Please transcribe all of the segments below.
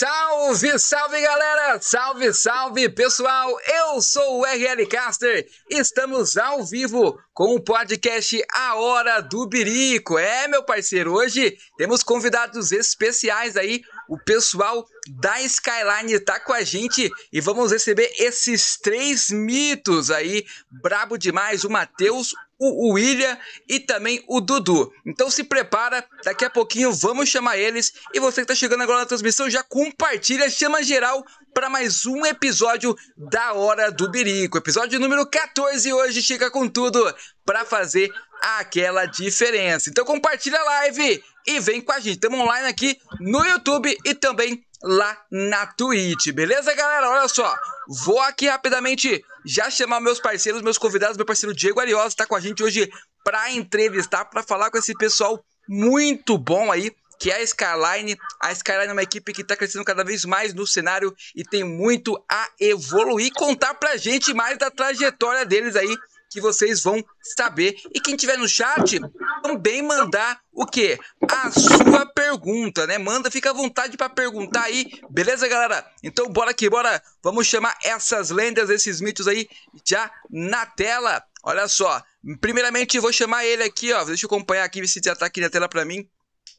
Salve, salve galera! Salve, salve pessoal! Eu sou o RL Caster. Estamos ao vivo com o podcast A Hora do Birico. É, meu parceiro, hoje temos convidados especiais aí. O pessoal da Skyline tá com a gente e vamos receber esses três mitos aí, brabo demais, o Matheus, o William e também o Dudu. Então se prepara, daqui a pouquinho vamos chamar eles. E você que está chegando agora na transmissão, já compartilha, chama geral para mais um episódio da Hora do Birico. Episódio número 14 hoje chega com tudo para fazer aquela diferença. Então compartilha a live e vem com a gente. Estamos online aqui no YouTube e também lá na Twitch, beleza, galera? Olha só, vou aqui rapidamente já chamar meus parceiros, meus convidados, meu parceiro Diego Ariosa está com a gente hoje para entrevistar, para falar com esse pessoal muito bom aí, que é a Skyline. A Skyline é uma equipe que está crescendo cada vez mais no cenário e tem muito a evoluir, contar pra gente mais da trajetória deles aí que vocês vão saber. E quem tiver no chat, também mandar o quê? A sua pergunta, né? Manda, fica à vontade para perguntar aí, beleza, galera? Então bora aqui, bora. Vamos chamar essas lendas, esses mitos aí já na tela. Olha só. Primeiramente, vou chamar ele aqui, ó. Deixa eu acompanhar aqui, se já tá aqui na tela para mim.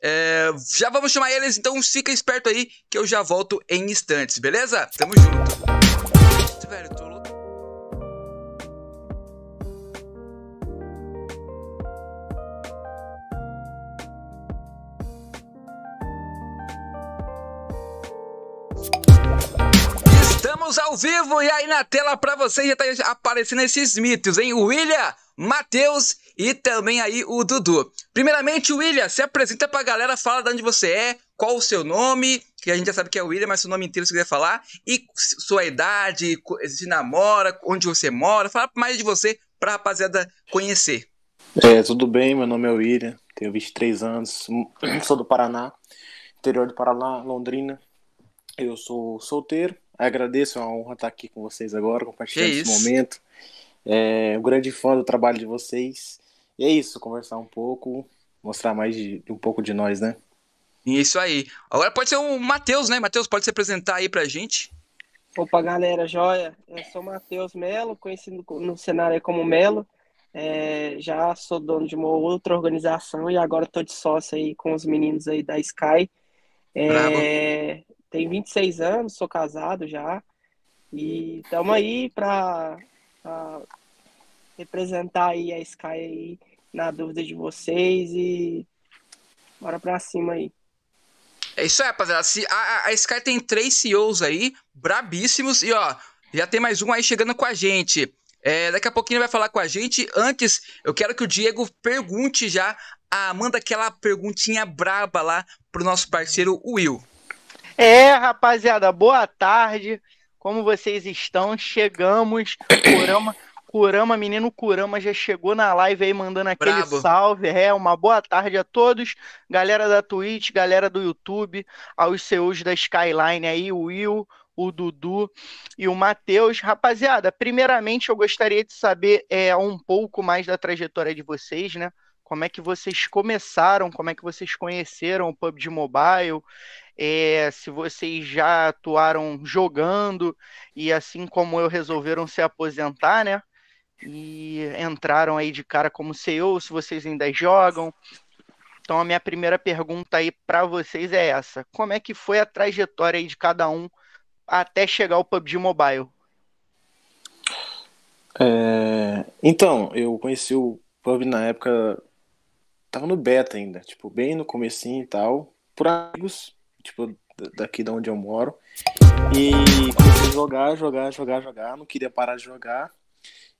É, já vamos chamar eles, então fica esperto aí que eu já volto em instantes, beleza? Tamo junto. Velho, tô Estamos ao vivo e aí na tela para vocês já tá aparecendo esses mitos, hein? William, Matheus e também aí o Dudu. Primeiramente, William, se apresenta pra galera, fala de onde você é, qual o seu nome, que a gente já sabe que é William, mas seu nome inteiro se quiser falar, e sua idade, se namora, onde você mora, fala mais de você pra rapaziada conhecer. É, tudo bem, meu nome é William, tenho 23 anos, sou do Paraná, interior do Paraná, Londrina. Eu sou solteiro, Agradeço, é uma honra estar aqui com vocês agora, compartilhando esse momento. É um grande fã do trabalho de vocês. E é isso, conversar um pouco, mostrar mais de, um pouco de nós, né? Isso aí. Agora pode ser o Matheus, né? Matheus, pode se apresentar aí pra gente. Opa, galera, joia. Eu sou Matheus Melo, conhecido no cenário como Melo. É, já sou dono de uma outra organização e agora estou de sócio aí com os meninos aí da Sky. É, tenho 26 anos, sou casado já. E estamos aí para representar aí a Sky aí na dúvida de vocês e bora para cima aí. É isso aí, rapaziada. A, a Sky tem três CEOs aí, brabíssimos, e ó, já tem mais um aí chegando com a gente. É, daqui a pouquinho ele vai falar com a gente. Antes, eu quero que o Diego pergunte já, a, manda aquela perguntinha braba lá pro nosso parceiro Will. É, rapaziada, boa tarde. Como vocês estão? Chegamos. Curama, Curama, menino Curama já chegou na live aí mandando aquele Bravo. salve. É, uma boa tarde a todos. Galera da Twitch, galera do YouTube, aos seus da Skyline aí, o Will, o Dudu e o Matheus. Rapaziada, primeiramente eu gostaria de saber é, um pouco mais da trajetória de vocês, né? Como é que vocês começaram, como é que vocês conheceram o PUBG Mobile, é, se vocês já atuaram jogando e assim como eu resolveram se aposentar, né? E entraram aí de cara como CEO, se vocês ainda jogam. Então a minha primeira pergunta aí para vocês é essa: como é que foi a trajetória aí de cada um até chegar ao PUBG Mobile? É, então, eu conheci o PUBG na época tava no beta ainda, tipo, bem no comecinho e tal, por amigos tipo, daqui de onde eu moro. E comecei a jogar, jogar, jogar, jogar, não queria parar de jogar.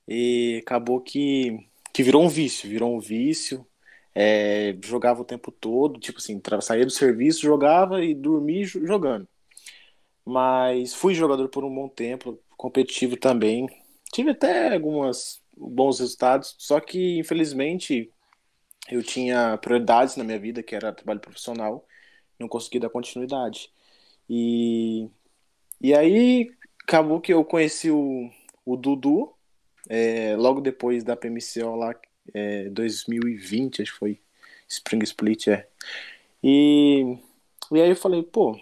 E acabou que, que virou um vício, virou um vício. É, jogava o tempo todo, tipo assim, saía do serviço, jogava e dormia jogando. Mas fui jogador por um bom tempo, competitivo também. Tive até alguns bons resultados, só que infelizmente eu tinha prioridades na minha vida, que era trabalho profissional não consegui dar continuidade. E, e aí acabou que eu conheci o, o Dudu é, logo depois da PMCO lá, é, 2020, acho que foi Spring Split, é. E, e aí eu falei, pô,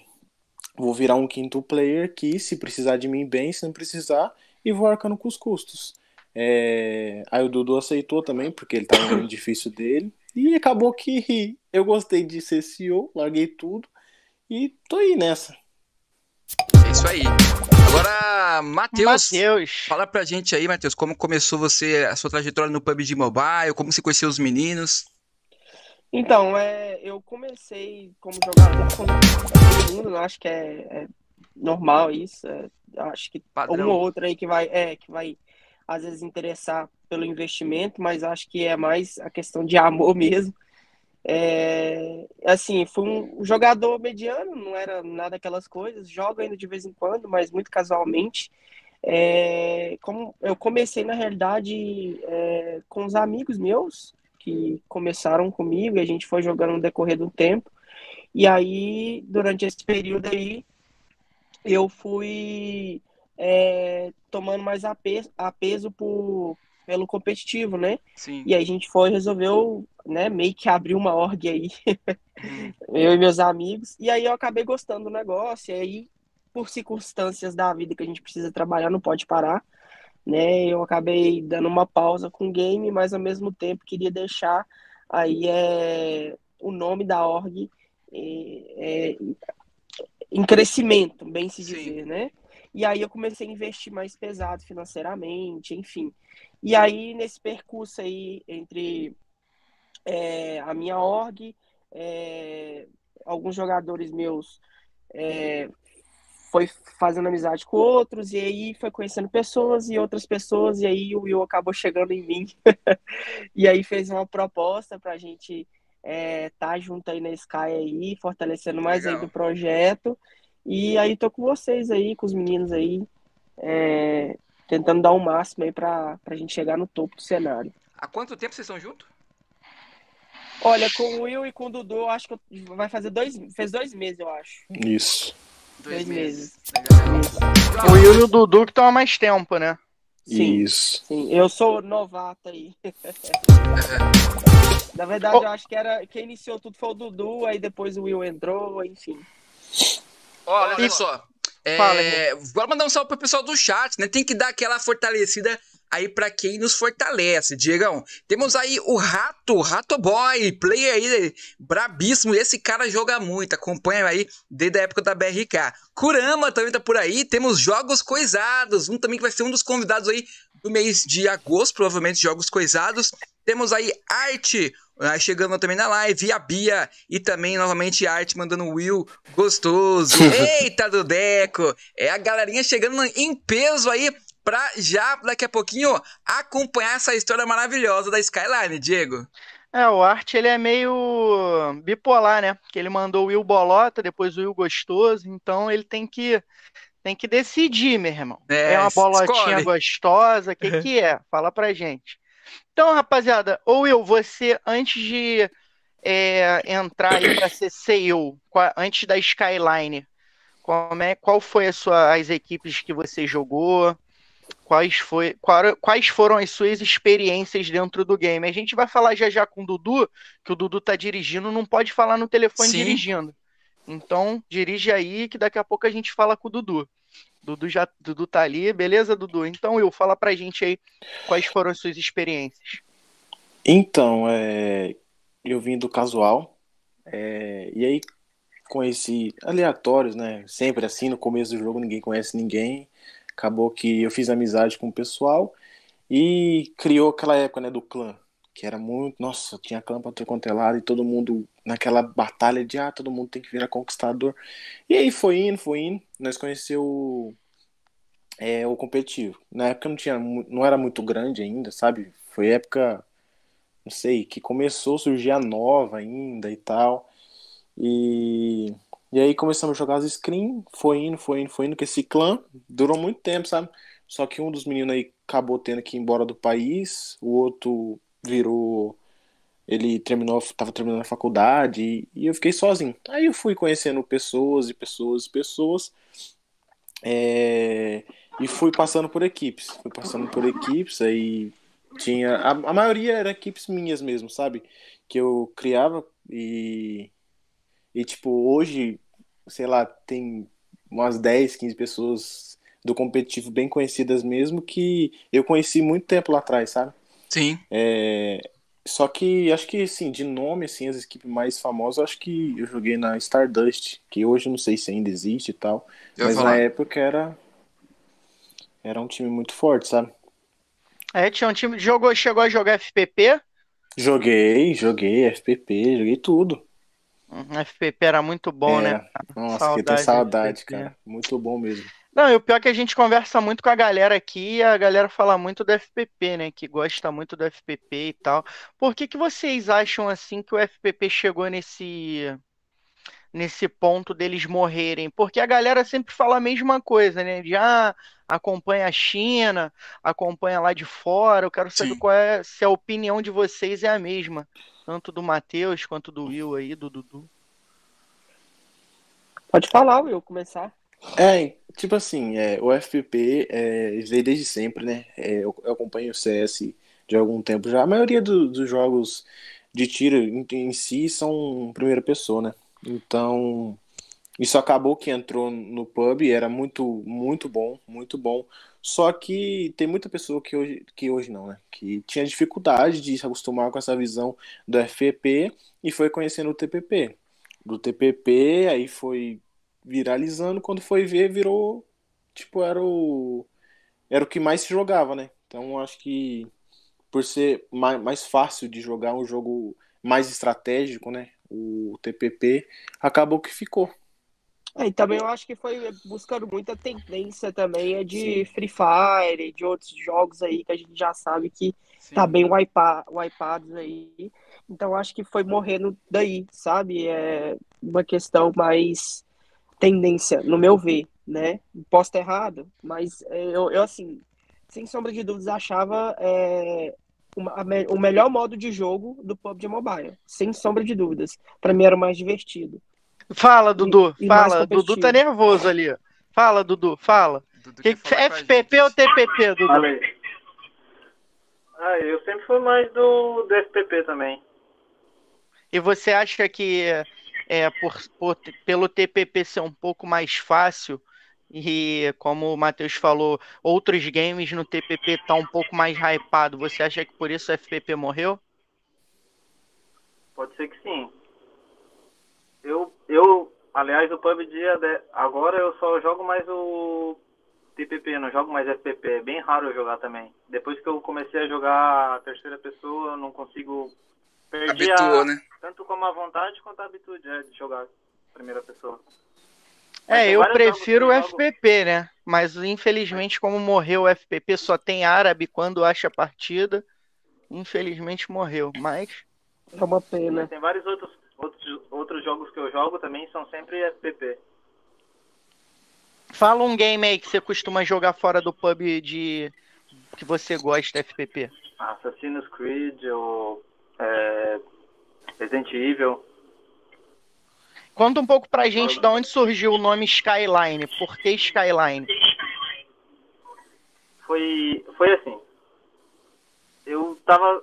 vou virar um quinto player aqui, se precisar de mim bem, se não precisar, e vou arcando com os custos. É... Aí o Dudu aceitou também, porque ele tava no difícil dele. E acabou que eu gostei de ser CEO, larguei tudo e tô aí nessa. É isso aí. Agora, Matheus, fala pra gente aí, Matheus, como começou você, a sua trajetória no PUBG Mobile, como você conheceu os meninos? Então, é, eu comecei como jogador todo mundo, acho que é, é normal isso, é, acho que Padrão. uma ou outra aí que vai, é, que vai às vezes interessar pelo investimento, mas acho que é mais a questão de amor mesmo. É, assim, fui um jogador mediano, não era nada aquelas coisas, jogo ainda de vez em quando, mas muito casualmente. É, como eu comecei na realidade é, com os amigos meus que começaram comigo e a gente foi jogando no decorrer do tempo. E aí, durante esse período aí, eu fui é, tomando mais a, peso, a peso por, pelo competitivo, né? Sim. E aí a gente foi resolveu, né, meio que abrir uma org aí, uhum. eu e meus amigos. E aí eu acabei gostando do negócio. E aí, por circunstâncias da vida que a gente precisa trabalhar, não pode parar, né? Eu acabei dando uma pausa com o game, mas ao mesmo tempo queria deixar aí é o nome da org é, é, em crescimento, bem se dizer, Sim. né? E aí eu comecei a investir mais pesado financeiramente, enfim. E aí, nesse percurso aí, entre é, a minha org, é, alguns jogadores meus é, foi fazendo amizade com outros, e aí foi conhecendo pessoas e outras pessoas, e aí o Will acabou chegando em mim. e aí fez uma proposta para a gente é, tá junto aí na Sky aí, fortalecendo mais Legal. aí do projeto. E aí tô com vocês aí, com os meninos aí, é, tentando dar o um máximo aí pra, pra gente chegar no topo do cenário. Há quanto tempo vocês estão juntos? Olha, com o Will e com o Dudu, acho que vai fazer dois, fez dois meses, eu acho. Isso. Dois, dois meses. meses. O Will e o Dudu que estão há mais tempo, né? Sim, Isso. Sim, eu sou novato aí. Na verdade, oh. eu acho que era quem iniciou tudo foi o Dudu, aí depois o Will entrou, enfim. Olha, olha só. É, Fala, mandar um salve pro pessoal do chat, né? Tem que dar aquela fortalecida aí para quem nos fortalece, Diegão. Temos aí o Rato, Rato Boy, player aí brabíssimo. Esse cara joga muito, acompanha aí desde a época da BRK. Kurama também tá por aí. Temos Jogos Coisados, um também que vai ser um dos convidados aí do mês de agosto, provavelmente Jogos Coisados. Temos aí Arte, chegando também na live, a Bia e também novamente a Arte mandando um Will gostoso. Eita do Deco! É a galerinha chegando em peso aí pra já daqui a pouquinho acompanhar essa história maravilhosa da Skyline, Diego. É, o Art ele é meio bipolar, né? Que ele mandou o Will Bolota, depois o Will Gostoso, então ele tem que tem que decidir, meu irmão. É, é uma bolotinha escolhe. gostosa, o que que é? Fala pra gente. Então, rapaziada, ou Will, você antes de é, entrar aí para ser CEO, antes da Skyline, como é, qual foi sua, as equipes que você jogou? quais, foi, quais foram as suas experiências dentro do game. A gente vai falar já já com o Dudu, que o Dudu tá dirigindo, não pode falar no telefone Sim. dirigindo. Então, dirige aí, que daqui a pouco a gente fala com o Dudu. Dudu já Dudu tá ali, beleza, Dudu? Então, Will, fala pra gente aí quais foram as suas experiências. Então, é, eu vim do casual, é, e aí conheci aleatórios, né? Sempre assim, no começo do jogo ninguém conhece ninguém acabou que eu fiz amizade com o pessoal e criou aquela época, né, do clã, que era muito, nossa, tinha clã pra ter quanto é lado e todo mundo naquela batalha de, ah, todo mundo tem que virar conquistador. E aí foi indo, foi indo, nós conheceu é, o competitivo. Na época não tinha, não era muito grande ainda, sabe? Foi época, não sei, que começou a surgir a nova ainda e tal. E e aí começamos a jogar as screen, foi indo, foi indo, foi indo, que esse clã durou muito tempo, sabe? Só que um dos meninos aí acabou tendo que ir embora do país, o outro virou. Ele terminou, tava terminando a faculdade e, e eu fiquei sozinho. Aí eu fui conhecendo pessoas e pessoas e pessoas. É, e fui passando por equipes. Fui passando por equipes, aí tinha. A, a maioria eram equipes minhas mesmo, sabe? Que eu criava e e, tipo, hoje, sei lá, tem umas 10, 15 pessoas do competitivo bem conhecidas mesmo que eu conheci muito tempo lá atrás, sabe? Sim. É, só que acho que, assim, de nome, assim, as equipes mais famosas, acho que eu joguei na Stardust, que hoje não sei se ainda existe e tal. Eu mas falar. na época era. Era um time muito forte, sabe? É, tinha um time. Jogou, chegou a jogar FPP? Joguei, joguei FPP, joguei tudo. Hum, FPP era muito bom, É, né? Nossa, que Saudade tem do saudade, cara. Muito bom mesmo. Não, e o pior é que a gente conversa muito com a galera aqui e a galera fala muito do FPP, né? Que gosta muito do FPP e tal. Por que que vocês acham assim que o FPP chegou nesse nesse ponto deles morrerem? Porque a galera sempre fala a mesma coisa, né? De ah, acompanha a China, acompanha lá de fora. Eu quero saber Sim. qual é, se a opinião de vocês é a mesma, tanto do Matheus quanto do Will aí, do Dudu. Pode falar, Will, começar. É, tipo assim, é, o FPP é, veio desde sempre, né? É, eu, eu acompanho o CS de algum tempo já. A maioria do- dos jogos de tiro em, em si são primeira pessoa, né? Então, isso acabou que entrou no pub, era muito, muito bom, muito bom. Só que tem muita pessoa que hoje, que hoje não, né? Que tinha dificuldade de se acostumar com essa visão do FPP e foi conhecendo o TPP. Do TPP, aí foi viralizando, quando foi ver, virou, tipo, era o, era o que mais se jogava, né? Então, acho que por ser mais, mais fácil de jogar um jogo mais estratégico, né? O TPP acabou que ficou. É, e também eu acho que foi buscando muita tendência também é de Free Fire, de outros jogos aí que a gente já sabe que tá bem wipa, wipados aí. Então acho que foi morrendo daí, sabe? É uma questão mais tendência, no meu ver, né? Posso estar errado, mas é, eu, eu assim, sem sombra de dúvidas, achava é, uma- a o melhor modo de jogo do PUBG Mobile, sem sombra de dúvidas. Pra mim era o mais divertido. Fala, Dudu, e fala. Dudu tá nervoso ali. Fala, Dudu, fala. Dudu Que, FPP ou TPP, Dudu? Falei. Ah, eu sempre fui mais do, do FPP também. E você acha que é, por, por- pelo TPP ser um pouco mais fácil e, como o Matheus falou, outros games no TPP tá um pouco mais hypado, você acha que por isso o FPP morreu? Pode ser que sim. Eu, eu aliás, o PUBG ade- agora eu só jogo mais o TPP, não jogo mais FPP. É bem raro eu jogar também. Depois que eu comecei a jogar a terceira pessoa, eu não consigo perder Habituou, a, né? tanto como a vontade quanto a habitude é, de jogar primeira pessoa. É, Mas eu prefiro o FPP, né? Mas infelizmente, como morreu o FPP, só tem árabe quando acha a partida. Infelizmente morreu. Mas É uma pena. Mas tem vários outros, outros, outros jogos que eu jogo também são sempre FPP. fala um game aí que você costuma jogar fora do pub de que você gosta, FPP. Assassin's Creed ou é, Resident Evil. Conta um pouco pra gente de onde surgiu o nome Skyline. Por que Skyline? Foi, foi assim. Eu tava.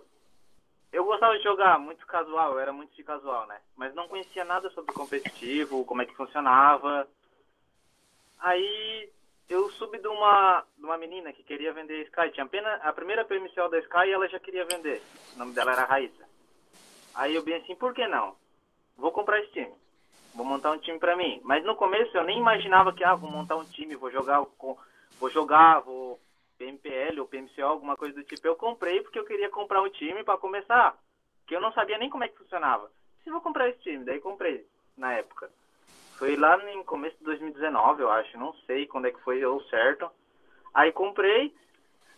Eu gostava de jogar muito casual, era muito de casual, né? Mas não conhecia nada sobre competitivo, como é que funcionava. Aí eu soube de uma, de uma menina que queria vender Sky. Tinha apenas a primeira permissão da Sky e ela já queria vender. O nome dela era Raíssa. Aí eu bem assim, por que não? Vou comprar esse time. Vou montar um time pra mim. Mas no começo eu nem imaginava que, ah, vou montar um time, vou jogar. Vou jogar, vou PMPL ou PMCO, alguma coisa do tipo. Eu comprei porque eu queria comprar um time pra começar. Que eu não sabia nem como é que funcionava. Se vou comprar esse time, daí comprei na época. Foi lá no começo de 2019, eu acho. Não sei quando é que foi ou certo. Aí comprei.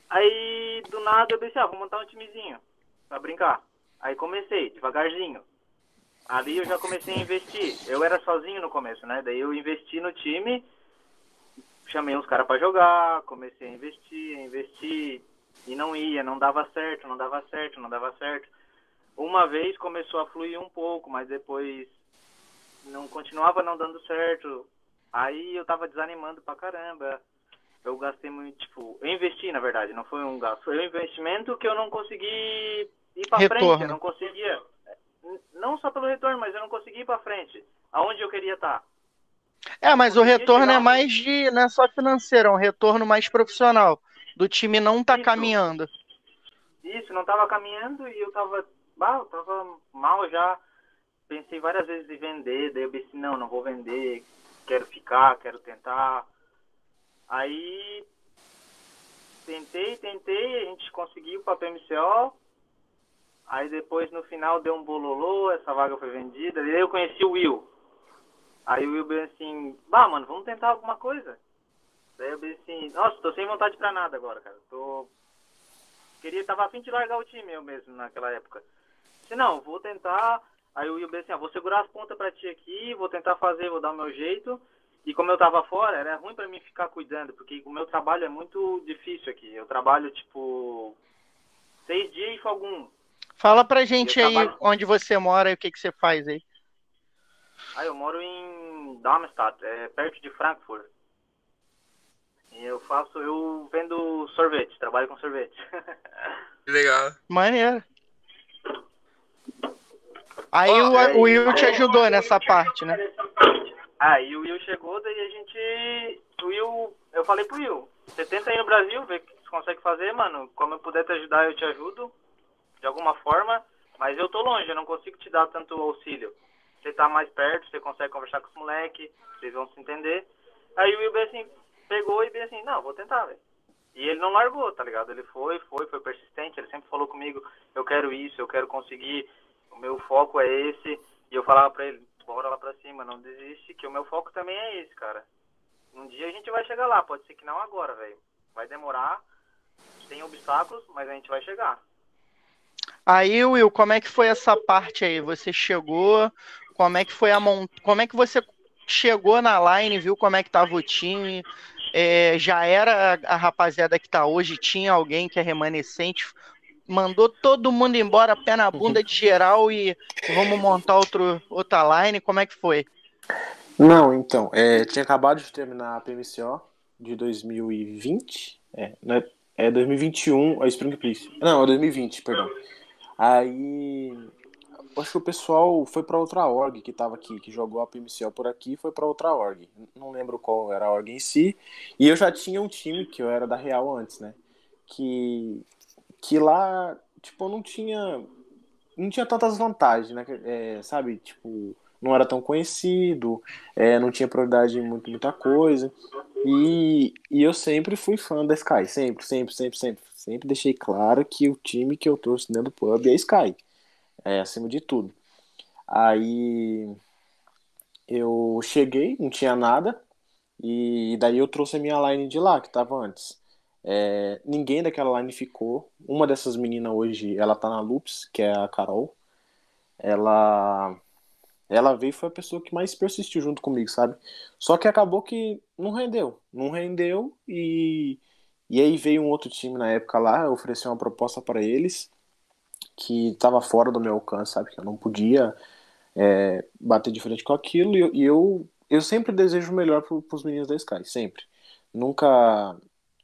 Aí do nada eu pensei, ah, vou montar um timezinho pra brincar. Aí comecei, devagarzinho. Ali eu já comecei a investir. Eu era sozinho no começo, né? Daí eu investi no time, chamei uns caras pra jogar, comecei a investir, a investir, e não ia, não dava certo, não dava certo, não dava certo. Uma vez começou a fluir um pouco, mas depois não continuava não dando certo. Aí eu tava desanimando pra caramba. Eu gastei muito, tipo, eu investi na verdade, não foi um gasto, foi um investimento que eu não consegui ir pra frente, Retorno. eu não conseguia. Não só pelo retorno, mas eu não consegui ir pra frente, aonde eu queria estar. É, mas o retorno é mais de. não é só financeiro, é um retorno mais profissional. Do time não tá Isso. caminhando. Isso, não tava caminhando e eu tava. Bah, eu tava mal já. Pensei várias vezes em vender, daí eu pensei, não, não vou vender, quero ficar, quero tentar. Aí tentei, tentei, a gente conseguiu para PMCO. Aí depois no final deu um bololô, essa vaga foi vendida. Daí eu conheci o Will. Aí o Will bem assim, bah mano, vamos tentar alguma coisa. Daí eu bem assim, nossa, tô sem vontade pra nada agora, cara. Tô. Queria, tava afim de largar o time eu mesmo naquela época. Disse, não, vou tentar. Aí o bem assim, ah, vou segurar as pontas pra ti aqui, vou tentar fazer, vou dar o meu jeito. E como eu tava fora, era ruim pra mim ficar cuidando, porque o meu trabalho é muito difícil aqui. Eu trabalho, tipo, seis dias e folga um. Fala pra gente Eu aí trabalho- onde você mora e o que, que você faz aí. Ah, eu moro em Darmstadt, é perto de Frankfurt. E eu faço, eu vendo sorvete, trabalho com sorvete. Que legal. Maneiro. Aí Ó, o, é, o Will te ajudou nessa parte, né? Aí o Will chegou, daí a gente. O Will, eu falei pro Will, você tenta ir no Brasil, ver o que você consegue fazer, mano. Como eu puder te ajudar, eu te ajudo, de alguma forma. Mas eu tô longe, eu não consigo te dar tanto auxílio. Você tá mais perto, você consegue conversar com os moleques, vocês vão se entender. Aí o Will bem assim, pegou e bem assim, não, vou tentar, velho. E ele não largou, tá ligado? Ele foi, foi, foi persistente, ele sempre falou comigo, eu quero isso, eu quero conseguir, o meu foco é esse. E eu falava pra ele, bora lá pra cima, não desiste, que o meu foco também é esse, cara. Um dia a gente vai chegar lá, pode ser que não agora, velho. Vai demorar, tem obstáculos, mas a gente vai chegar. Aí, Will, como é que foi essa parte aí? Você chegou, como é que foi a mont... como é que você chegou na line, viu como é que tava o time? É, já era a rapaziada que tá hoje, tinha alguém que é remanescente, mandou todo mundo embora, pé na bunda de geral e vamos montar outro, outra line, como é que foi? Não, então, é, tinha acabado de terminar a PMCO de 2020, é, né, é 2021, a Spring Please. Não, é 2020, perdão. Aí, acho que o pessoal foi pra outra org que tava aqui, que jogou a PMCO por aqui, foi pra outra org. Não lembro qual era a org em si. E eu já tinha um time que eu era da Real antes, né? Que que lá, tipo, não tinha não tinha tantas vantagens, né? É, sabe, tipo, não era tão conhecido, é, não tinha prioridade em muito, muita coisa. E, e eu sempre fui fã da Sky, sempre, sempre, sempre, sempre. Sempre deixei claro que o time que eu torço dentro do pub é Sky, é acima de tudo. Aí eu cheguei, não tinha nada, e daí eu trouxe a minha line de lá, que tava antes. É, ninguém daquela line ficou. Uma dessas meninas hoje, ela tá na Loops, que é a Carol. Ela ela veio e foi a pessoa que mais persistiu junto comigo, sabe? Só que acabou que não rendeu. Não rendeu e, e aí veio um outro time na época lá, eu ofereci uma proposta para eles que estava fora do meu alcance, sabe? Que eu não podia é, bater de frente com aquilo e eu, e eu, eu sempre desejo o melhor para os meninos da Sky, sempre. Nunca,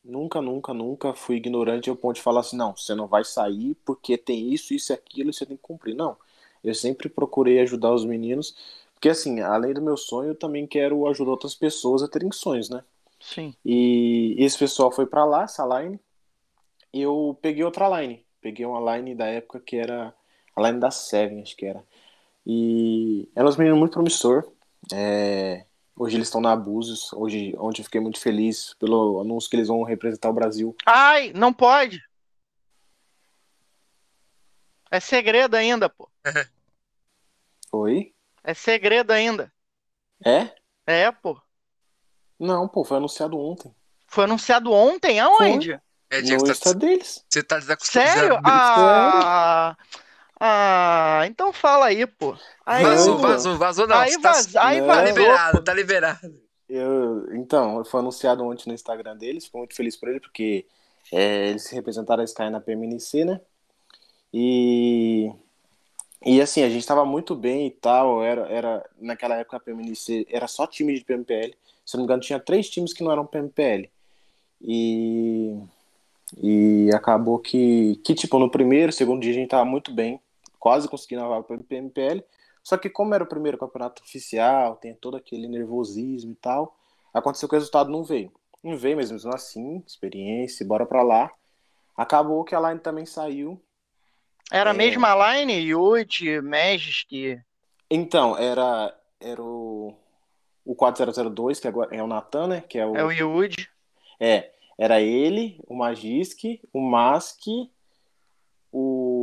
nunca, nunca, nunca fui ignorante ao ponto de falar assim, não, você não vai sair porque tem isso, isso e aquilo e você tem que cumprir. Não. Eu sempre procurei ajudar os meninos, porque assim, além do meu sonho, eu também quero ajudar outras pessoas a terem sonhos, né? Sim. E esse pessoal foi para lá, essa line, e eu peguei outra line. Peguei uma line da época que era a line da Seven, acho que era. E eram uns meninos muito promissor. É, hoje eles estão na Abusos, hoje, onde eu fiquei muito feliz pelo anúncio que eles vão representar o Brasil. Ai, não pode. É segredo ainda, pô. Oi? É segredo ainda. É? É, pô. Não, pô, foi anunciado ontem. Foi anunciado ontem, aonde? É, no Insta tá, deles. você tá desacostumado. Sério? Ah, ah, então fala aí, pô. Aí, Vazou, vazou, vazou não. aí, tá, vaz, aí Não. tá vazou, liberado, pô. tá liberado. Eu, então, foi anunciado ontem no Instagram deles, fico muito feliz por ele, porque é, eles representaram a Sky na PMNC, né? E, e assim, a gente tava muito bem e tal, era, era, naquela época a PMNC era só time de PMPL, se eu não me engano tinha três times que não eram PMPL. E, e acabou que, que, tipo, no primeiro, segundo dia a gente tava muito bem, quase conseguindo a vaga para PMPL, Só que como era o primeiro campeonato oficial, tem todo aquele nervosismo e tal, aconteceu que o resultado não veio. Não veio mesmo, mesmo assim, experiência, bora pra lá. Acabou que a line também saiu. Era a é... mesma line, Yuji, Magic? Então, era, era o, o 4002, que agora é o Natan, né? Que é o, é o Yuji. É, era ele, o Magisk, o Mask, o.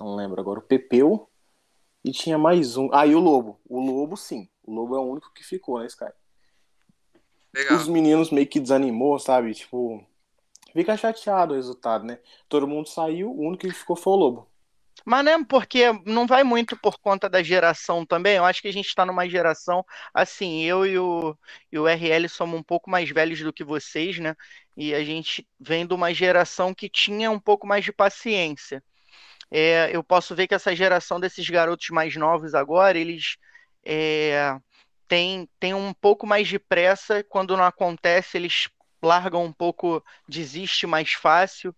Não lembro agora, o Pepeu. E tinha mais um. Ah, e o Lobo. O Lobo, sim. O Lobo é o único que ficou, né, Sky? Legal. Os meninos meio que desanimou, sabe? Tipo, fica chateado o resultado, né? Todo mundo saiu, o único que ficou foi o Lobo. Mas não é porque não vai muito por conta da geração também. Eu acho que a gente está numa geração assim. Eu e o, e o RL somos um pouco mais velhos do que vocês, né? E a gente vem de uma geração que tinha um pouco mais de paciência. É, eu posso ver que essa geração desses garotos mais novos agora, eles é, têm, um pouco mais de pressa. Quando não acontece, eles largam um pouco, desiste mais fácil.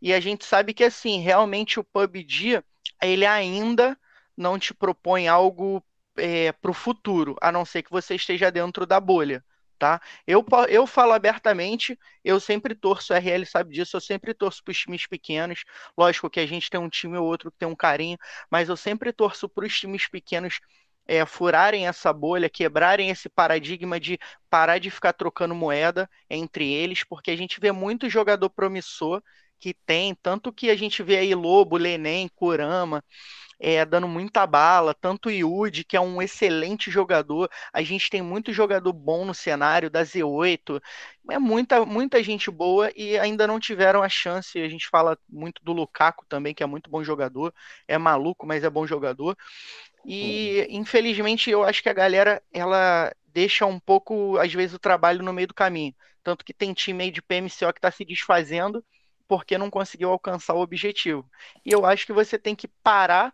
E a gente sabe que assim, realmente o PUBG, ele ainda não te propõe algo é, para o futuro, a não ser que você esteja dentro da bolha. Tá? Eu, eu falo abertamente, eu sempre torço, o RL sabe disso, eu sempre torço para os times pequenos. Lógico que a gente tem um time ou outro que tem um carinho, mas eu sempre torço para os times pequenos é, furarem essa bolha, quebrarem esse paradigma de parar de ficar trocando moeda entre eles, porque a gente vê muito jogador promissor que tem, tanto que a gente vê aí Lobo, Lenem, Kurama, é, dando muita bala, tanto o Yudi, que é um excelente jogador, a gente tem muito jogador bom no cenário da Z8, é muita, muita gente boa e ainda não tiveram a chance, a gente fala muito do Lukaku também, que é muito bom jogador, é maluco, mas é bom jogador, e uhum. infelizmente eu acho que a galera, ela deixa um pouco, às vezes, o trabalho no meio do caminho, tanto que tem time aí de PMCO que está se desfazendo, porque não conseguiu alcançar o objetivo. E eu acho que você tem que parar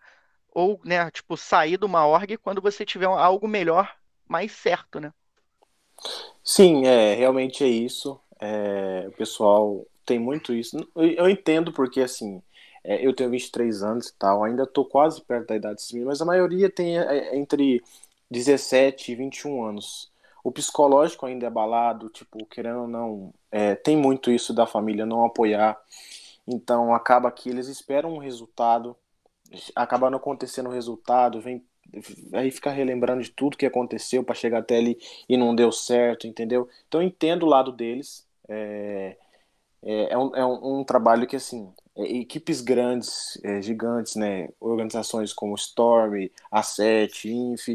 ou, né, tipo, sair de uma org quando você tiver algo melhor, mais certo, né? Sim, é, realmente é isso. É, o pessoal tem muito isso. Eu entendo porque, assim, é, eu tenho 23 anos e tal, ainda tô quase perto da idade civil, mas a maioria tem é, é entre 17 e 21 anos o psicológico ainda é abalado, tipo, querendo ou não, é, tem muito isso da família não apoiar, então acaba que eles esperam um resultado, acaba não acontecendo o resultado, vem aí fica relembrando de tudo que aconteceu para chegar até ali e não deu certo, entendeu? Então entendo o lado deles, é, é, é, um, é um, um, trabalho que assim é, equipes grandes, é, gigantes, né, organizações como Storm, A7, Inf,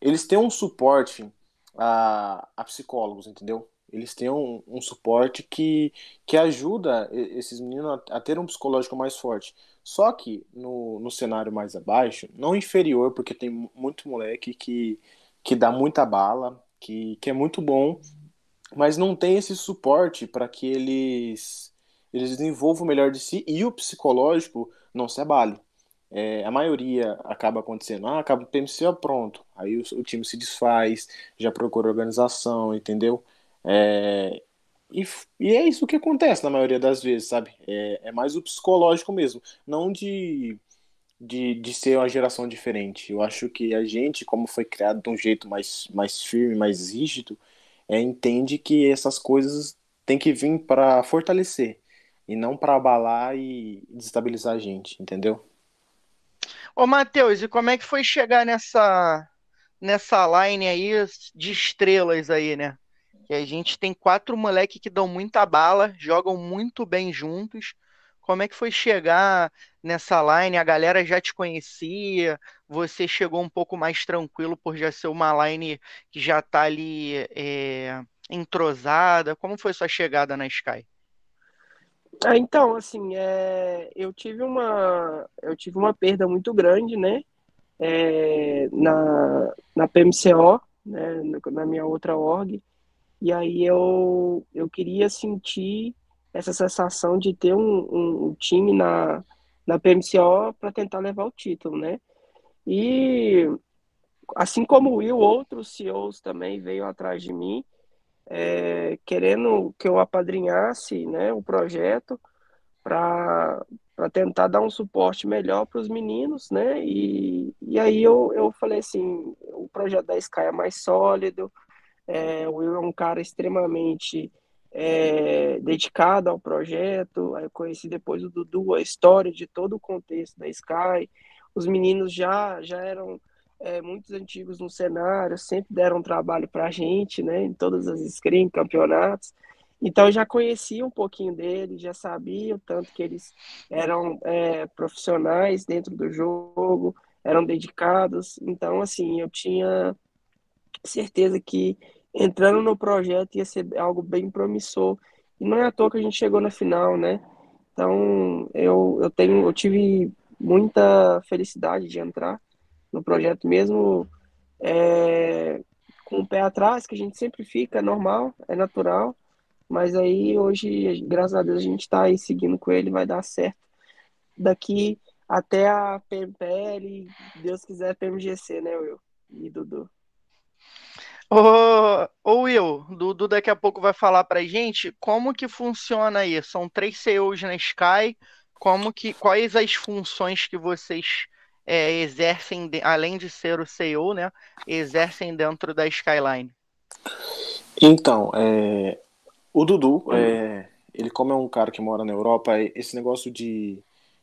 eles têm um suporte a, a psicólogos, entendeu? Eles têm um, um, suporte que, que ajuda esses meninos a, a, ter um psicológico mais forte. Só que no, no cenário mais abaixo, não inferior, porque tem muito moleque que, que dá muita bala, que, que é muito bom, mas não tem esse suporte para que eles, eles desenvolvam melhor de si e o psicológico não se abale é, a maioria acaba acontecendo, ah, acaba o PMC, pronto. Aí o, o, time se desfaz, já procura organização, entendeu? É, e, e, é isso que acontece na maioria das vezes, sabe? É, é mais o psicológico mesmo, não de, de, de ser uma geração diferente. Eu acho que a gente, como foi criado de um jeito mais, mais firme, mais rígido, é, entende que essas coisas têm que vir para fortalecer e não para abalar e desestabilizar a gente, entendeu? Ô, Matheus, e como é que foi chegar nessa nessa line aí de estrelas aí, né? Que a gente tem quatro moleques que dão muita bala, jogam muito bem juntos. Como é que foi chegar nessa line? A galera já te conhecia? Você chegou um pouco mais tranquilo por já ser uma line que já tá ali é, entrosada? Como foi sua chegada na Sky? Ah, então, assim, é, eu tive uma eu tive uma perda muito grande, né? É, na, na PMCO, né, na minha outra org, e aí eu, eu queria sentir essa sensação de ter um, um, um time na, na PMCO para tentar levar o título, né? E assim como Will, outros CEOs também veio atrás de mim, é, querendo que eu apadrinhasse né, o projeto para tentar dar um suporte melhor para os meninos, né? E, e aí eu, eu falei assim, o projeto da Sky é mais sólido, é, o Will é um cara extremamente é, dedicado ao projeto. Aí eu conheci depois o Dudu, a história de todo o contexto da Sky. Os meninos já já eram é, muitos antigos no cenário, sempre deram trabalho para a gente, né? Em todas as screen, campeonatos. Então eu já conhecia um pouquinho deles, já sabia o tanto que eles eram é, profissionais dentro do jogo, eram dedicados. Então, assim, eu tinha certeza que entrando no projeto ia ser algo bem promissor. E não é à toa que a gente chegou na final, né? Então, eu, eu tenho, eu tive muita felicidade de entrar no projeto mesmo é, com o pé atrás, que a gente sempre fica, é normal, é natural. Mas aí hoje, graças a Deus, a gente está aí seguindo com ele, vai dar certo. Daqui até a PMPL, Deus quiser, PMGC, né, Will? E Dudu. Ô, ô Will, Dudu daqui a pouco vai falar pra gente como que funciona aí. São três CEOs na Sky, como que, quais as funções que vocês é, exercem, além de ser o CEO, né, exercem dentro da Skyline? Então, é, o Dudu, é, ele como é um cara que mora na Europa, esse negócio de,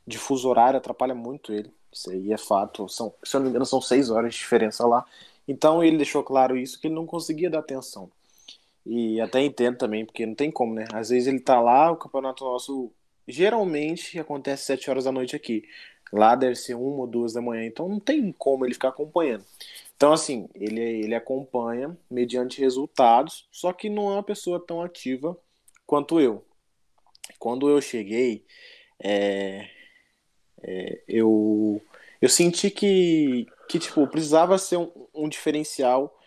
de fuso horário atrapalha muito ele. Isso aí é fato. São, se eu não me engano, são seis horas de diferença lá. Então ele deixou claro isso, que ele não conseguia dar atenção. E até entendo também, porque não tem como, né? Às vezes ele tá lá, o campeonato nosso geralmente acontece sete horas da noite aqui. Lá deve ser uma ou duas da manhã, então não tem como ele ficar acompanhando. Então, assim, ele, ele acompanha mediante resultados, só que não é uma pessoa tão ativa quanto eu. Quando eu cheguei, é, é, eu, eu senti que, que tipo, precisava ser um, um diferencial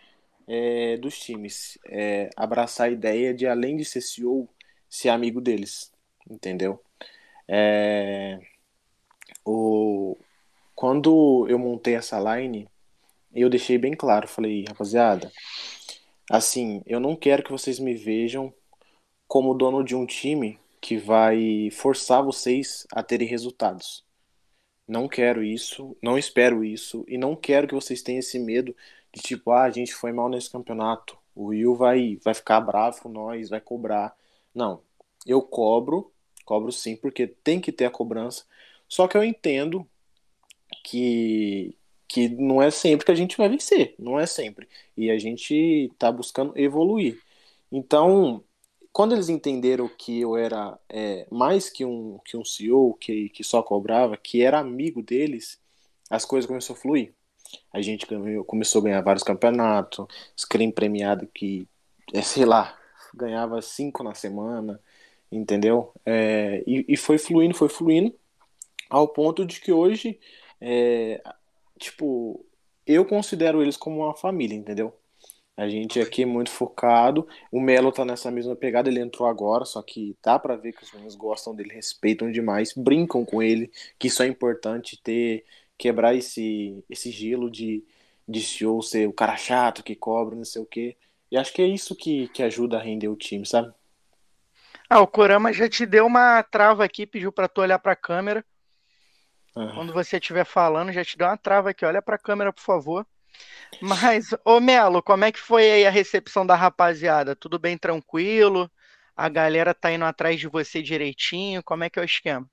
é, dos times. É, abraçar a ideia de, além de ser CEO, ser amigo deles. Entendeu? É, o, quando eu montei essa line, eu deixei bem claro, falei, rapaziada, assim, eu não quero que vocês me vejam como dono de um time que vai forçar vocês a terem resultados. Não quero isso, não espero isso e não quero que vocês tenham esse medo de tipo, ah, a gente foi mal nesse campeonato, o Will vai vai ficar bravo com nós, vai cobrar. Não, eu cobro, cobro sim, porque tem que ter a cobrança. Só que eu entendo que que não é sempre que a gente vai vencer, não é sempre. E a gente está buscando evoluir. Então, quando eles entenderam que eu era é, mais que um, que um CEO que, que só cobrava, que era amigo deles, as coisas começaram a fluir. A gente começou a ganhar vários campeonatos, screen premiado que, é, sei lá, ganhava cinco na semana, entendeu? É, e, e, foi fluindo, foi fluindo, ao ponto de que hoje é, tipo, eu considero eles como uma família, entendeu? A gente aqui é muito focado. O Melo tá nessa mesma pegada, ele entrou agora, só que dá para ver que os meninos gostam dele, respeitam demais, brincam com ele, que isso é importante ter quebrar esse esse gelo de de show ser o cara chato que cobra, não sei o quê. E acho que é isso que, que ajuda a render o time, sabe? Ah, o Corama já te deu uma trava aqui, pediu para tu olhar para a câmera. Uhum. Quando você estiver falando, já te deu uma trava aqui. Olha para a câmera, por favor. Mas, ô Melo, como é que foi aí a recepção da rapaziada? Tudo bem tranquilo? A galera tá indo atrás de você direitinho? Como é que é o esquema?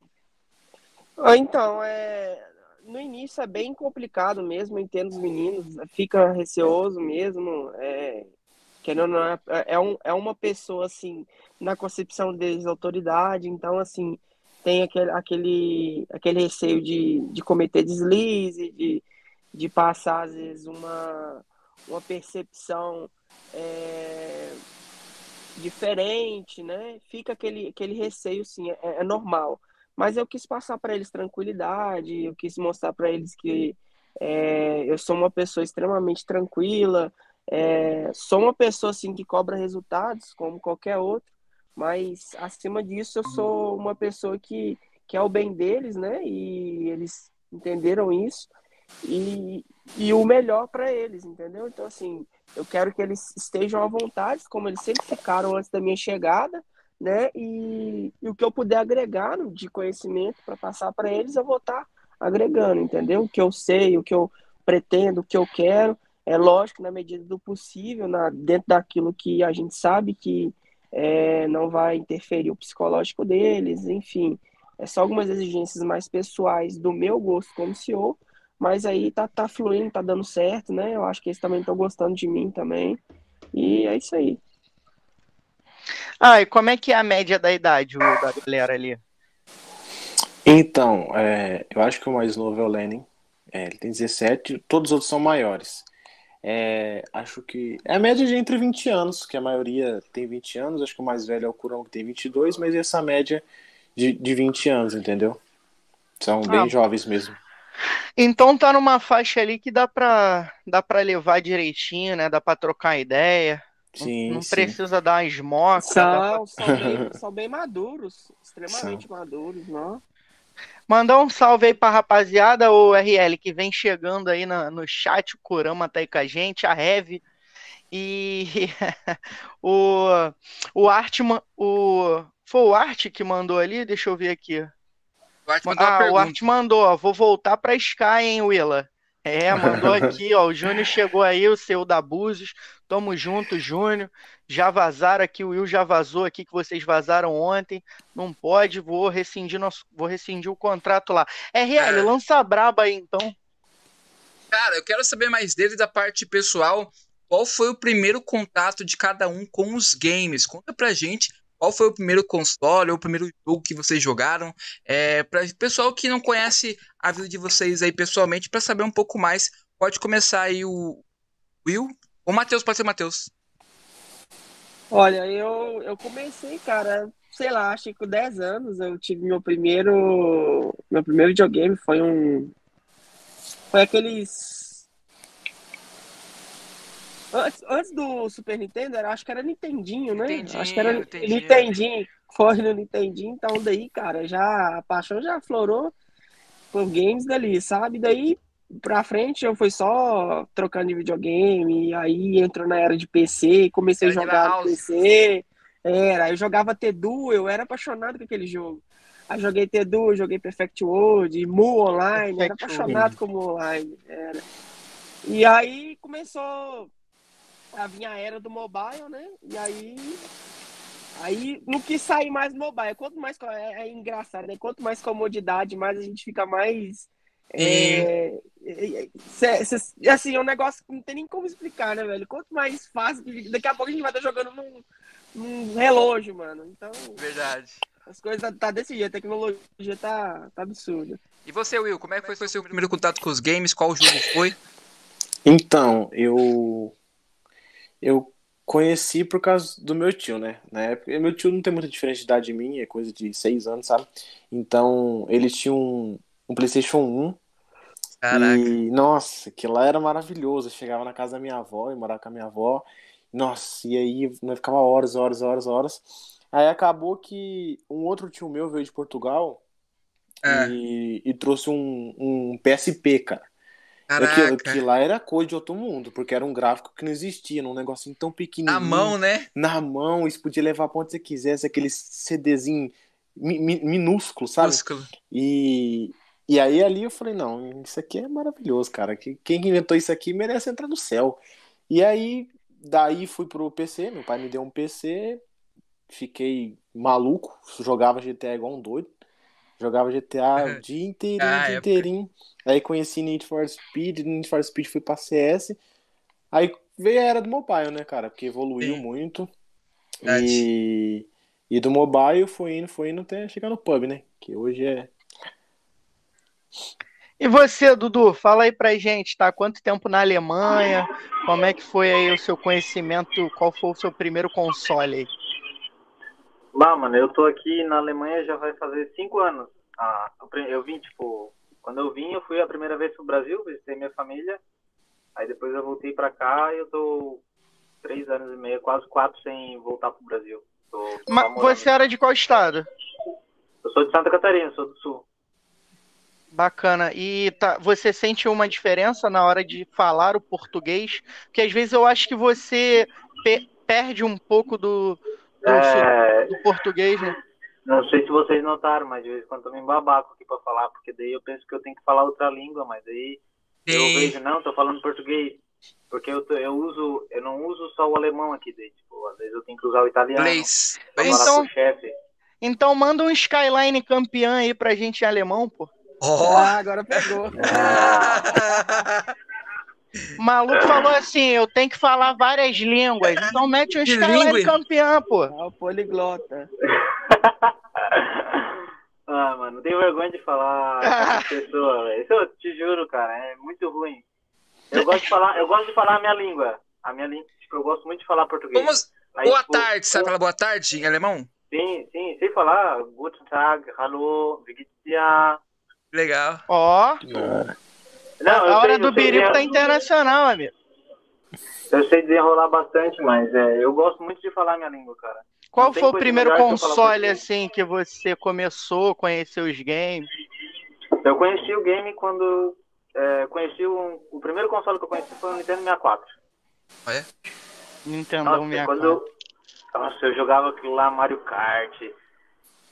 Ah, então, é... no início é bem complicado mesmo, entendo os meninos, fica receoso mesmo, é... querendo não é, é, um, é uma pessoa, assim, na concepção deles, autoridade, então, assim, tem aquele, aquele, aquele receio de, de cometer deslize, de, de passar, às vezes, uma, uma percepção é, diferente, né? Fica aquele, aquele receio, sim, é, é normal. Mas eu quis passar para eles tranquilidade, eu quis mostrar para eles que é, eu sou uma pessoa extremamente tranquila, é, sou uma pessoa assim que cobra resultados como qualquer outro, mas, acima disso, eu sou uma pessoa que quer o bem deles, né? E eles entenderam isso. E, e o melhor para eles, entendeu? Então, assim, eu quero que eles estejam à vontade, como eles sempre ficaram antes da minha chegada, né? E, e o que eu puder agregar de conhecimento para passar para eles, eu vou estar tá agregando, entendeu? O que eu sei, o que eu pretendo, o que eu quero. É lógico, na medida do possível, na, dentro daquilo que a gente sabe que é, não vai interferir o psicológico deles, enfim. É só algumas exigências mais pessoais do meu gosto como CEO, mas aí tá, tá fluindo, tá dando certo, né? Eu acho que eles também estão gostando de mim também. E é isso aí. Ah, e como é que é a média da idade da galera ali? Então, é, eu acho que o mais novo é o Lenin. É, ele tem 17, todos os outros são maiores. É, acho que é a média de entre 20 anos, que a maioria tem 20 anos. Acho que o mais velho é o Curão, que tem 22, mas essa média de, de 20 anos, entendeu? São bem ah, jovens mesmo. Então tá numa faixa ali que dá pra, dá pra levar direitinho, né? Dá pra trocar ideia. Sim, não, não sim. precisa dar esmoca. São, pra... são, bem, são bem maduros, extremamente são. maduros, não? Mandar um salve aí pra rapaziada, o RL, que vem chegando aí no, no chat, o Kurama tá aí com a gente, a Heavy. E o, o Artman, o. Foi o Art que mandou ali? Deixa eu ver aqui. O Art mandou ah, o Art mandou, ó, vou voltar pra Sky, hein, Willa? É, mandou aqui, ó. O Júnior chegou aí, o seu da Búzios. Tamo junto, Júnior. Já vazaram aqui, o Will já vazou aqui que vocês vazaram ontem. Não pode, vou rescindir nosso, vou rescindir o contrato lá. RL, é. lança a braba aí então. Cara, eu quero saber mais dele da parte pessoal. Qual foi o primeiro contato de cada um com os games? Conta pra gente qual foi o primeiro console ou o primeiro jogo que vocês jogaram? É, para o pessoal que não conhece a vida de vocês aí pessoalmente, para saber um pouco mais, pode começar aí o Will. O Matheus, pode ser Matheus. Olha, eu, eu comecei, cara, sei lá, acho que com 10 anos eu tive meu primeiro. Meu primeiro videogame foi um. Foi aqueles. Antes, antes do Super Nintendo, era, acho que era Nintendinho, né? Nintendinho, acho que era Nintendinho. Nintendinho. Foi no Nintendinho, então daí, cara, já a paixão já florou por games dali, sabe? Daí pra frente eu fui só trocando de videogame, aí entrou na era de PC, comecei era a jogar no PC. Era, eu jogava T-Duo, eu era apaixonado com aquele jogo. Aí joguei T-Duo, joguei Perfect World, Mu Online, Perfect era apaixonado com Mu Online. Era. E aí começou a vir a era do mobile, né? E aí Aí não quis sair mais mobile. Quanto mais é, é engraçado, né? Quanto mais comodidade, mais a gente fica mais é, é, é, assim, é um negócio que não tem nem como explicar, né, velho? Quanto mais fácil, daqui a pouco a gente vai estar jogando num, num relógio, mano. Então. Verdade. As coisas tá, tá desse jeito, a tecnologia tá, tá absurda. E você, Will, como é que foi, foi seu primeiro contato com os games? Qual jogo foi? Então, eu. Eu conheci por causa do meu tio, né? Na época, meu tio não tem muita diferença de idade de mim, é coisa de seis anos, sabe? Então, ele tinha um, um PlayStation 1. Caraca. E, nossa, que lá era maravilhoso. Eu chegava na casa da minha avó e morava com a minha avó. Nossa, e aí eu ficava horas, horas, horas, horas. Aí acabou que um outro tio meu veio de Portugal é. e, e, trouxe um, um PSP, cara. Caraca. Que, que, lá era coisa de outro mundo, porque era um gráfico que não existia, num negocinho tão pequenininho. Na mão, né? Na mão, isso podia levar pra onde você quisesse, aquele CDzinho mi, mi, minúsculo, sabe? Minúsculo. E, e aí ali eu falei, não, isso aqui é maravilhoso, cara. Quem inventou isso aqui merece entrar no céu. E aí, daí fui pro PC, meu pai me deu um PC, fiquei maluco, jogava GTA igual um doido. Jogava GTA o dia inteirinho, ah, dia é inteirinho. Aí conheci Need for Speed, Need for Speed fui pra CS. Aí veio a era do mobile, né, cara? Porque evoluiu Sim. muito. E, e do mobile foi indo, foi indo até chegar no pub, né? Que hoje é e você, Dudu, fala aí pra gente, tá? Quanto tempo na Alemanha? Como é que foi aí o seu conhecimento? Qual foi o seu primeiro console aí? Bah, mano, eu tô aqui na Alemanha já vai fazer cinco anos. Ah, eu vim, tipo, quando eu vim, eu fui a primeira vez pro Brasil, visitei minha família. Aí depois eu voltei pra cá e eu tô três anos e meio, quase quatro sem voltar pro Brasil. Tô, tô Mas você era de qual estado? Eu sou de Santa Catarina, sou do sul. Bacana. E tá, você sente uma diferença na hora de falar o português? Porque às vezes eu acho que você pe perde um pouco do, do, é... do português, né? Não sei se vocês notaram, mas de vez em quando eu me babaco aqui pra falar, porque daí eu penso que eu tenho que falar outra língua, mas aí eu vejo, não, tô falando português. Porque eu, eu uso, eu não uso só o alemão aqui, daí, tipo, às vezes eu tenho que usar o italiano. Place. Então, então manda um Skyline campeão aí pra gente em alemão, pô. Oh. Ah, agora pegou. O maluco falou assim: eu tenho que falar várias línguas. Então mete um Skyline campeão, pô. Ah, o poliglota. ah, mano, não tenho vergonha de falar com pessoa, velho. Isso eu te juro, cara, é muito ruim. Eu gosto de falar, eu gosto de falar a minha língua. A minha língua, tipo, eu gosto muito de falar português. Como... Aí, boa tipo, tarde, sabe falar boa tarde em alemão? Sim, sim, sei falar. Guten Tag, hallo, wie geht's dir? Legal. Ó. Oh. Não, a hora sei, do birico tá internacional, amigo. Eu sei desenrolar bastante, mas é, eu gosto muito de falar minha língua, cara. Qual foi o primeiro console, assim, que você começou, conheceu os games? Eu conheci o game quando... É, conheci um, o primeiro console que eu conheci foi o Nintendo 64. Ah, é? Nintendo Nossa, 64. Quando eu, nossa, eu jogava aquilo lá, Mario Kart.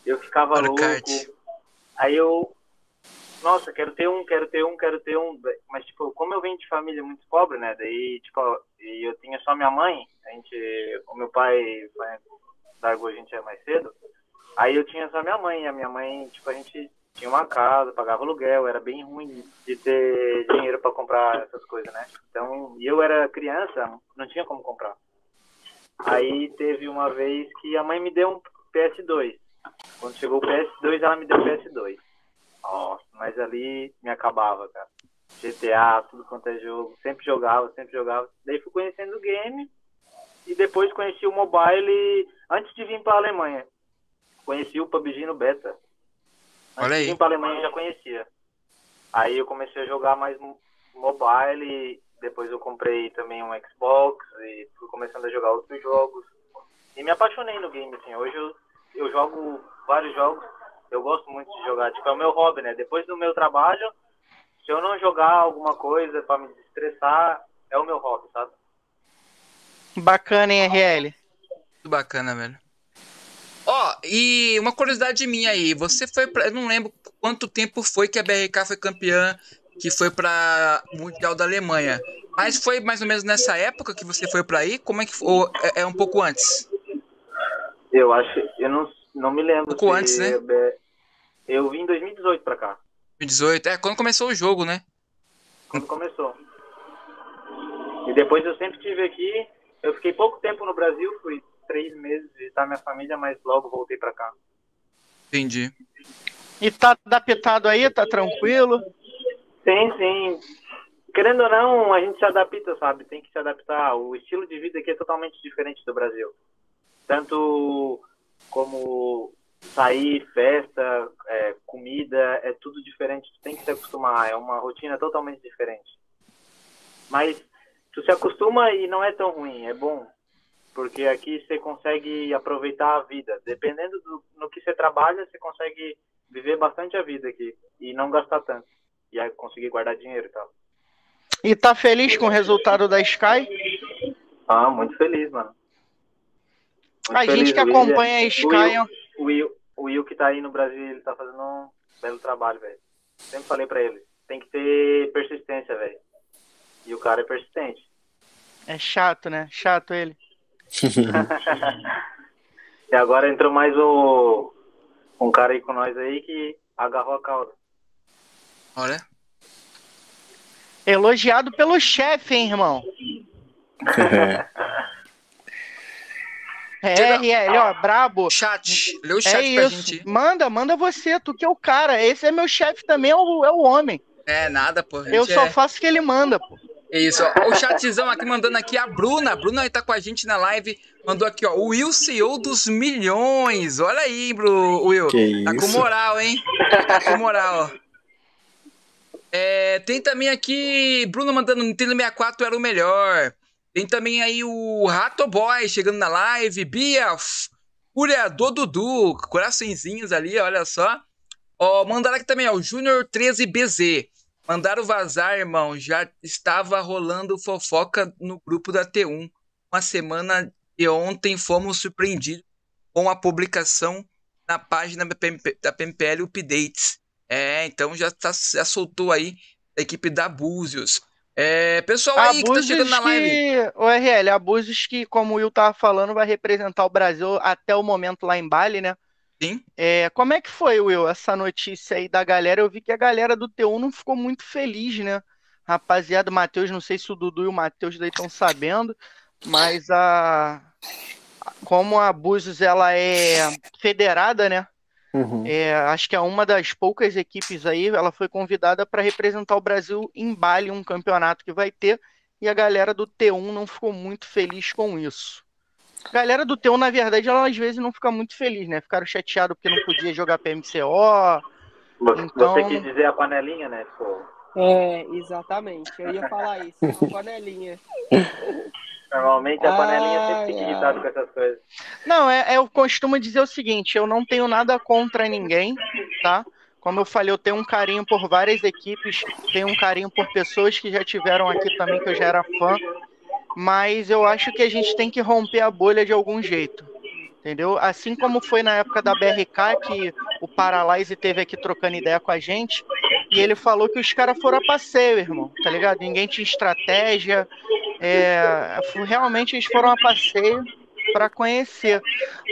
Eu ficava Mario louco. Kart. Aí eu nossa, quero ter um, quero ter um, quero ter um. Mas, tipo, como eu venho de família muito pobre, né? Daí, tipo, e eu tinha só minha mãe, a gente, o meu pai largou a gente mais cedo. Aí eu tinha só minha mãe, a minha mãe, tipo, a gente tinha uma casa, pagava aluguel, era bem ruim de ter dinheiro para comprar essas coisas, né? Então, e eu era criança, não tinha como comprar. Aí teve uma vez que a mãe me deu um PS2. Quando chegou o PS2, ela me deu o PS2. Nossa, mas ali me acabava, cara. GTA, tudo quanto é jogo. Sempre jogava, sempre jogava. Daí fui conhecendo o game. E depois conheci o mobile antes de vir pra Alemanha. Conheci o PUBG no beta. Antes Olha aí. de vir pra Alemanha eu já conhecia. Aí eu comecei a jogar mais mobile. Depois eu comprei também um Xbox e fui começando a jogar outros jogos. E me apaixonei no game, assim. Hoje eu, eu jogo vários jogos eu gosto muito de jogar. Tipo, é o meu hobby, né? Depois do meu trabalho, se eu não jogar alguma coisa para me estressar, é o meu hobby, sabe? Bacana, hein, RL? Muito bacana, velho. Ó, oh, e uma curiosidade minha aí, você foi pra. Eu não lembro quanto tempo foi que a BRK foi campeã, que foi pra Mundial da Alemanha. Mas foi mais ou menos nessa época que você foi pra aí? Como é que foi? Ou é, é um pouco antes? Eu acho. Eu não, não me lembro. Um pouco antes, né? Eu vim em 2018 pra cá. 2018, é quando começou o jogo, né? Quando começou. E depois eu sempre estive aqui. Eu fiquei pouco tempo no Brasil, fui três meses visitar minha família, mas logo voltei pra cá. Entendi. E tá adaptado aí? Tá tranquilo? Sim, sim. Querendo ou não, a gente se adapta, sabe? Tem que se adaptar. O estilo de vida aqui é totalmente diferente do Brasil. Tanto como sair, festa, é, comida, é tudo diferente. Tu tem que se acostumar, é uma rotina totalmente diferente. Mas tu se acostuma e não é tão ruim, é bom. Porque aqui você consegue aproveitar a vida. Dependendo do no que você trabalha, você consegue viver bastante a vida aqui e não gastar tanto. E aí conseguir guardar dinheiro e tal. E tá feliz com o resultado da Sky? Ah, muito feliz, mano. Muito a feliz, gente que acompanha a Sky. Will, Will, o Will que tá aí no Brasil, ele tá fazendo um belo trabalho, velho. Sempre falei pra ele, tem que ter persistência, velho. E o cara é persistente. É chato, né? Chato ele. e agora entrou mais o um cara aí com nós aí que agarrou a cauda. Olha. Elogiado pelo chefe, hein, irmão? É, RL, ó, brabo. Chat, lê o chat é pra gente. Manda, manda você, tu que é o cara. Esse é meu chefe também, é o, é o homem. É, nada, pô. Eu só é... faço o que ele manda, pô. É isso, ó. O chatzão aqui mandando aqui a Bruna. A Bruna tá com a gente na live. Mandou aqui, ó. O Will CEO dos milhões. Olha aí, bro, Will. Que tá isso? com moral, hein? Tá com moral, ó. É, tem também aqui. Bruno mandando Nintendo 64 era o melhor. Tem também aí o Rato Boy chegando na live. Bia, do Dudu, coraçõezinhos ali, olha só. Ó, mandaram aqui também, ó, o Júnior 13BZ. Mandaram vazar, irmão. Já estava rolando fofoca no grupo da T1. Uma semana de ontem fomos surpreendidos com a publicação na página da PMPL Updates. É, então já, tá, já soltou aí a equipe da Búzios. É, pessoal aí Abusos que tá chegando na live. Que, o RL, Abusos que, como o Will tava falando, vai representar o Brasil até o momento lá em Bali, né? Sim. É, como é que foi, Will, essa notícia aí da galera? Eu vi que a galera do T1 não ficou muito feliz, né? Rapaziada, o Matheus, não sei se o Dudu e o Matheus daí estão sabendo, mas a como a Búzios ela é federada, né? Uhum. É, acho que é uma das poucas equipes aí, ela foi convidada para representar o Brasil em Bali, um campeonato que vai ter, e a galera do T1 não ficou muito feliz com isso. A galera do T1, na verdade, ela às vezes não fica muito feliz, né? Ficaram chateados porque não podia jogar PMCO. Você, então... você quis dizer a panelinha, né? Pô. É, exatamente. Eu ia falar isso, a panelinha. Normalmente a panelinha sempre fica irritado com essas coisas. Não, é, é, eu costumo dizer o seguinte, eu não tenho nada contra ninguém, tá? Como eu falei, eu tenho um carinho por várias equipes, tenho um carinho por pessoas que já tiveram aqui também, que eu já era fã, mas eu acho que a gente tem que romper a bolha de algum jeito, entendeu? Assim como foi na época da BRK, que o Paralyze teve aqui trocando ideia com a gente, e ele falou que os caras foram a passeio, irmão, tá ligado? Ninguém tinha estratégia, é, realmente eles foram a passeio para conhecer.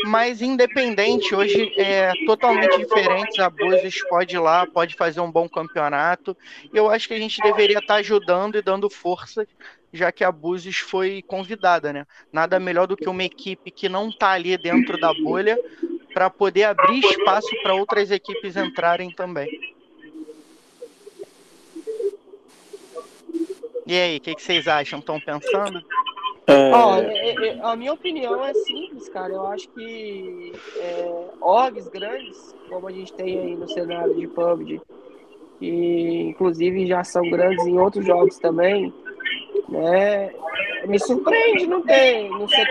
Mas independente, hoje é totalmente diferente. A Búzios pode ir lá, pode fazer um bom campeonato. Eu acho que a gente deveria estar tá ajudando e dando força, já que a Búzios foi convidada, né? Nada melhor do que uma equipe que não está ali dentro da bolha para poder abrir espaço para outras equipes entrarem também. E aí, o que, que, vocês acham? Estão pensando? É... Oh, a minha opinião é simples, cara. Eu acho que é, orgs grandes, como a gente tem aí no cenário de PUBG, que inclusive já são grandes em outros jogos também, né? Me surpreende não ter, não ser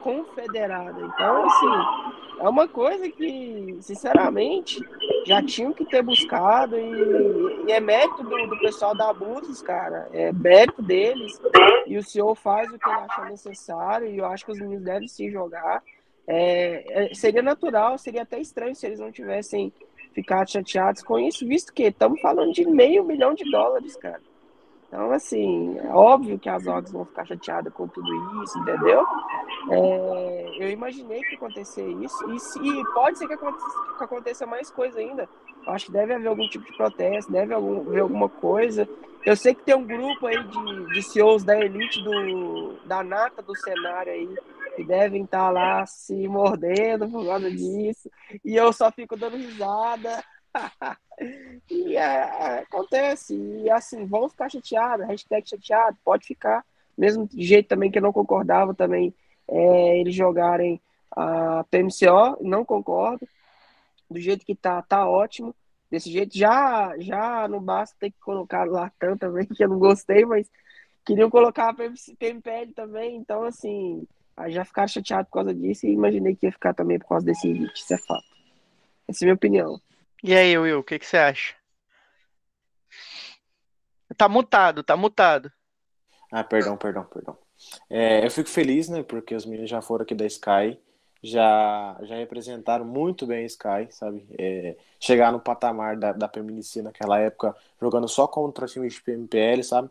confederada. Então, assim, é uma coisa que, sinceramente, já tinham que ter buscado e, e é mérito do, do, pessoal da Abusos, cara. É mérito deles. E o senhor faz o que ele acha necessário e eu acho que os meninos devem sim jogar. É, é, seria natural, seria até estranho se eles não tivessem ficado chateados com isso, visto que estamos falando de meio milhão de dólares, cara. Então, assim, é óbvio que as orgs vão ficar chateadas com tudo isso, entendeu? É, eu imaginei que acontecer isso, e, e pode ser que aconteça, que aconteça, mais coisa ainda. Eu acho que deve haver algum tipo de protesto, deve haver alguma coisa. Eu sei que tem um grupo aí de, de CEOs da elite, do, da nata do cenário aí, que devem estar lá se mordendo por causa disso, e eu só fico dando risada. e é, acontece. E assim, vão ficar chateados, hashtag chateado, pode ficar. Mesmo jeito também que eu não concordava também é, eles jogarem a PMCO, não concordo. Do jeito que tá, tá ótimo. Desse jeito já, já não basta ter que colocar Latam também, que eu não gostei, mas queriam colocar a PMPL também, então assim, já ficaram chateados por causa disso e imaginei que ia ficar também por causa desse hit, isso é fato. Essa é a minha opinião. E aí, Will, o que, que você acha? Tá mutado, tá mutado. Ah, perdão, perdão, perdão. É, eu fico feliz, né, porque os meninos já foram aqui da Sky, já, já representaram muito bem a Sky, sabe? É, chegar no patamar da, da PMNC naquela época, jogando só contra times de PMPL, sabe?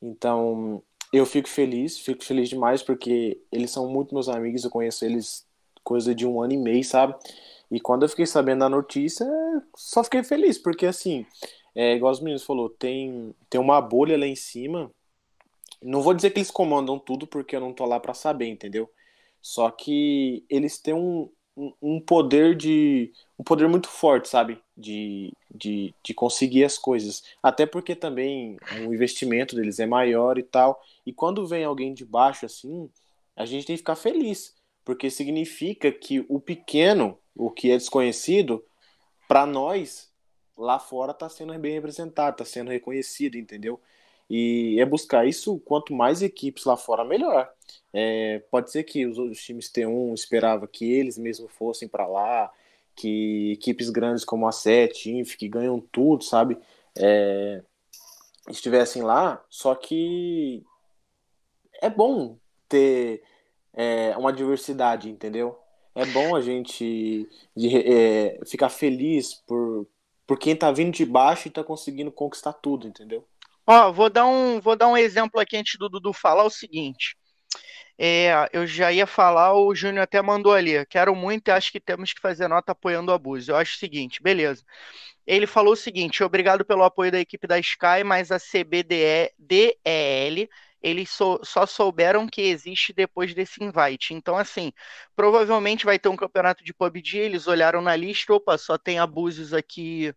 Então, eu fico feliz, fico feliz demais, porque eles são muito meus amigos, eu conheço eles coisa de um ano e meio, sabe? E quando eu fiquei sabendo da notícia, só fiquei feliz, porque assim, é, igual os meninos falou, tem, tem uma bolha lá em cima. Não vou dizer que eles comandam tudo, porque eu não tô lá para saber, entendeu? Só que eles têm um, um poder de. um poder muito forte, sabe? De, de, de conseguir as coisas. Até porque também o investimento deles é maior e tal. E quando vem alguém de baixo assim, a gente tem que ficar feliz. Porque significa que o pequeno o que é desconhecido, para nós, lá fora está sendo bem representado, está sendo reconhecido, entendeu? E é buscar isso, quanto mais equipes lá fora, melhor. É, pode ser que os outros times T1 esperava que eles mesmos fossem para lá, que equipes grandes como a SET, Inf, que ganham tudo, sabe? É, estivessem lá, só que é bom ter é, uma diversidade, entendeu? é bom a gente de, é, ficar feliz por, por quem tá vindo de baixo e tá conseguindo conquistar tudo, entendeu? Ó, vou dar um, vou dar um exemplo aqui antes do Dudu falar o seguinte. É, eu já ia falar, o Júnior até mandou ali. Quero muito e acho que temos que fazer nota apoiando o abuso. Eu acho o seguinte, beleza. Ele falou o seguinte: obrigado pelo apoio da equipe da Sky, mas a CBDEL eles só, só souberam que existe depois desse invite. Então, assim, provavelmente vai ter um campeonato de PUBG, eles olharam na lista, opa, só tem abusos aqui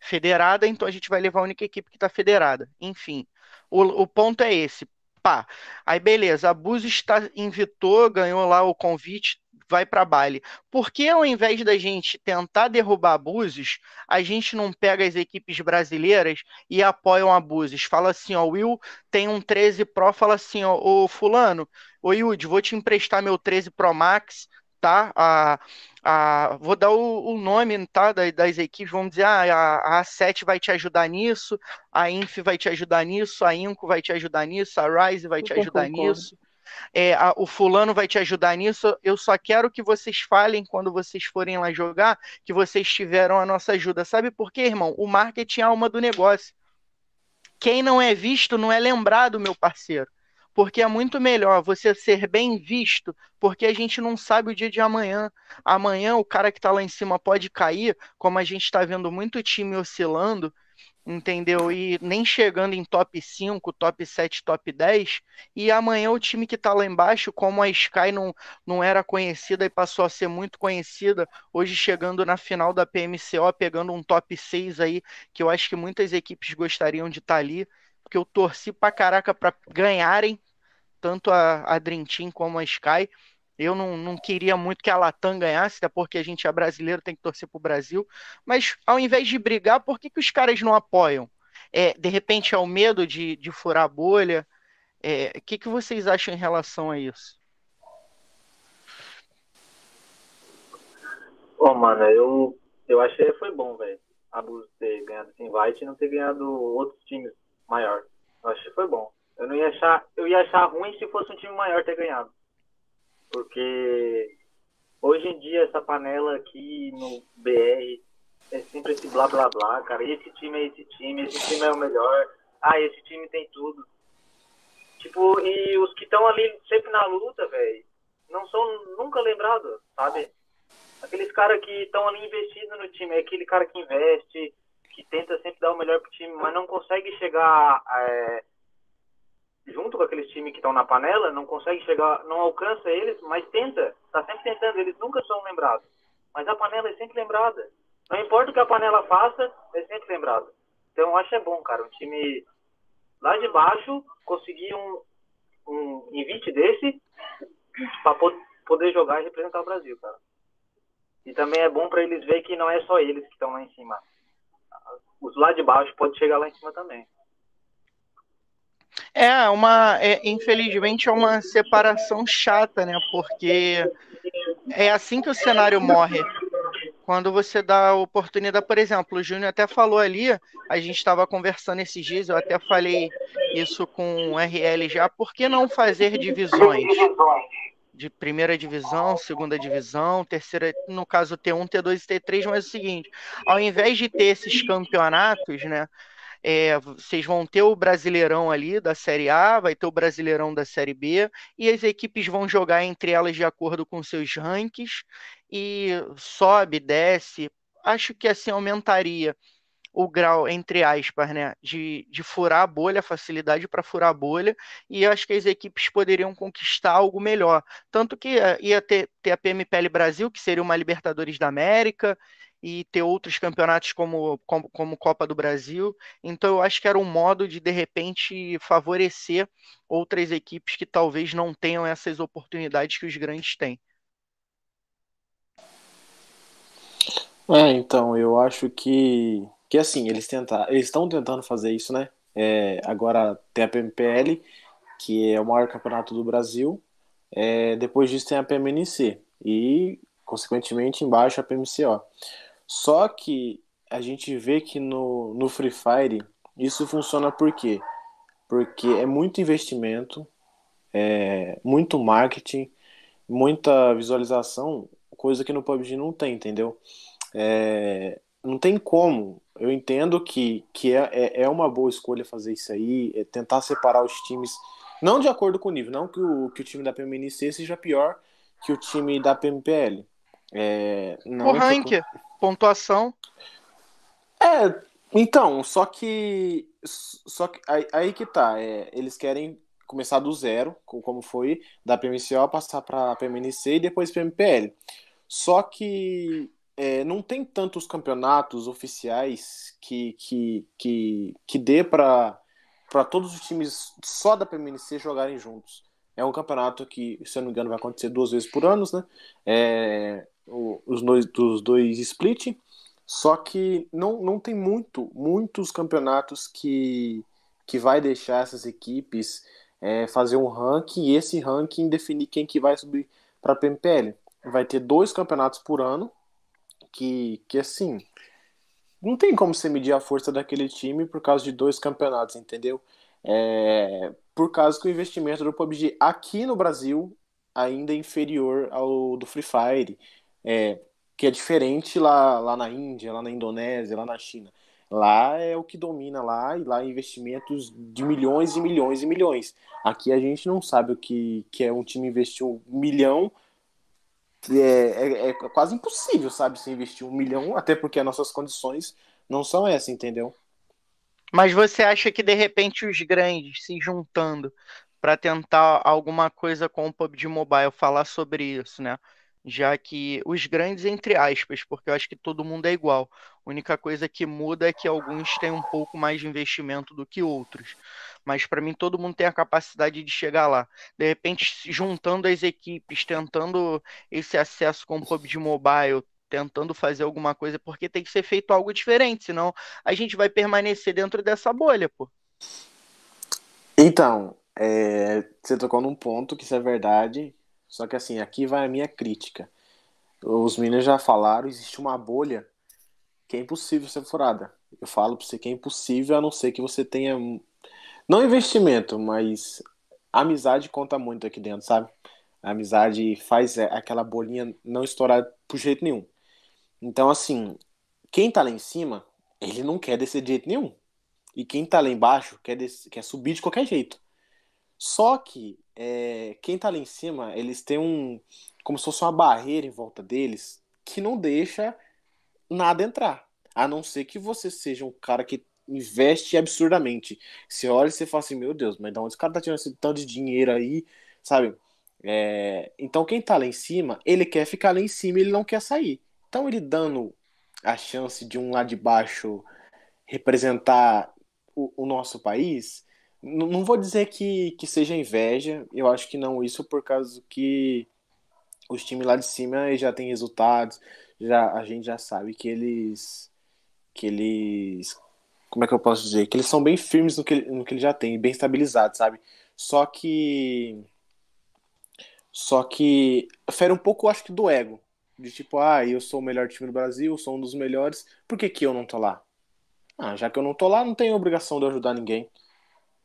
federada, então a gente vai levar a única equipe que está federada. Enfim, o, o ponto é esse. Pá, aí beleza, Abusos está invitou, ganhou lá o convite, vai para Bali. Por que ao invés da gente tentar derrubar abusos, a gente não pega as equipes brasileiras e apoiam abusos? Fala assim, ó, Will tem um 13 Pro, fala assim, ó, ô fulano, ô Yud, vou te emprestar meu 13 Pro Max, tá? A, a, vou dar o, o nome tá, das, das, equipes, vamos dizer, ah, a, a A7 vai te ajudar nisso, a Inf vai te ajudar nisso, a Inco vai te ajudar nisso, a Rise vai te ajudar nisso é, a, o fulano vai te ajudar nisso. Eu só quero que vocês falem quando vocês forem lá jogar que vocês tiveram a nossa ajuda. Sabe por quê, irmão? O marketing é a alma do negócio. Quem não é visto não é lembrado, meu parceiro. Porque é muito melhor você ser bem visto, porque a gente não sabe o dia de amanhã. Amanhã o cara que está lá em cima pode cair, como a gente está vendo muito time oscilando, entendeu? E nem chegando em top 5, top 7, top 10. E amanhã o time que tá lá embaixo, como a Sky não, não era conhecida e passou a ser muito conhecida, hoje chegando na final da PMCO, pegando um top 6 aí, que eu acho que muitas equipes gostariam de estar tá ali, porque eu torci pra caraca pra ganharem, tanto a, a Dream Team como a Sky. Eu não, não queria muito que a Latam ganhasse, até porque a gente é brasileiro, tem que torcer pro Brasil. Mas ao invés de brigar, por que, que os caras não apoiam? É, de repente é o medo de, de furar a bolha? É, o que, que vocês acham em relação a isso? Ô, mano, eu, eu achei que foi bom, velho. A Bus ter ganhado esse invite e não ter ganhado outros times maior. Eu achei que foi bom. Eu não ia achar, eu ia achar ruim se fosse um time maior ter ganhado. Porque hoje em dia essa panela aqui no BR é sempre esse blá blá blá, cara. Esse time é esse time, esse time é o melhor. Ah, esse time tem tudo. Tipo, e os que estão ali sempre na luta, velho, não são nunca lembrados, sabe? Aqueles caras que estão ali investidos no time, é aquele cara que investe, que tenta sempre dar o melhor pro time, mas não consegue chegar é, junto com aqueles times que estão na panela, não consegue chegar, não alcança eles, mas tenta, está sempre tentando, eles nunca são lembrados. Mas a panela é sempre lembrada. Não importa o que a panela faça, é sempre lembrado. Então eu acho é bom, cara, um time lá de baixo conseguir um, um invite desse para poder jogar e representar o Brasil, cara. E também é bom para eles ver que não é só eles que estão lá em cima. Os lá de baixo podem chegar lá em cima também. É uma, é, infelizmente é uma separação chata, né? Porque é assim que o cenário morre. Quando você dá a oportunidade, por exemplo, o Júnior até falou ali, a gente estava conversando esses dias, eu até falei isso com o RL já, por que não fazer divisões? De primeira divisão, segunda divisão, terceira, no caso T1, T2 e T3, mas é o seguinte, ao invés de ter esses campeonatos, né? É, vocês vão ter o Brasileirão ali da Série A, vai ter o Brasileirão da Série B, e as equipes vão jogar entre elas de acordo com seus rankings, e sobe, desce. Acho que assim aumentaria o grau, entre aspas, né, de, de furar a bolha, facilidade para furar a bolha, e acho que as equipes poderiam conquistar algo melhor. Tanto que eh, ia ter, ter a PMPL Brasil, que seria uma Libertadores da América, e ter outros campeonatos como, como, como, Copa do Brasil. Então eu acho que era um modo de de repente favorecer outras equipes que talvez não tenham essas oportunidades que os grandes têm. É, então eu acho que que assim eles tentar, eles estão tentando fazer isso, né? É, agora tem a PMPL que é o maior campeonato do Brasil. É, depois disso tem a PMNC e consequentemente embaixo a PMCO. Só que a gente vê que no, no Free Fire isso funciona por quê? Porque é muito investimento, é muito marketing, muita visualização coisa que no PUBG não tem, entendeu? É, não tem como. Eu entendo que, que é, é, é uma boa escolha fazer isso aí, é tentar separar os times, não de acordo com o nível, não que o, que o time da PMNC seja pior que o time da PMPL. É, o rank, pontuação. É, então, só que. Só que aí, aí que tá. É, eles querem começar do zero, como foi, da PMCO passar para PMNC e depois PMPL. Só que é, não tem tantos campeonatos oficiais que, que, que, que dê para todos os times só da PMNC jogarem juntos. É um campeonato que, se eu não me engano, vai acontecer duas vezes por ano, né? É, os dois, dos dois split. Só que não, não tem muito, muitos campeonatos que, que vai deixar essas equipes é, fazer um ranking e esse ranking definir quem que vai subir para a PMPL. Vai ter dois campeonatos por ano, que, que assim, não tem como você medir a força daquele time por causa de dois campeonatos, entendeu? É, por causa que o investimento do PUBG aqui no Brasil ainda é inferior ao do Free Fire, é, que é diferente lá, lá na Índia, lá na Indonésia, lá na China. Lá é o que domina lá, e lá investimentos de milhões e milhões e milhões. Aqui a gente não sabe o que, que é um time investir um milhão. É, é, é quase impossível, sabe, se investir um milhão, até porque as nossas condições não são essas, entendeu? Mas você acha que de repente os grandes se juntando para tentar alguma coisa com o PUBG Mobile falar sobre isso, né? Já que os grandes, entre aspas, porque eu acho que todo mundo é igual. A única coisa que muda é que alguns têm um pouco mais de investimento do que outros. Mas para mim, todo mundo tem a capacidade de chegar lá. De repente, juntando as equipes, tentando esse acesso com o PUBG Mobile, tentando fazer alguma coisa, porque tem que ser feito algo diferente, senão a gente vai permanecer dentro dessa bolha, pô. Então, é, você tocou num ponto que isso é verdade, só que assim, aqui vai a minha crítica. Os meninos já falaram, existe uma bolha que é impossível ser furada. Eu falo para você que é impossível, a não ser que você tenha não investimento, mas amizade conta muito aqui dentro, sabe? A amizade faz é, aquela bolinha não estourar por jeito nenhum. Então, assim, quem tá lá em cima, ele não quer descer de jeito nenhum. E quem tá lá embaixo quer, quer subir de qualquer jeito. Só que é, quem tá lá em cima, eles têm um. como se fosse uma barreira em volta deles que não deixa nada entrar. A não ser que você seja um cara que investe absurdamente. Você olha e você fala assim, meu Deus, mas de onde esse cara tá tirando esse tanto de dinheiro aí, sabe? É, então quem tá lá em cima, ele quer ficar lá em cima, ele não quer sair. Então ele dando a chance de um lá de baixo representar o, o nosso país, não vou dizer que, que seja inveja, eu acho que não isso por causa que os times lá de cima já têm resultados, já a gente já sabe que eles que eles como é que eu posso dizer? Que eles são bem firmes no que, no que eles já têm, bem estabilizados, sabe? Só que só que fere um pouco, acho que do ego, de tipo, ah, eu sou o melhor time do Brasil, sou um dos melhores, por que que eu não tô lá? Ah, já que eu não tô lá, não tenho obrigação de ajudar ninguém.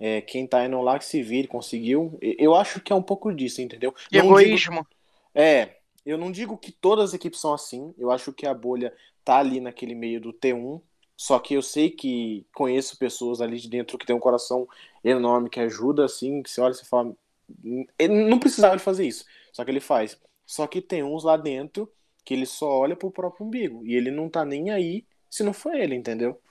É, quem tá indo lá que se vire, conseguiu. Eu acho que é um pouco disso, entendeu? Egoísmo. Digo... É, eu não digo que todas as equipes são assim. Eu acho que a bolha tá ali naquele meio do T1. Só que eu sei que conheço pessoas ali de dentro que tem um coração enorme, que ajuda, assim, que você olha e você fala. Ele não precisava de fazer isso. Só que ele faz. Só que tem uns lá dentro que ele só olha pro próprio umbigo. E ele não tá nem aí se não for ele, entendeu?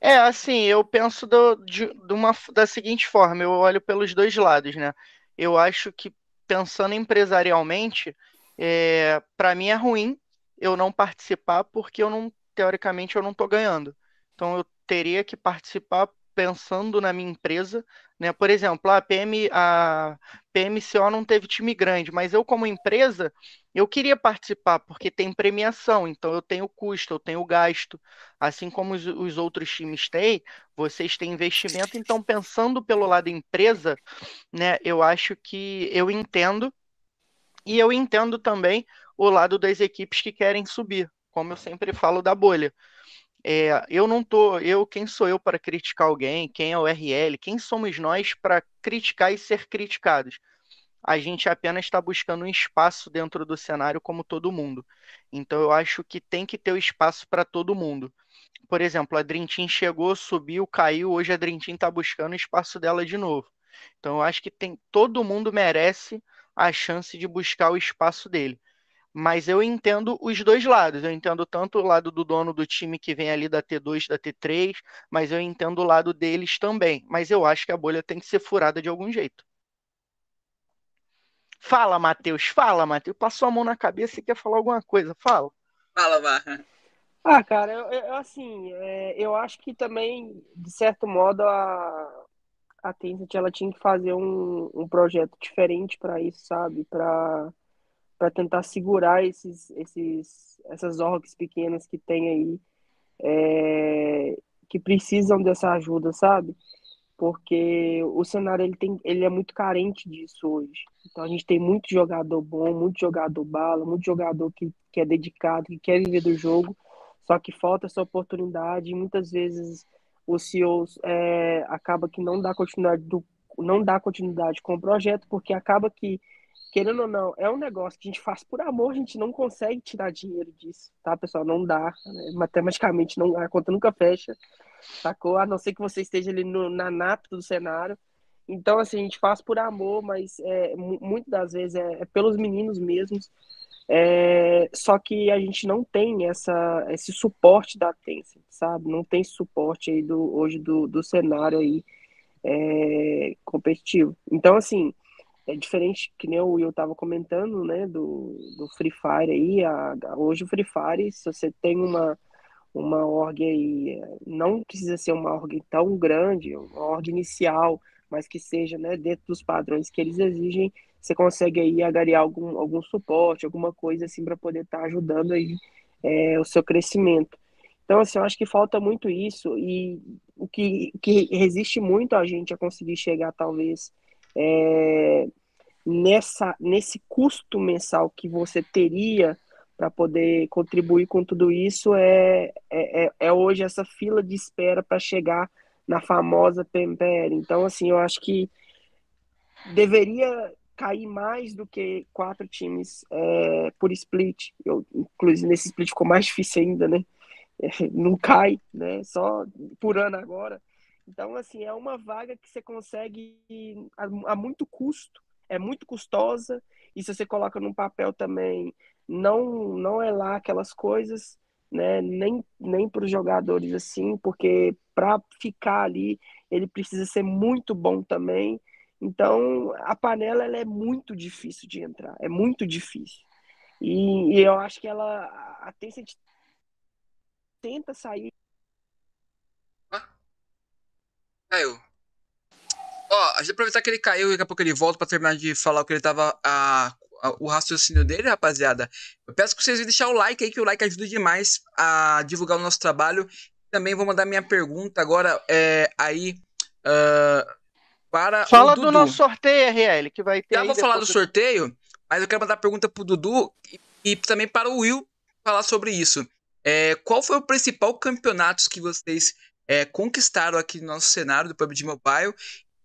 É, assim, eu penso do, de, de uma, da seguinte forma, eu olho pelos dois lados, né? Eu acho que, pensando empresarialmente, é, para mim é ruim eu não participar porque eu não, teoricamente, eu não estou ganhando. Então eu teria que participar pensando na minha empresa, né? Por exemplo, a PM, a PMCO não teve time grande, mas eu como empresa, eu queria participar porque tem premiação, então eu tenho custo, eu tenho gasto, assim como os, os outros times têm, vocês têm investimento, então pensando pelo lado empresa, né, eu acho que eu entendo e eu entendo também o lado das equipes que querem subir, como eu sempre falo da bolha. É, eu não tô, eu quem sou eu para criticar alguém? Quem é o RL? Quem somos nós para criticar e ser criticados? a gente apenas está buscando um espaço dentro do cenário como todo mundo. Então eu acho que tem que ter o espaço para todo mundo. Por exemplo, a Team chegou, subiu, caiu, hoje a Team está buscando o espaço dela de novo. Então eu acho que tem todo mundo merece a chance de buscar o espaço dele. Mas eu entendo os dois lados. Eu entendo tanto o lado do dono do time que vem ali da T2, da T3, mas eu entendo o lado deles também. Mas eu acho que a bolha tem que ser furada de algum jeito. Fala, Matheus, fala, Matheus. Passou a mão na cabeça e quer falar alguma coisa. Fala. Fala, Mar. Ah, cara, eu, eu assim, é, eu acho que também, de certo modo, a, a Tencent ela tinha que fazer um, um projeto diferente para isso, sabe? Para para tentar segurar esses, esses, essas orgs pequenas que tem aí, é, que precisam dessa ajuda, sabe? porque o cenário ele, tem, ele é muito carente disso hoje. Então a gente tem muito jogador bom, muito jogador bala, muito jogador que, que é dedicado, que quer viver do jogo, só que falta essa oportunidade e muitas vezes o CEO é, acaba que não dá continuidade do, não dá continuidade com o projeto porque acaba que querendo ou não, é um negócio que a gente faz por amor, a gente não consegue tirar dinheiro disso, tá, pessoal? Não dá. Né? Matematicamente, não, a conta nunca fecha, sacou? A não ser que você esteja ali no, na nata do cenário. Então, assim, a gente faz por amor, mas é, muitas das vezes é, é pelos meninos mesmos. É, só que a gente não tem essa, esse suporte da Tencent, sabe? Não tem suporte aí do, hoje do, do cenário aí é, competitivo. Então, assim, é diferente que nem o Will estava comentando, né, do, do Free Fire aí, a, a, hoje o Free Fire, se você tem uma, uma org aí, não precisa ser uma org tão grande, uma org inicial, mas que seja, né, dentro dos padrões que eles exigem, você consegue aí agariar algum, algum suporte, alguma coisa assim para poder estar tá ajudando aí é, o seu crescimento. Então, assim, eu acho que falta muito isso e o que, que resiste muito a gente a conseguir chegar, talvez, é, nessa, nesse custo mensal que você teria para poder contribuir com tudo isso é, é, é, é hoje essa fila de espera para chegar na famosa PMPL. Então, assim, eu acho que deveria cair mais do que quatro times é, por split. Eu, inclusive, nesse split ficou mais difícil ainda, né? É, não cai, né? Só por ano agora. Então, assim, é uma vaga que você consegue a, a muito custo, é muito custosa, e se você coloca num papel também, não, não é lá aquelas coisas, né? Nem, nem para os jogadores assim, porque para ficar ali, ele precisa ser muito bom também. Então, a panela ela é muito difícil de entrar, é muito difícil. E, e eu acho que ela, a Tencent tenta sair Caiu. Ó, a gente aproveitar que ele caiu e daqui a pouco ele volta pra terminar de falar o que ele tava. A, a, o raciocínio dele, rapaziada. Eu peço que vocês deixem o like aí, que o like ajuda demais a divulgar o nosso trabalho. Também vou mandar minha pergunta agora é, aí. Uh, para Fala do nosso sorteio, RL, que vai ter. Já vou falar do sorteio, mas eu quero mandar a pergunta pro Dudu e, e também para o Will falar sobre isso. É, qual foi o principal campeonato que vocês é, conquistaram aqui no nosso cenário do PUBG Mobile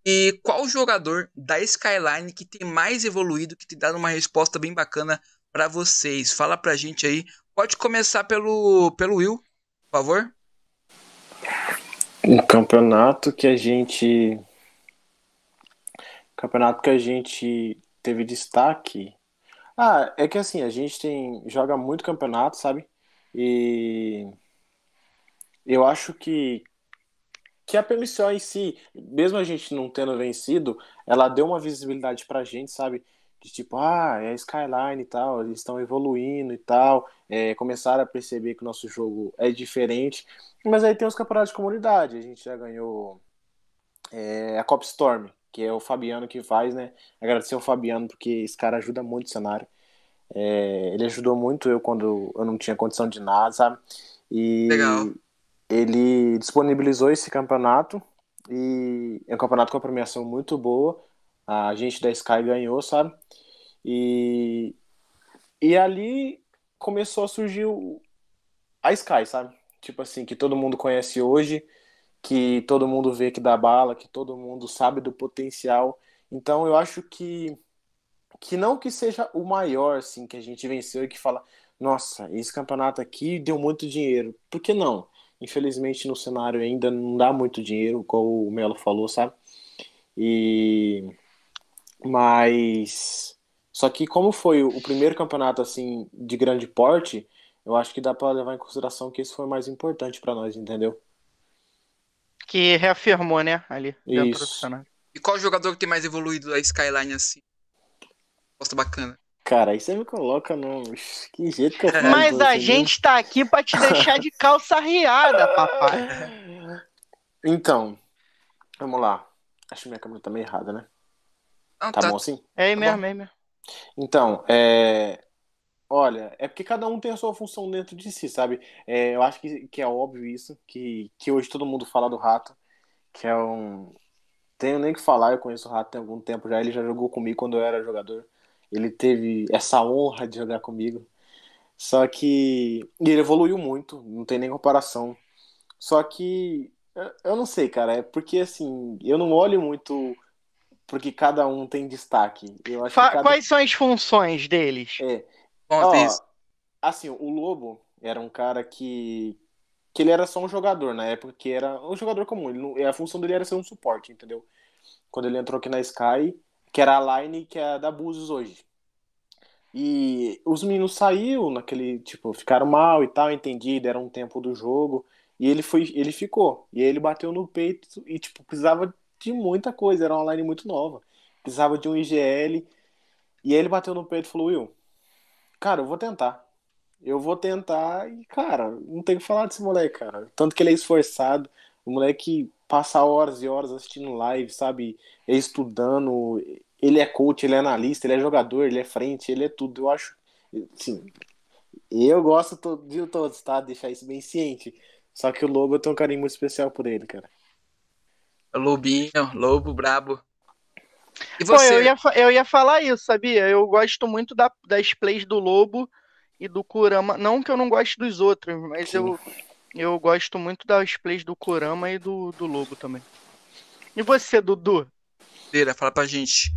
e qual jogador da Skyline que tem mais evoluído, que tem dado uma resposta bem bacana para vocês? Fala pra gente aí. Pode começar pelo, pelo Will, por favor. Um campeonato que a gente. Campeonato que a gente teve destaque. Ah, é que assim, a gente tem. joga muito campeonato, sabe? E eu acho que que a permissão em si, mesmo a gente não tendo vencido, ela deu uma visibilidade pra gente, sabe? De tipo, ah, é Skyline e tal, eles estão evoluindo e tal, é, começaram a perceber que o nosso jogo é diferente. Mas aí tem os campeonatos de comunidade, a gente já ganhou é, a Cop Storm, que é o Fabiano que faz, né? Agradecer ao Fabiano, porque esse cara ajuda muito o cenário. É, ele ajudou muito eu quando eu não tinha condição de nada, sabe? E Legal ele disponibilizou esse campeonato e é um campeonato com uma premiação muito boa. A gente da Sky ganhou, sabe? E, e ali começou a surgir o, a Sky, sabe? Tipo assim, que todo mundo conhece hoje, que todo mundo vê que dá bala, que todo mundo sabe do potencial. Então eu acho que que não que seja o maior, assim, que a gente venceu e que fala, nossa, esse campeonato aqui deu muito dinheiro. Por que não? Infelizmente no cenário ainda não dá muito dinheiro, como o Melo falou, sabe? E mas só que como foi o primeiro campeonato assim de grande porte, eu acho que dá para levar em consideração que esse foi o mais importante para nós, entendeu? Que reafirmou, né, ali dentro Isso. do E qual jogador que tem mais evoluído da Skyline assim? Posta bacana. Cara, aí você me coloca no. Que jeito que eu falo. Mas a gente tá aqui pra te deixar de calça riada, papai. Então, vamos lá. Acho que minha câmera tá meio errada, né? Não, tá, tá, bom assim? É aí tá mesmo, é aí mesmo. Então, é. Olha, é porque cada um tem a sua função dentro de si, sabe? É, eu acho que, que é óbvio isso, que, que hoje todo mundo fala do Rato, que é um. Tenho nem que falar, eu conheço o Rato tem algum tempo já, ele já jogou comigo quando eu era jogador. Ele teve essa honra de jogar comigo. Só que. E ele evoluiu muito, não tem nem comparação. Só que. Eu não sei, cara, é porque assim, eu não olho muito porque cada um tem destaque. Eu acho cada... Quais são as funções deles? É. Ó, assim, o Lobo era um cara que que ele era só um jogador na época, que era um jogador comum. Ele não... a função dele era ser um suporte, entendeu? Quando ele entrou aqui na Sky, que era a line que é da Búzios hoje. E os meninos saíram naquele, tipo, ficaram mal e tal, entendi, deram um tempo do jogo. E ele foi, ele ficou. E ele bateu no peito e, tipo, precisava de muita coisa, era uma line muito nova. Precisava de um IGL. E aí ele bateu no peito e falou, Will, cara, eu vou tentar. Eu vou tentar e, cara, não tem o que falar desse moleque, cara. Tanto que ele é esforçado. O moleque passa horas e horas assistindo live, sabe? Estudando. Ele é coach, ele é analista, ele é jogador, ele é frente, ele é tudo. Eu acho. Assim, eu gosto de todos, tá? Deixar isso bem ciente. Só que o Lobo eu tenho um carinho muito especial por ele, cara. Lobinho, Lobo brabo. E você? Pô, eu, ia, eu ia falar isso, sabia? Eu gosto muito da, das plays do Lobo e do Kurama. Não que eu não goste dos outros, mas eu, eu gosto muito das plays do Kurama e do, do Lobo também. E você, Dudu? Fala pra gente.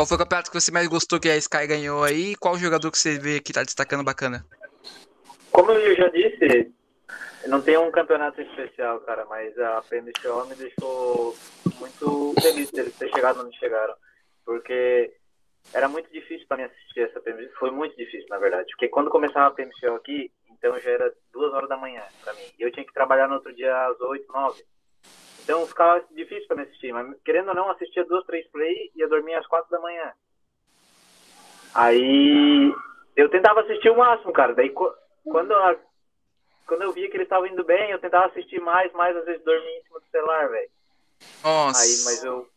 Qual foi o campeonato que você mais gostou que a Sky ganhou aí? Qual jogador que você vê que tá destacando bacana? Como eu já disse, não tem um campeonato especial, cara, mas a PMCO me deixou muito feliz deles ter chegado onde chegaram. Porque era muito difícil para mim assistir essa PMCO. Foi muito difícil, na verdade. Porque quando começava a PMCO aqui, então já era duas horas da manhã para mim. E eu tinha que trabalhar no outro dia às oito, nove. Então ficava difícil para me assistir. Mas querendo ou não, assistia duas, três play e ia dormir às quatro da manhã. Aí eu tentava assistir o máximo, cara. Daí quando a quando eu via que ele estava indo bem, eu tentava assistir mais, mais às vezes dormia em cima do celular, velho. Nossa. Aí, mas eu.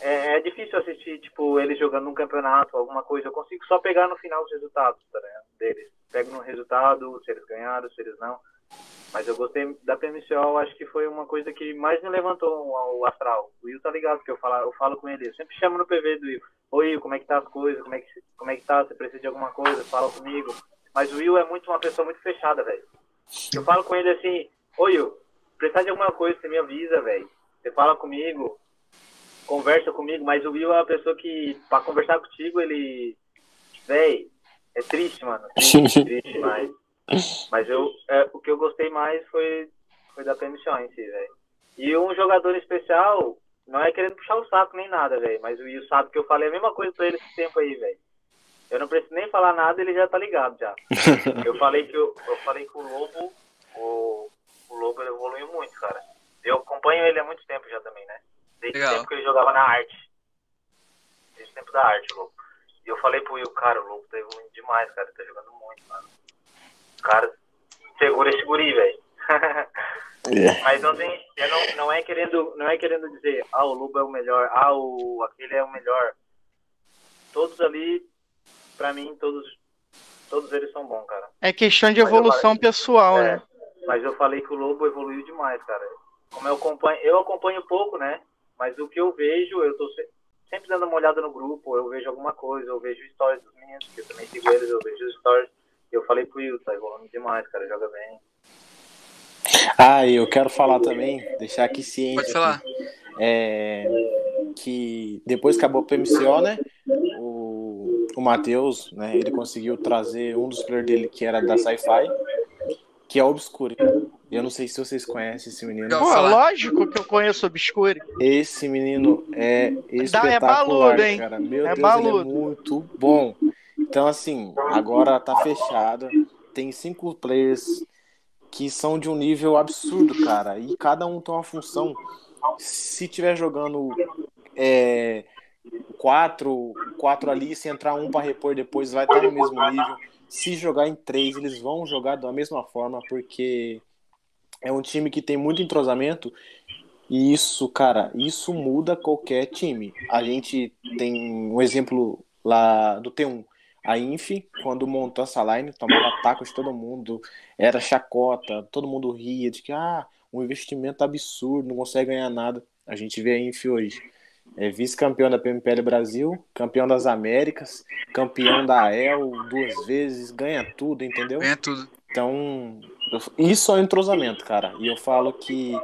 É, é, difícil assistir, tipo, ele jogando um campeonato, alguma coisa. Eu consigo só pegar no final os resultados, tá, né, deles. Pego no resultado, se eles ganharam, se eles não. Mas eu gostei da PMCO, acho que foi uma coisa que mais me levantou o astral. O Will tá ligado, porque eu falo, eu falo com ele. Eu sempre chamo no PV do Will. Oi, Will, como é que tá as coisas? Como é que, como é que tá? Você precisa de alguma coisa? Fala comigo. Mas o Will é muito uma pessoa muito fechada, velho. Eu falo com ele assim, oi, eu, precisar de alguma coisa, você me avisa, velho. Você fala comigo, conversa comigo, mas o Will é uma pessoa que, pra conversar contigo, ele. Véi, é triste, mano. Triste, triste mas. Mas eu, é, o que eu gostei mais foi, foi da permissão em si, velho. E um jogador especial, não é querendo puxar o saco nem nada, velho. Mas o Will sabe que eu falei a mesma coisa pra ele esse tempo aí, velho. Eu não preciso nem falar nada, ele já tá ligado já. eu falei que eu, eu falei que o Lobo, o, o Lobo evoluiu muito, cara. Eu acompanho ele há muito tempo já também, né? Desde o tempo que ele jogava na arte. Desde o tempo da arte, o Lobo. E eu falei pro Will, cara, o Lobo tá evoluindo demais, cara, ele tá jogando muito, mano. Cara, segura esse guri, velho. yeah. Mas não tem, não, não, é querendo, não é querendo dizer, ah, o Lobo é o melhor, ah, o, aquele é o melhor. Todos ali pra mim, todos, todos eles são bons, cara. É questão de evolução falei, pessoal, é, né? Mas eu falei que o Lobo evoluiu demais, cara. Como eu acompanho, eu acompanho pouco, né? Mas o que eu vejo, eu tô sempre dando uma olhada no grupo, eu vejo alguma coisa, eu vejo stories dos meninos, que eu também sigo eles, eu vejo stories. Eu falei pro Will, tá evoluindo demais, cara, joga bem. Ah, eu quero falar também, deixar aqui ciente. Pode falar. é, que depois que acabou o PMCO, né? o Matheus, né, ele conseguiu trazer um dos players dele que era da Sci-Fi, que é o Obscure. Eu não sei se vocês conhecem esse menino. Pô, lógico que eu conheço o Obscure. Esse menino é espetacular, é baludo, hein? cara. Meu é Deus, baludo. ele é muito bom. Então, assim, agora tá fechado. Tem cinco players que são de um nível absurdo, cara. E cada um tem uma função. Se tiver jogando é, quatro, quatro ali, se entrar um para repor depois, vai estar no mesmo nível. Se jogar em três, eles vão jogar da mesma forma, porque é um time que tem muito entrosamento. E isso, cara, isso muda qualquer time. A gente tem um exemplo lá do T1. A Inf, quando montou essa line, tomava tacos de todo mundo, era chacota, todo mundo ria de que, ah, um investimento absurdo, não consegue ganhar nada. A gente vê a Inf hoje é vice-campeão da PMPL Brasil, campeão das Américas, campeão da AEL duas vezes, ganha tudo, entendeu? Ganha tudo. Então, isso é um entrosamento, cara. E eu falo que,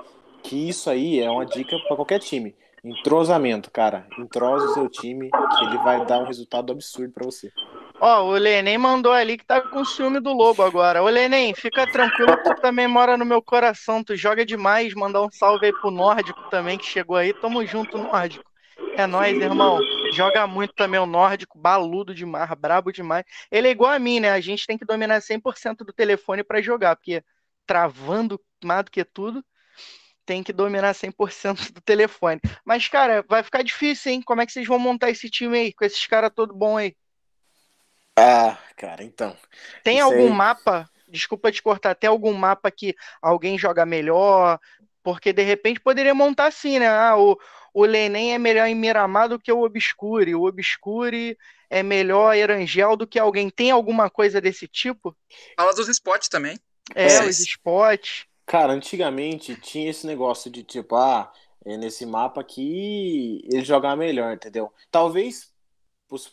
que isso aí é uma dica para qualquer time. Entrosamento, cara. Entrosa o seu time, que ele vai dar um resultado absurdo para você. Ó, o Lenem mandou ali que tá com ciúme do Lobo agora. Ô, Lenem, fica tranquilo tu também mora no meu coração. Tu joga demais. Mandar um salve aí pro Nórdico também, que chegou aí. Tamo junto, Nórdico. É nóis, irmão. Joga muito também o nórdico, baludo demais, brabo demais. Ele é igual a mim, né? A gente tem que dominar 100% do telefone para jogar, porque travando mais do que tudo, tem que dominar 100% do telefone. Mas, cara, vai ficar difícil, hein? Como é que vocês vão montar esse time aí, com esses caras todo bom aí? Ah, cara, então. Tem algum aí... mapa? Desculpa te cortar, tem algum mapa que alguém joga melhor? Porque de repente poderia montar assim, né? Ah, o, o Lenem é melhor em Miramar do que o Obscure, o Obscure é melhor Erangel do que alguém. Tem alguma coisa desse tipo? Fala dos spots também. É, é, os spots. Cara, antigamente tinha esse negócio de tipo, ah, é nesse mapa aqui ele jogar melhor, entendeu? Talvez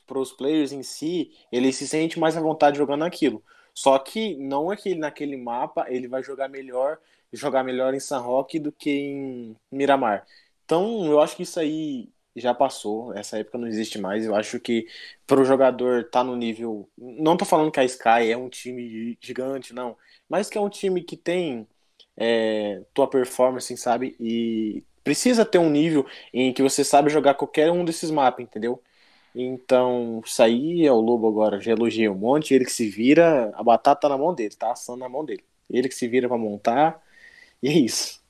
para os players em si, ele se sente mais à vontade jogando aquilo. Só que não é que naquele mapa ele vai jogar melhor, jogar melhor em San Roque do que em Miramar. Então, eu acho que isso aí já passou, essa época não existe mais. Eu acho que para o jogador estar tá no nível. Não tô falando que a Sky é um time gigante, não. Mas que é um time que tem é, tua performance, sabe? E precisa ter um nível em que você sabe jogar qualquer um desses mapas, entendeu? Então, isso aí é o Lobo agora. Já elogiei um monte. Ele que se vira, a batata tá na mão dele, tá assando na mão dele. Ele que se vira para montar. E é isso.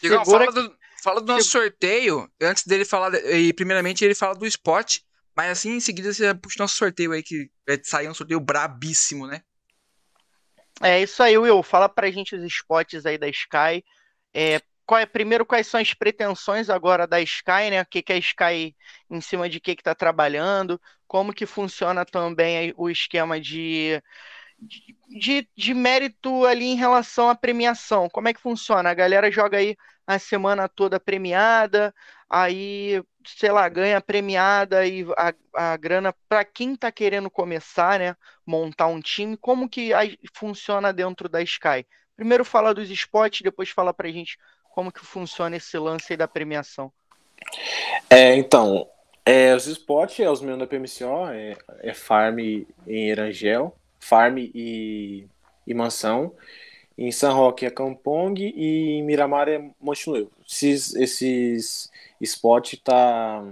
Digão, fala do, Fala do nosso sorteio, antes dele falar, e primeiramente ele fala do spot, mas assim em seguida você puxa o nosso sorteio aí, que vai sair um sorteio brabíssimo, né? É isso aí, Will. Fala pra gente os spots aí da Sky. É, qual é, primeiro, quais são as pretensões agora da Sky, né? O que, que a Sky, em cima de que, que tá trabalhando, como que funciona também o esquema de, de, de mérito ali em relação à premiação. Como é que funciona? A galera joga aí a semana toda premiada, aí, sei lá, ganha premiada e a, a grana para quem está querendo começar, né, montar um time, como que a, funciona dentro da Sky? Primeiro fala dos spots, depois fala pra gente como que funciona esse lance aí da premiação. É, então, é, os spots é os meus da PMCO, é, é Farm em Erangel, Farm e, e Mansão. Em San Roque é Kampong e em Miramar é Monte Esses, esses spots tá,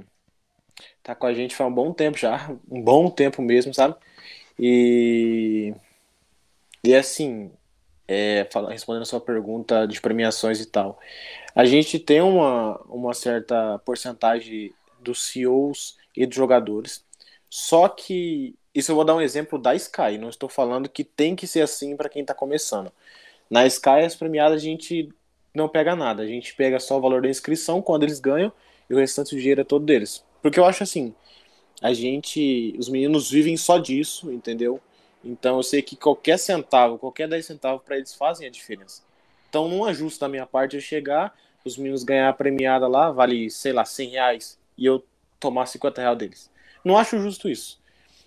tá com a gente faz um bom tempo já, um bom tempo mesmo, sabe? E, e assim, é, respondendo a sua pergunta de premiações e tal, a gente tem uma, uma certa porcentagem dos CEOs e dos jogadores, só que isso eu vou dar um exemplo da Sky, não estou falando que tem que ser assim para quem está começando. Na Sky, as premiadas a gente não pega nada, a gente pega só o valor da inscrição quando eles ganham e o restante do dinheiro é todo deles. Porque eu acho assim, a gente, os meninos vivem só disso, entendeu? Então eu sei que qualquer centavo, qualquer 10 centavos para eles fazem a diferença. Então não é justo da minha parte eu chegar, os meninos ganhar a premiada lá, vale, sei lá, 100 reais, e eu tomar 50 reais deles. Não acho justo isso.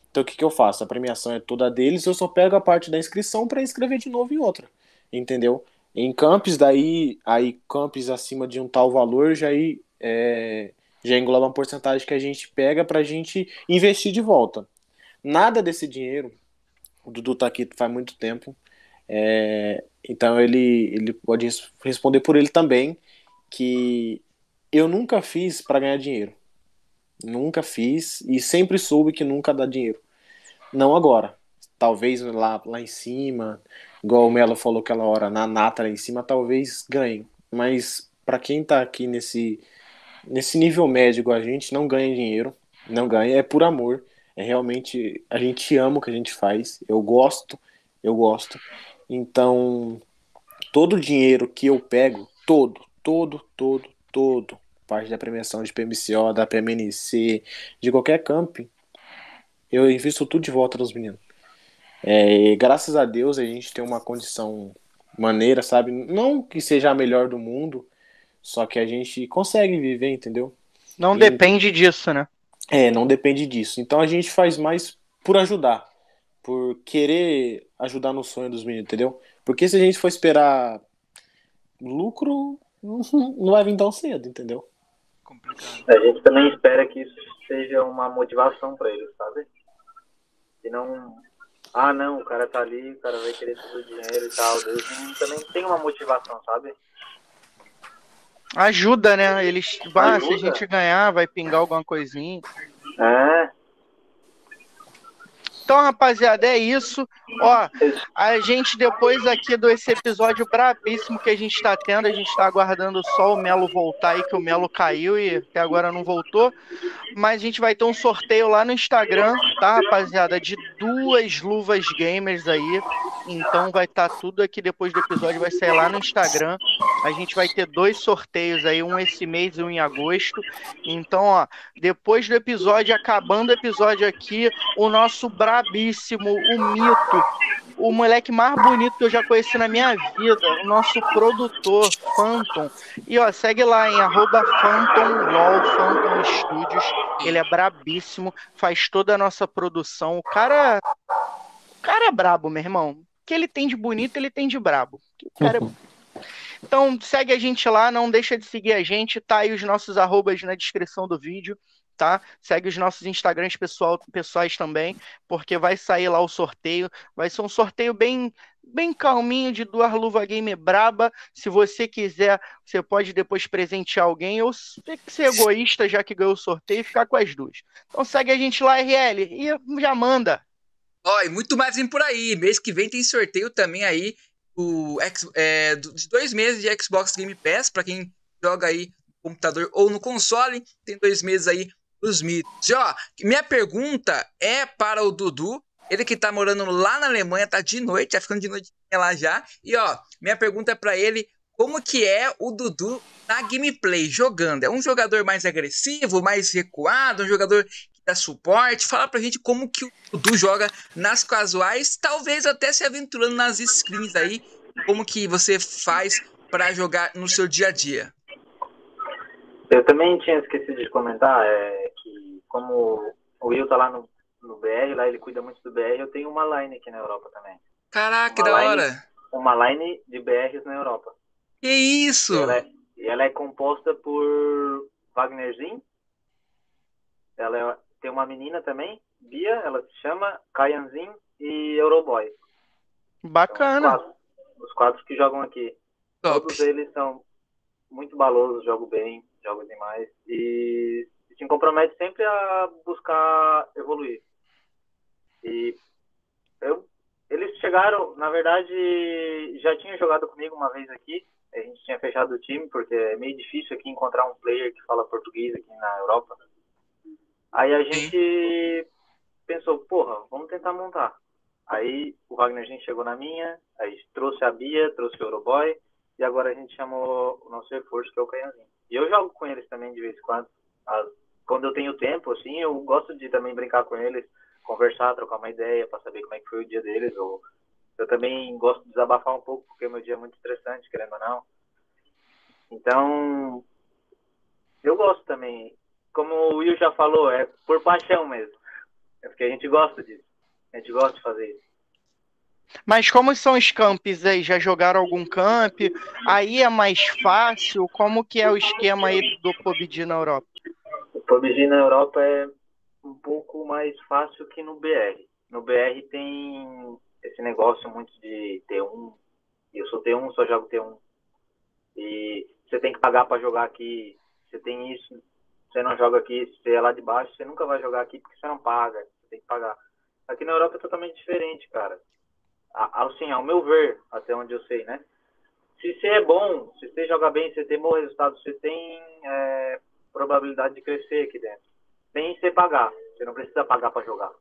Então o que, que eu faço? A premiação é toda deles, eu só pego a parte da inscrição para inscrever de novo em outra entendeu? Em campos, daí, aí campos acima de um tal valor, já, aí, é, já engloba uma porcentagem que a gente pega para a gente investir de volta. nada desse dinheiro. O Dudu tá aqui faz muito tempo. É, então ele, ele pode responder por ele também que eu nunca fiz para ganhar dinheiro. Nunca fiz e sempre soube que nunca dá dinheiro. Não agora. Talvez lá, lá em cima, igual o Melo falou aquela hora, na nata lá em cima, talvez ganhe. Mas para quem tá aqui nesse, nesse nível médio igual a gente, não ganha dinheiro. Não ganha, é por amor. É realmente. A gente ama o que a gente faz. Eu gosto, eu gosto. Então, todo o dinheiro que eu pego, todo, todo, todo, todo, parte da premiação de PMCO, da PMNC, de qualquer camp, eu invisto tudo de volta nos meninos. É, graças a Deus a gente tem uma condição maneira, sabe? Não que seja a melhor do mundo, só que a gente consegue viver, entendeu? Não e, depende disso, né? É, não depende disso. Então a gente faz mais por ajudar, por querer ajudar no sonho dos meninos, entendeu? Porque se a gente for esperar lucro, não vai vir tão cedo, entendeu? Complicado. A gente também espera que isso seja uma motivação para eles, sabe? E não. Ah, não, o cara tá ali, o cara vai querer todo o dinheiro e tal. Eles também tem uma motivação, sabe? Ajuda, né? Eles. Ah, se a gente ganhar, vai pingar alguma coisinha. É. Então, rapaziada, é isso. Ó, a gente depois aqui desse episódio brabíssimo que a gente está tendo, a gente está aguardando só o Melo voltar aí, que o Melo caiu e até agora não voltou. Mas a gente vai ter um sorteio lá no Instagram, tá, rapaziada? De duas luvas gamers aí. Então vai estar tá tudo aqui depois do episódio, vai sair lá no Instagram. A gente vai ter dois sorteios aí, um esse mês e um em agosto. Então, ó, depois do episódio, acabando o episódio aqui, o nosso brabo brabíssimo, o mito, o moleque mais bonito que eu já conheci na minha vida, o nosso produtor, Phantom. E ó, segue lá em arroba Phantom Studios. Ele é brabíssimo, faz toda a nossa produção. O cara. O cara é brabo, meu irmão. O que ele tem de bonito, ele tem de brabo. O cara é... Então segue a gente lá, não deixa de seguir a gente, tá aí os nossos arrobas na descrição do vídeo tá? Segue os nossos Instagrams pessoal, pessoais também, porque vai sair lá o sorteio. Vai ser um sorteio bem bem calminho de duas luva game braba. Se você quiser, você pode depois presentear alguém ou ser egoísta, já que ganhou o sorteio, e ficar com as duas. Então segue a gente lá, RL, e já manda. Ó, e muito mais vem por aí. Mês que vem tem sorteio também aí o, é, de dois meses de Xbox Game Pass, para quem joga aí no computador ou no console. Tem dois meses aí os mitos. E, ó, minha pergunta é para o Dudu. Ele que tá morando lá na Alemanha, tá de noite, tá ficando de noite lá já. E ó, minha pergunta é para ele, como que é o Dudu na gameplay, jogando? É um jogador mais agressivo, mais recuado, um jogador que dá suporte? Fala pra gente como que o Dudu joga nas casuais, talvez até se aventurando nas screens aí, como que você faz para jogar no seu dia a dia. Eu também tinha esquecido de comentar é, que como o Will tá lá no, no BR, lá ele cuida muito do BR, eu tenho uma line aqui na Europa também. Caraca, que da line, hora! Uma line de BRs na Europa. Que isso! E ela é, ela é composta por Wagnerzinho. Ela é, tem uma menina também, Bia, ela se chama Kayanzin e Euroboy. Bacana! Então, os, quatro, os, quatro, que jogam aqui. Top. Todos eles são muito balosos, jogam bem jogo demais e te compromete sempre a buscar evoluir. E eu, eles chegaram, na verdade, já tinham jogado comigo uma vez aqui. A gente tinha fechado o time porque é meio difícil aqui encontrar um player que fala português aqui na Europa. Aí a gente pensou, porra, vamos tentar montar. Aí o Wagner a gente chegou na minha, aí trouxe a Bia, trouxe o Euroboy e agora a gente chamou o nosso reforço que é o Canhãozinho. E eu jogo com eles também de vez em quando. Quando eu tenho tempo, assim, eu gosto de também brincar com eles, conversar, trocar uma ideia para saber como é que foi o dia deles. Ou eu também gosto de desabafar um pouco, porque meu dia é muito estressante, querendo ou não. Então, eu gosto também. Como o Will já falou, é por paixão mesmo. É porque a gente gosta disso. A gente gosta de fazer isso. Mas como são os campos aí? Já jogaram algum camp? Aí é mais fácil? Como que é o esquema aí do PUBG na Europa? O PUBG na Europa é, um pouco mais fácil que no BR. No BR tem esse negócio muito de T1. Eu sou T1, só jogo T1. E você tem que pagar para jogar aqui. Você tem isso, você não joga aqui. Você é lá de baixo, você nunca vai jogar aqui porque você não paga. Você tem que pagar. Aqui na Europa é totalmente diferente, cara. Assim, ao meu ver, até onde eu sei, né? Se você é bom, se você joga bem, você tem bom resultado, você tem é, probabilidade de crescer aqui dentro. Sem você pagar. Você não precisa pagar para jogar.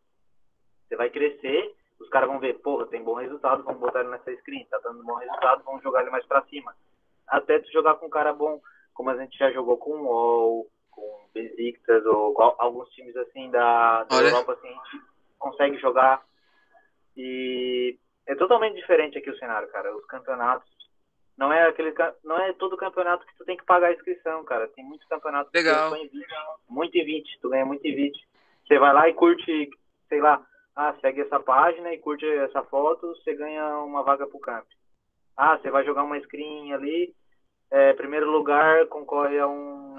Você vai crescer, os caras vão ver, porra, tem bom resultado, vamos botar ele nessa screen, tá dando bom resultado, vamos jogar ele mais para cima. Até tu jogar com um cara bom, como a gente já jogou com o UOL, com Besiktas, ou alguns times assim da, da Europa, assim, a gente consegue jogar. E é totalmente diferente aqui o cenário, cara. Os campeonatos não é aquele não é todo campeonato que tu tem que pagar a inscrição, cara. Tem muitos campeonatos Legal. que tu muito invite, tu ganha muito invite. Você vai lá e curte, sei lá, ah, segue essa página e curte essa foto, você ganha uma vaga pro camp. Ah, você vai jogar uma screen ali, é, primeiro lugar concorre a um,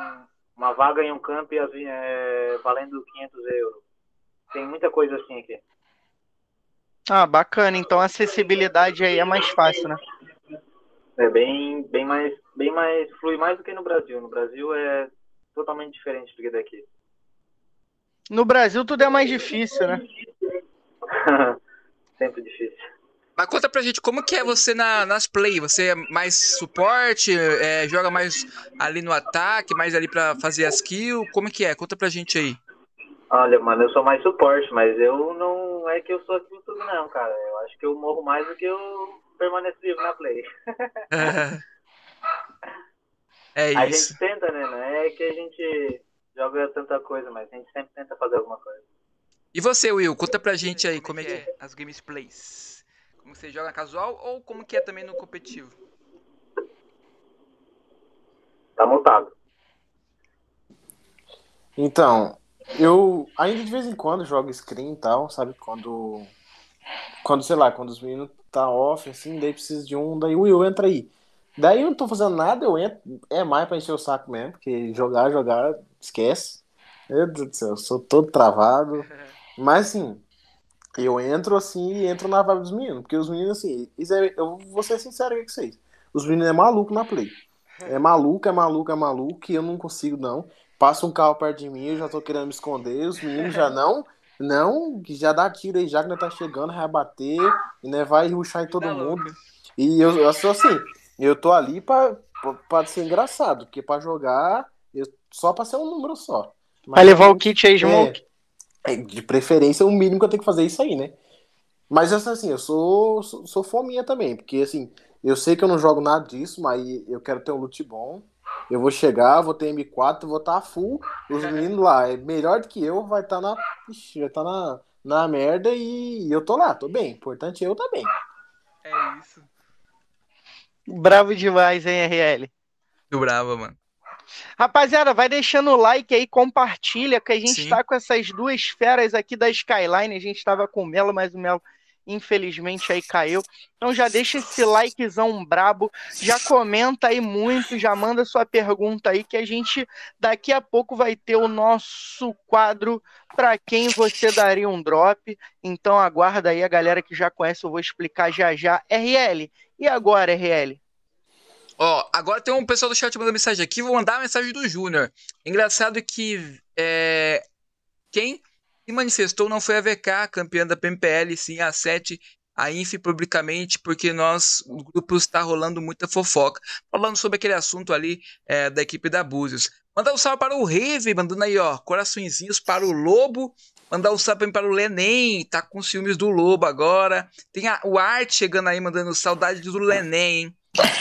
uma vaga em um camp é, valendo 500 euros. Tem muita coisa assim aqui. Ah, bacana. Então a acessibilidade aí é mais fácil, né? É bem, bem mais, bem mais, flui mais do que no Brasil. No Brasil é totalmente diferente do que daqui. No Brasil tudo é mais difícil, né? Sempre difícil. Mas conta pra gente, como que é você na, nas play? Você é mais suporte, é, joga mais ali no ataque, mais ali pra fazer as kills? Como que é? Conta pra gente aí. Olha, mano, eu sou mais suporte, mas eu não é que eu sou aquilo tudo não, cara. Eu acho que eu morro mais do que eu permaneço vivo na play. é isso. A gente tenta, né? Não é que a gente joga tanta coisa, mas a gente sempre tenta fazer alguma coisa. E você, Will, conta pra gente aí como é que é as gameplays. Como você joga casual ou como que é também no competitivo? Tá montado. Então, eu ainda de vez em quando jogo screen e tal, sabe? Quando. Quando, sei lá, quando os meninos tá off, assim, daí precisa de um, daí o Will entra aí. Daí eu não tô fazendo nada, eu entro. É mais pra encher o saco mesmo, porque jogar, jogar, esquece. Meu Deus do céu, eu sou todo travado. Mas assim, eu entro assim e entro na vibe dos meninos. Porque os meninos, assim, é, eu vou ser sincero com vocês. Os meninos é maluco na play. É maluco, é maluco, é maluco, e eu não consigo, não. Passa um carro perto de mim, eu já tô querendo me esconder, os meninos já não, não, que já dá tiro aí já que nós tá chegando, vai bater, e né, vai ruxar em todo tá mundo. E eu, eu sou assim, eu tô ali pra, pra, pra ser engraçado, porque pra jogar, eu, só pra ser um número só. Mas, vai levar o kit aí, Smoke? É, de preferência, o mínimo que eu tenho que fazer é isso aí, né? Mas assim, eu sou, sou, sou fominha também, porque assim, eu sei que eu não jogo nada disso, mas eu quero ter um loot bom. Eu vou chegar, vou ter M4, vou estar tá full. Os meninos lá, é melhor do que eu, vai estar tá na. Ixi, vai estar tá na, na merda e eu tô lá, tô bem. Importante é eu tá bem. É isso. Bravo demais, hein, RL? Do bravo, mano. Rapaziada, vai deixando o like aí, compartilha, que a gente Sim. tá com essas duas feras aqui da Skyline. A gente tava com o Melo, mas o Melo infelizmente aí caiu. Então já deixa esse likezão brabo, já comenta aí muito, já manda sua pergunta aí que a gente daqui a pouco vai ter o nosso quadro para quem você daria um drop. Então aguarda aí a galera que já conhece, eu vou explicar já já. RL, e agora RL? Ó, agora tem um pessoal do chat mandando mensagem aqui, vou mandar a mensagem do Júnior. Engraçado que é, quem se manifestou não foi a VK, campeã da PMPL, sim a 7, a Inf publicamente, porque nós, o grupo está rolando muita fofoca, falando sobre aquele assunto ali é, da equipe da Búzios. Mandar um salve para o Rave, mandando aí, ó, coraçõezinhos para o Lobo. Mandar um salve para o Lenem, tá com ciúmes do Lobo agora. Tem a, o Art chegando aí, mandando saudade do Lenem, hein?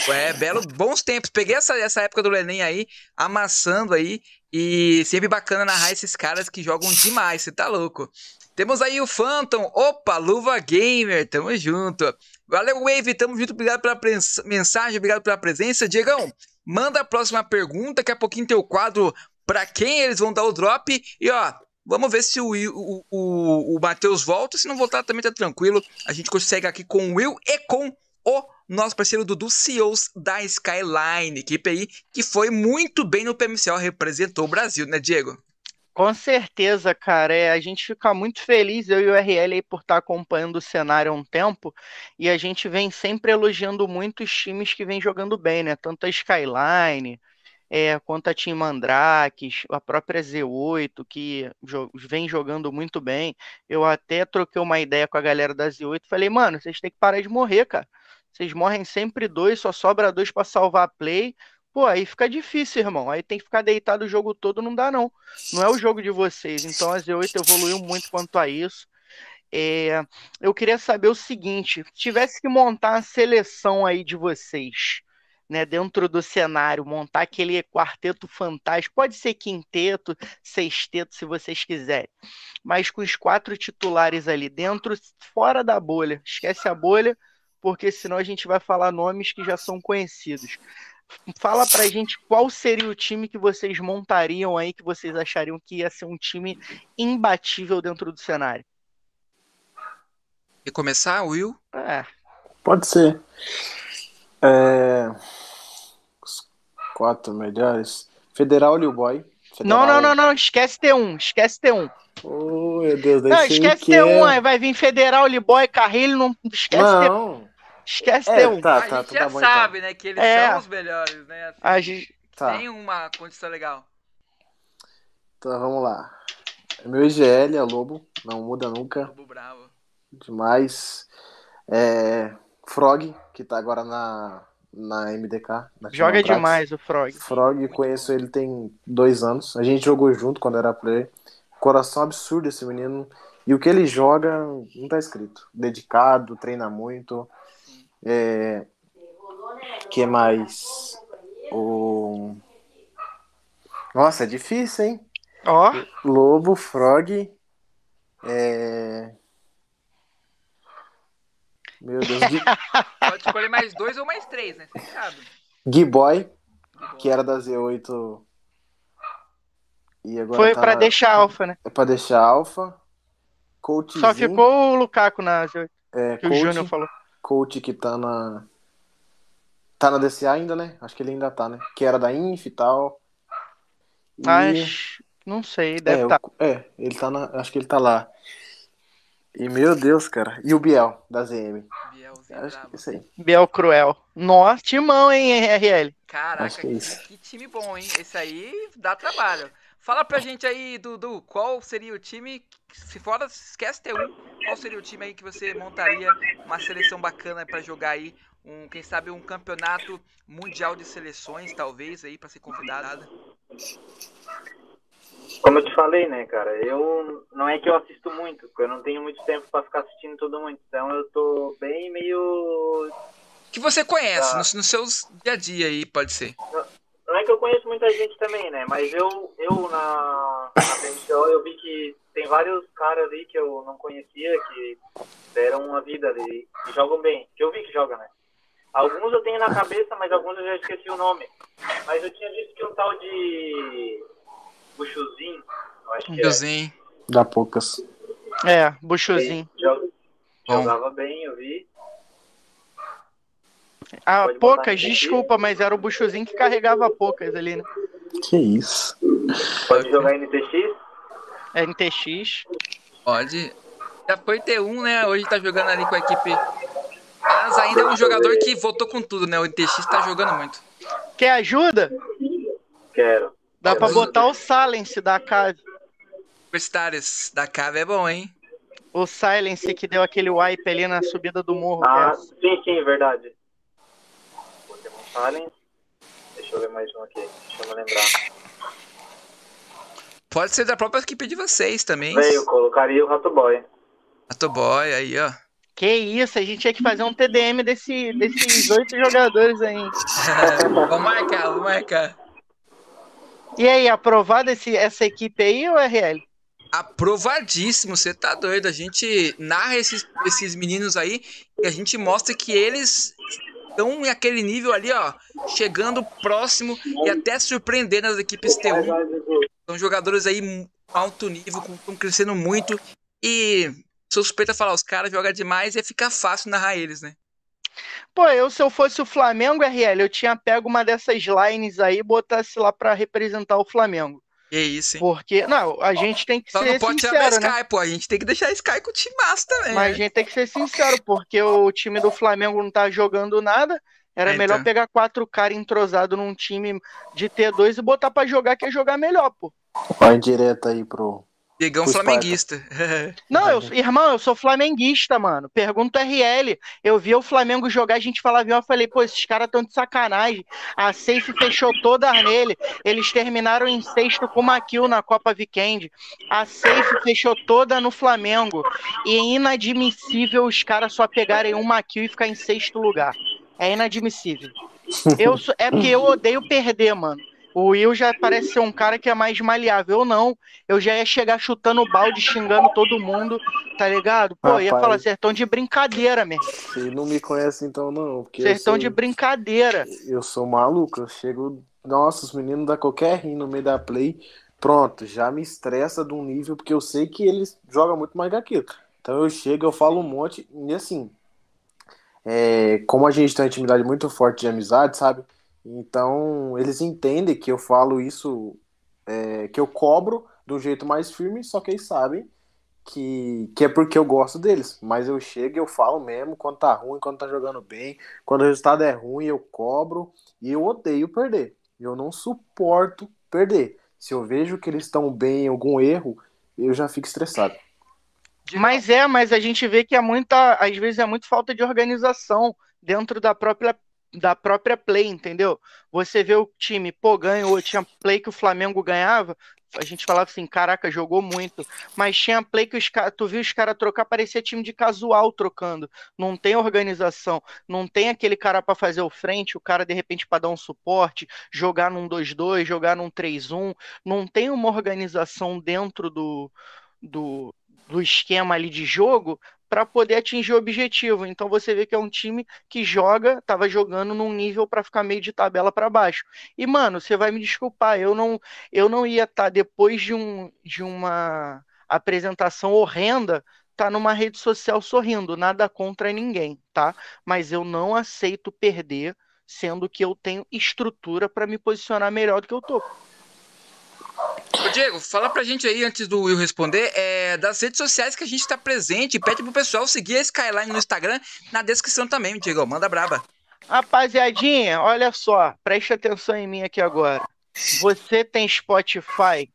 É, belo, bons tempos. Peguei essa, essa época do Lenem aí, amassando aí. E sempre bacana narrar esses caras que jogam demais, você tá louco. Temos aí o Phantom, opa, Luva Gamer, tamo junto. Valeu, Wave, tamo junto, obrigado pela mensagem, obrigado pela presença. Diegão, manda a próxima pergunta, daqui a pouquinho tem o quadro pra quem eles vão dar o drop. E ó, vamos ver se o, o, o, o Matheus volta, se não voltar também tá tranquilo. A gente consegue aqui com o Will e com o nosso parceiro Dudu CEOs da Skyline, equipe aí que foi muito bem no PMCO, representou o Brasil, né, Diego? Com certeza, cara. É, a gente fica muito feliz, eu e o RL, aí, por estar acompanhando o cenário há um tempo, e a gente vem sempre elogiando muito os times que vêm jogando bem, né? Tanto a Skyline, é, quanto a Team Mandrakes, a própria Z8, que jo vem jogando muito bem. Eu até troquei uma ideia com a galera da Z8 falei, mano, vocês têm que parar de morrer, cara. Vocês morrem sempre dois, só sobra dois para salvar a play. Pô, aí fica difícil, irmão. Aí tem que ficar deitado o jogo todo, não dá, não. Não é o jogo de vocês. Então a Z8 evoluiu muito quanto a isso. É, eu queria saber o seguinte: tivesse que montar a seleção aí de vocês, né, dentro do cenário, montar aquele quarteto fantástico, pode ser quinteto, sexteto, se vocês quiserem, mas com os quatro titulares ali dentro, fora da bolha. Esquece a bolha, porque senão a gente vai falar nomes que já são conhecidos. Fala pra gente qual seria o time que vocês montariam aí, que vocês achariam que ia ser um time imbatível dentro do cenário. Quer começar, Will? É. Pode ser. É... Os quatro melhores. Federal Liu Boy. Federal... Não, não, não, não. Esquece T1. Esquece T1. Oh, meu Deus, Não, esquece T1. É... Aí vai vir Federal, Liu Boy, Carrilho. Não esquece não. T1. Esquece é, T1. Tá, tá, a gente já bom, então. sabe, então. né? Que eles é. são os melhores, né? Assim, a gente... Tá. Tem uma condição legal. Então vamos lá. Meu IGL é Lobo, não muda nunca. Lobo bravo. Demais. É... Frog, que tá agora na, na MDK. Na Joga demais o Frog. Frog, conheço bom. ele tem dois anos. A gente jogou junto quando era player. Coração absurdo esse menino. E o que ele joga não tá escrito. Dedicado, treina muito. É, que mais? O... Nossa, é difícil, hein? Ó. Oh. Lobo, Frog. É... Meu Deus. Pode escolher mais dois ou mais três, né? Você sabe. Giboy, que era da Z8. E agora Foi tá pra deixar alfa, né? É pra deixar alfa. Coachzinho. Só ficou o Lukaku na Z8. É, que coach... o Júnior falou coach que tá na. Tá na DCA ainda, né? Acho que ele ainda tá, né? Que era da Inf e tal. E... Mas não sei, deve estar. É, tá. é, ele tá na. Acho que ele tá lá. E meu Deus, cara. E o Biel, da ZM. Bielzinho acho que é isso aí. Biel Cruel. Nossa, timão, hein, RL? Caraca, que, é que, time bom, hein? Esse aí dá trabalho. Fala pra gente aí, Dudu, qual seria o time, se fora, esquece ter um, qual seria o time aí que você montaria uma seleção bacana para jogar aí, um, quem sabe um campeonato mundial de seleções, talvez, aí, para ser convidada? Como eu te falei, né, cara, eu não é que eu assisto muito, porque eu não tenho muito tempo para ficar assistindo tudo muito, então eu tô bem meio... Que você conhece, nos, nos seus dia a dia aí, pode ser. Não é que eu conheço muita gente também, né? Mas eu, eu na, na PMCO, eu vi que tem vários caras ali que eu não conhecia que deram uma vida ali e jogam bem. Que eu vi que jogam, né? Alguns eu tenho na cabeça, mas alguns eu já esqueci o nome. Mas eu tinha visto que um tal de Buchuzinho, eu acho que Buchuzinho. É. Dá poucas. É, Buchuzinho. Jogava bem, eu vi. Ah, poucas, desculpa, mas era o buchozinho que carregava poucas ali, né? Que isso. Pode jogar NTX? É NTX. Pode. Já foi T1, né? Hoje tá jogando ali com a equipe. Mas ainda é um jogador que voltou com tudo, né? O NTX tá jogando muito. Quer ajuda? Quero. Dá pra botar o Silence da Cave. Universitários da Cave é bom, hein? O Silence que deu aquele wipe ali na subida do morro. Ah, sim, sim, verdade. Alien. Deixa eu ver mais um aqui. Deixa eu me lembrar. Pode ser da própria equipe de vocês também. Veio, colocaria o Rato Boy. Rato Boy, aí, ó. Que isso, a gente tinha que fazer um TDM desse, desses oito jogadores aí. vamos marcar, vamos marcar. E aí, aprovado esse, essa equipe aí ou RL? Aprovadíssimo, você tá doido. A gente narra esses, esses meninos aí e a gente mostra que eles estão aquele nível ali, ó, chegando próximo e até surpreendendo as equipes T1. São jogadores aí alto nível, estão crescendo muito e suspeita falar, os caras jogam demais e fica fácil narrar eles, né? Pô, eu se eu fosse o Flamengo, RL, eu tinha pego uma dessas lines aí e botasse lá para representar o Flamengo. É isso, hein? Porque, não, a gente tem que Só ser não pode sincero, tirar a né? Sky, pô. A gente tem que deixar a Sky com o time massa também. Mas a né? gente tem que ser sincero, porque o time do Flamengo não tá jogando nada. Era É, melhor então. pegar quatro caras entrosados num time de T2 e botar pra jogar, que é jogar melhor, pô. Vai direto aí pro. Diegão flamenguista. Não, eu, irmão, eu sou flamenguista, mano. Pergunta RL. Eu vi o Flamengo jogar, a gente falava, eu falei, pô, esses caras tão de sacanagem. A Safe fechou toda nele. Eles terminaram em sexto com uma kill na Copa Weekend. A Safe fechou toda no Flamengo. E é inadmissível os caras só pegarem uma kill e ficar em sexto lugar. É inadmissível. Eu é porque eu odeio perder, mano. O Will já parece ser um cara que é mais maleável. Eu não. Eu já ia chegar chutando balde, xingando todo mundo, tá ligado? Pô, eu ia Rapaz. falar, vocês estão de brincadeira, mesmo. Você não me conhece então, não. Estão sou, de brincadeira. eu sou maluco. Eu chego. Nossa, os meninos dão qualquer rim no meio da play. Pronto, já me estressa de um nível, porque eu sei que eles jogam muito mais que aquilo. Então eu chego, eu falo um monte, e assim. é, como a gente tem uma intimidade muito forte de amizade, sabe? Então eles entendem que eu falo isso, é, que eu cobro do jeito mais firme, só que eles sabem que, que é porque eu gosto deles. Mas eu chego e eu falo mesmo quando tá ruim, quando tá jogando bem, quando o resultado é ruim, eu cobro e eu odeio perder. Eu não suporto perder. Se eu vejo que eles estão bem em algum erro, eu já fico estressado. Mas é, mas a gente vê que é muita, às vezes é muito falta de organização dentro da própria da própria play, entendeu? Você vê o time, pô, ganhou, tinha play que o Flamengo ganhava, a gente falava assim, caraca, jogou muito, mas tinha play que os caras, tu viu os caras trocar, parecia time de casual trocando, não tem organização, não tem aquele cara pra fazer o frente, o cara de repente pra dar um suporte, jogar num 2-2, jogar num 3-1, não tem uma organização dentro do, do, do esquema ali de jogo para poder atingir o objetivo. Então você vê que é um time que joga, tava jogando num nível para ficar meio de tabela para baixo. E mano, você vai me desculpar, eu não eu não ia estar depois de um de uma apresentação horrenda tá numa rede social sorrindo, nada contra ninguém, tá? Mas eu não aceito perder, sendo que eu tenho estrutura para me posicionar melhor do que eu tô. Diego, fala pra gente aí, antes do Will responder, é, das redes sociais que a gente tá presente. Pede pro pessoal seguir a Skyline no Instagram, na descrição também, Diego. Manda braba. Rapaziadinha, olha só, preste atenção em mim aqui agora. Você tem Spotify?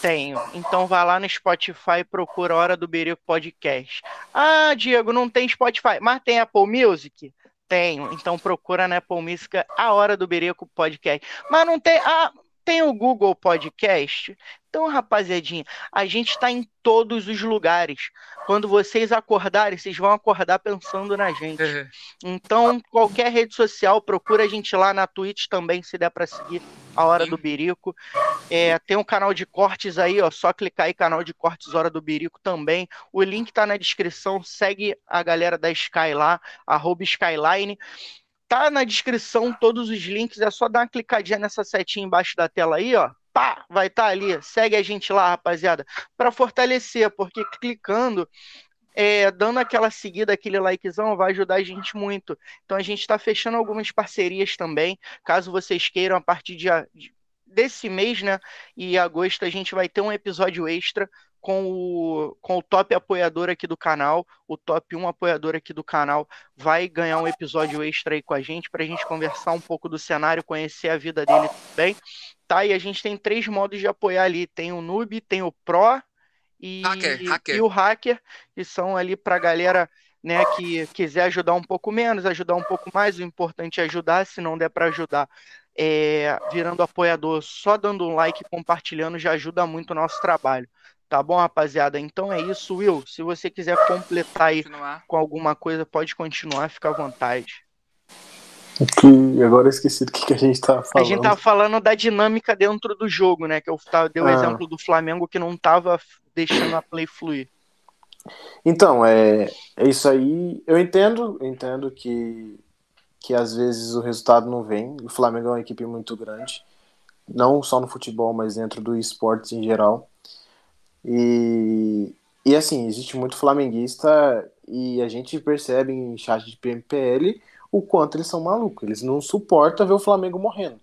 Tenho. Então vai lá no Spotify e procura Hora do Berico Podcast. Ah, Diego, não tem Spotify, mas tem Apple Music? Tenho. Então procura na Apple Music A Hora do Berico Podcast. Mas não tem. Ah, tem o Google Podcast? Então, rapaziadinha, a gente está em todos os lugares. Quando vocês acordarem, vocês vão acordar pensando na gente. Então, qualquer rede social, procura a gente lá na Twitch também, se der para seguir a Hora do Birico. É, tem um canal de cortes aí, ó, só clicar aí, canal de cortes Hora do Birico também. O link tá na descrição, segue a galera da Sky lá, arroba Skyline. Tá na descrição todos os links, é só dar uma clicadinha nessa setinha embaixo da tela aí, ó. Pá, vai estar tá ali. Segue a gente lá, rapaziada, para fortalecer, porque clicando é, dando aquela seguida, aquele likezão, vai ajudar a gente muito. Então a gente está fechando algumas parcerias também. Caso vocês queiram, a partir de, de, desse mês, né? E agosto, a gente vai ter um episódio extra com o, com o top apoiador aqui do canal. O top 1 apoiador aqui do canal vai ganhar um episódio extra aí com a gente para a gente conversar um pouco do cenário, conhecer a vida dele também. Tá? E a gente tem três modos de apoiar ali: tem o noob, tem o pro e, hacker, hacker. e o hacker, que são ali para galera né, que quiser ajudar um pouco menos, ajudar um pouco mais. O importante é ajudar, se não der para ajudar, é, virando apoiador, só dando um like, compartilhando, já ajuda muito o nosso trabalho. Tá bom, rapaziada? Então é isso, Will. Se você quiser completar aí Continuar. com alguma coisa, pode continuar, fica à vontade. Que agora eu esqueci do que, que a gente tá falando. A gente tava falando da dinâmica dentro do jogo, né? Que eu dei o Ah. exemplo do Flamengo que não tava deixando a play fluir. Então, é, é isso aí. Eu entendo, eu entendo que, que às vezes o resultado não vem. O Flamengo é uma equipe muito grande, não só no futebol, mas dentro do esporte em geral. E, e assim, existe muito flamenguista e a gente percebe em chat de PMPL o quanto eles são malucos. Eles não suportam ver o Flamengo morrendo.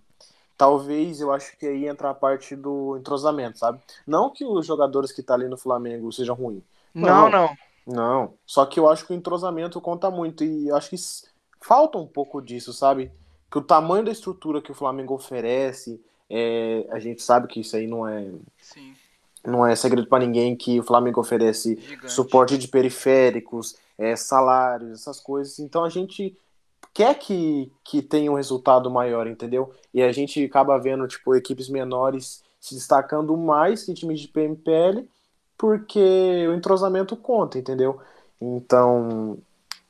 talvez eu acho que aí entra a parte do entrosamento, sabe? Não que os jogadores que tá ali no Flamengo sejam ruins. Não, não. Não. Só que eu acho que o entrosamento conta muito e eu acho que falta um pouco disso, sabe? Que o tamanho da estrutura que o Flamengo oferece, é, a gente sabe que isso aí não é. Sim. Não é segredo para ninguém que o Flamengo oferece Gigante. suporte de periféricos, é, salários, essas coisas. Então a gente quer que, que tenha um resultado maior, entendeu? E a gente acaba vendo, tipo, equipes menores se destacando mais que times de PMPL, porque o entrosamento conta, entendeu? Então,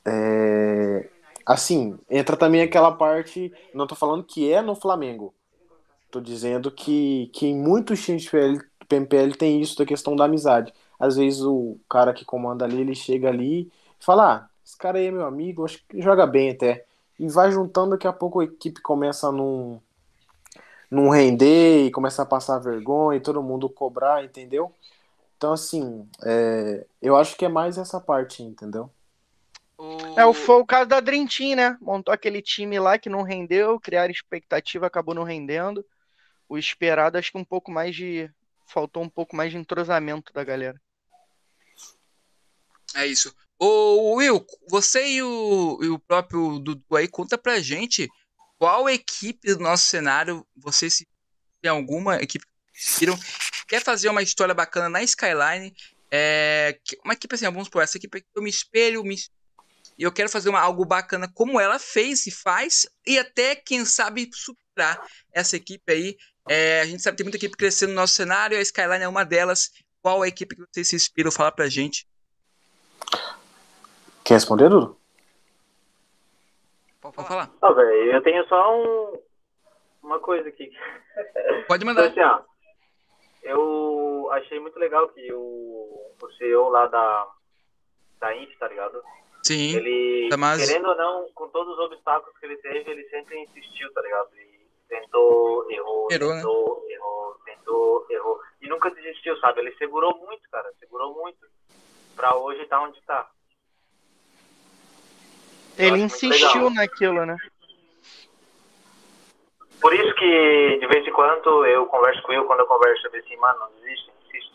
é... assim, entra também aquela parte, não tô falando que é no Flamengo, tô dizendo que, que em muitos times de PMPL tem isso da questão da amizade. Às vezes o cara que comanda ali, ele chega ali e fala, ah, esse cara aí é meu amigo, acho que joga bem até e vai juntando, daqui a pouco a equipe começa a não, não render e começa a passar vergonha e todo mundo cobrar, entendeu? Então, assim, é, eu acho que é mais essa parte, entendeu? É, foi o caso da Dream Team, né? Montou aquele time lá que não rendeu, criar expectativa, acabou não rendendo. O esperado, acho que um pouco mais de. Faltou um pouco mais de entrosamento da galera. É isso. Ô Will, você e o, e o próprio Dudu aí, conta pra gente qual equipe do nosso cenário você se tem alguma equipe que viram quer fazer uma história bacana na Skyline é, uma equipe assim, vamos por essa equipe eu me espelho me, e eu quero fazer uma, algo bacana como ela fez e faz e até quem sabe superar essa equipe aí é, a gente sabe que tem muita equipe crescendo no nosso cenário a Skyline é uma delas qual a equipe que vocês se inspiram fala pra gente Quer responder, Dudu? Pode falar. Ah, velho, eu tenho só um, uma coisa aqui. Pode mandar. Então, assim, ó, eu achei muito legal que o, o CEO lá da, da Inf, tá ligado? Sim. Ele, querendo ou não, com todos os obstáculos que ele teve, ele sempre insistiu, tá ligado? E tentou, errou, errou né? tentou, né? errou, tentou, errou. E nunca desistiu, sabe? Ele segurou muito, cara, segurou muito. Pra hoje tá onde tá. Ele insistiu naquilo, né? Por isso que de vez em quando eu converso com ele, quando eu converso sobre assim, mano, não desiste, insiste.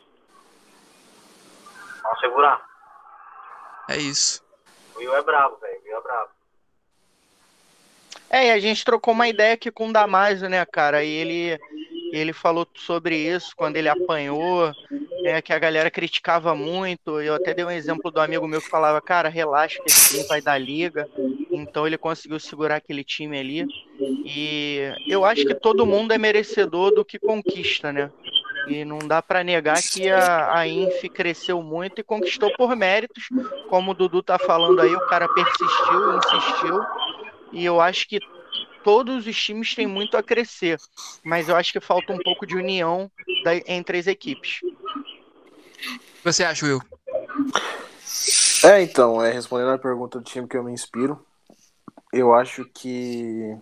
Vamos segurar. É isso. O Will é bravo, velho. O Will é bravo. É, e a gente trocou uma ideia aqui com o Damásio, né, cara? E ele, ele falou sobre isso quando ele apanhou, é, que a galera criticava muito. Eu até dei um exemplo do amigo meu que falava, cara, relaxa que esse time vai dar liga. Então ele conseguiu segurar aquele time ali. E eu acho que todo mundo é merecedor do que conquista, né? E não dá para negar que a, a Inf cresceu muito e conquistou por méritos. Como o Dudu tá falando aí, o cara persistiu, insistiu. E eu acho que todos os times têm muito a crescer. Mas eu acho que falta um pouco de união da, entre as equipes. O que você acha, Will? É, então, é, respondendo a pergunta do time que eu me inspiro, eu acho que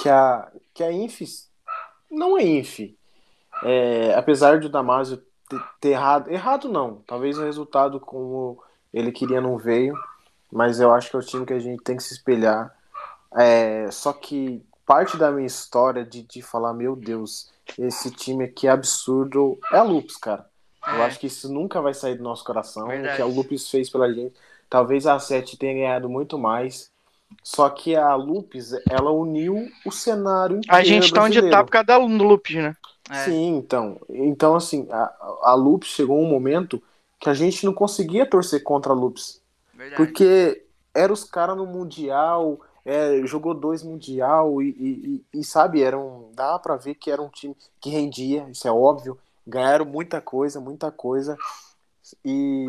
que a, que a Inf não é Inf. É, apesar de o Damasio ter, ter, errado, errado não, talvez o resultado como ele queria não veio, mas eu acho que é o time que a gente tem que se espelhar. É, só que parte da minha história de, de falar, meu Deus, esse time aqui é absurdo, é a Lupus, cara. É. Eu acho que isso nunca vai sair do nosso coração. Verdade. O que a Lupus fez pela gente. Talvez a Sete tenha ganhado muito mais. Só que a Lupus, ela uniu o cenário inteiro. A gente tá onde tá por causa da Lupus, né? É. Sim, então. Então, assim, a, a Lupus chegou um momento que a gente não conseguia torcer contra a Lupus. Verdade. Porque eram os caras no Mundial, é, jogou dois Mundial e, e, e, sabe, era um, dá pra ver que era um time que rendia, isso é óbvio ganharam muita coisa, muita coisa. E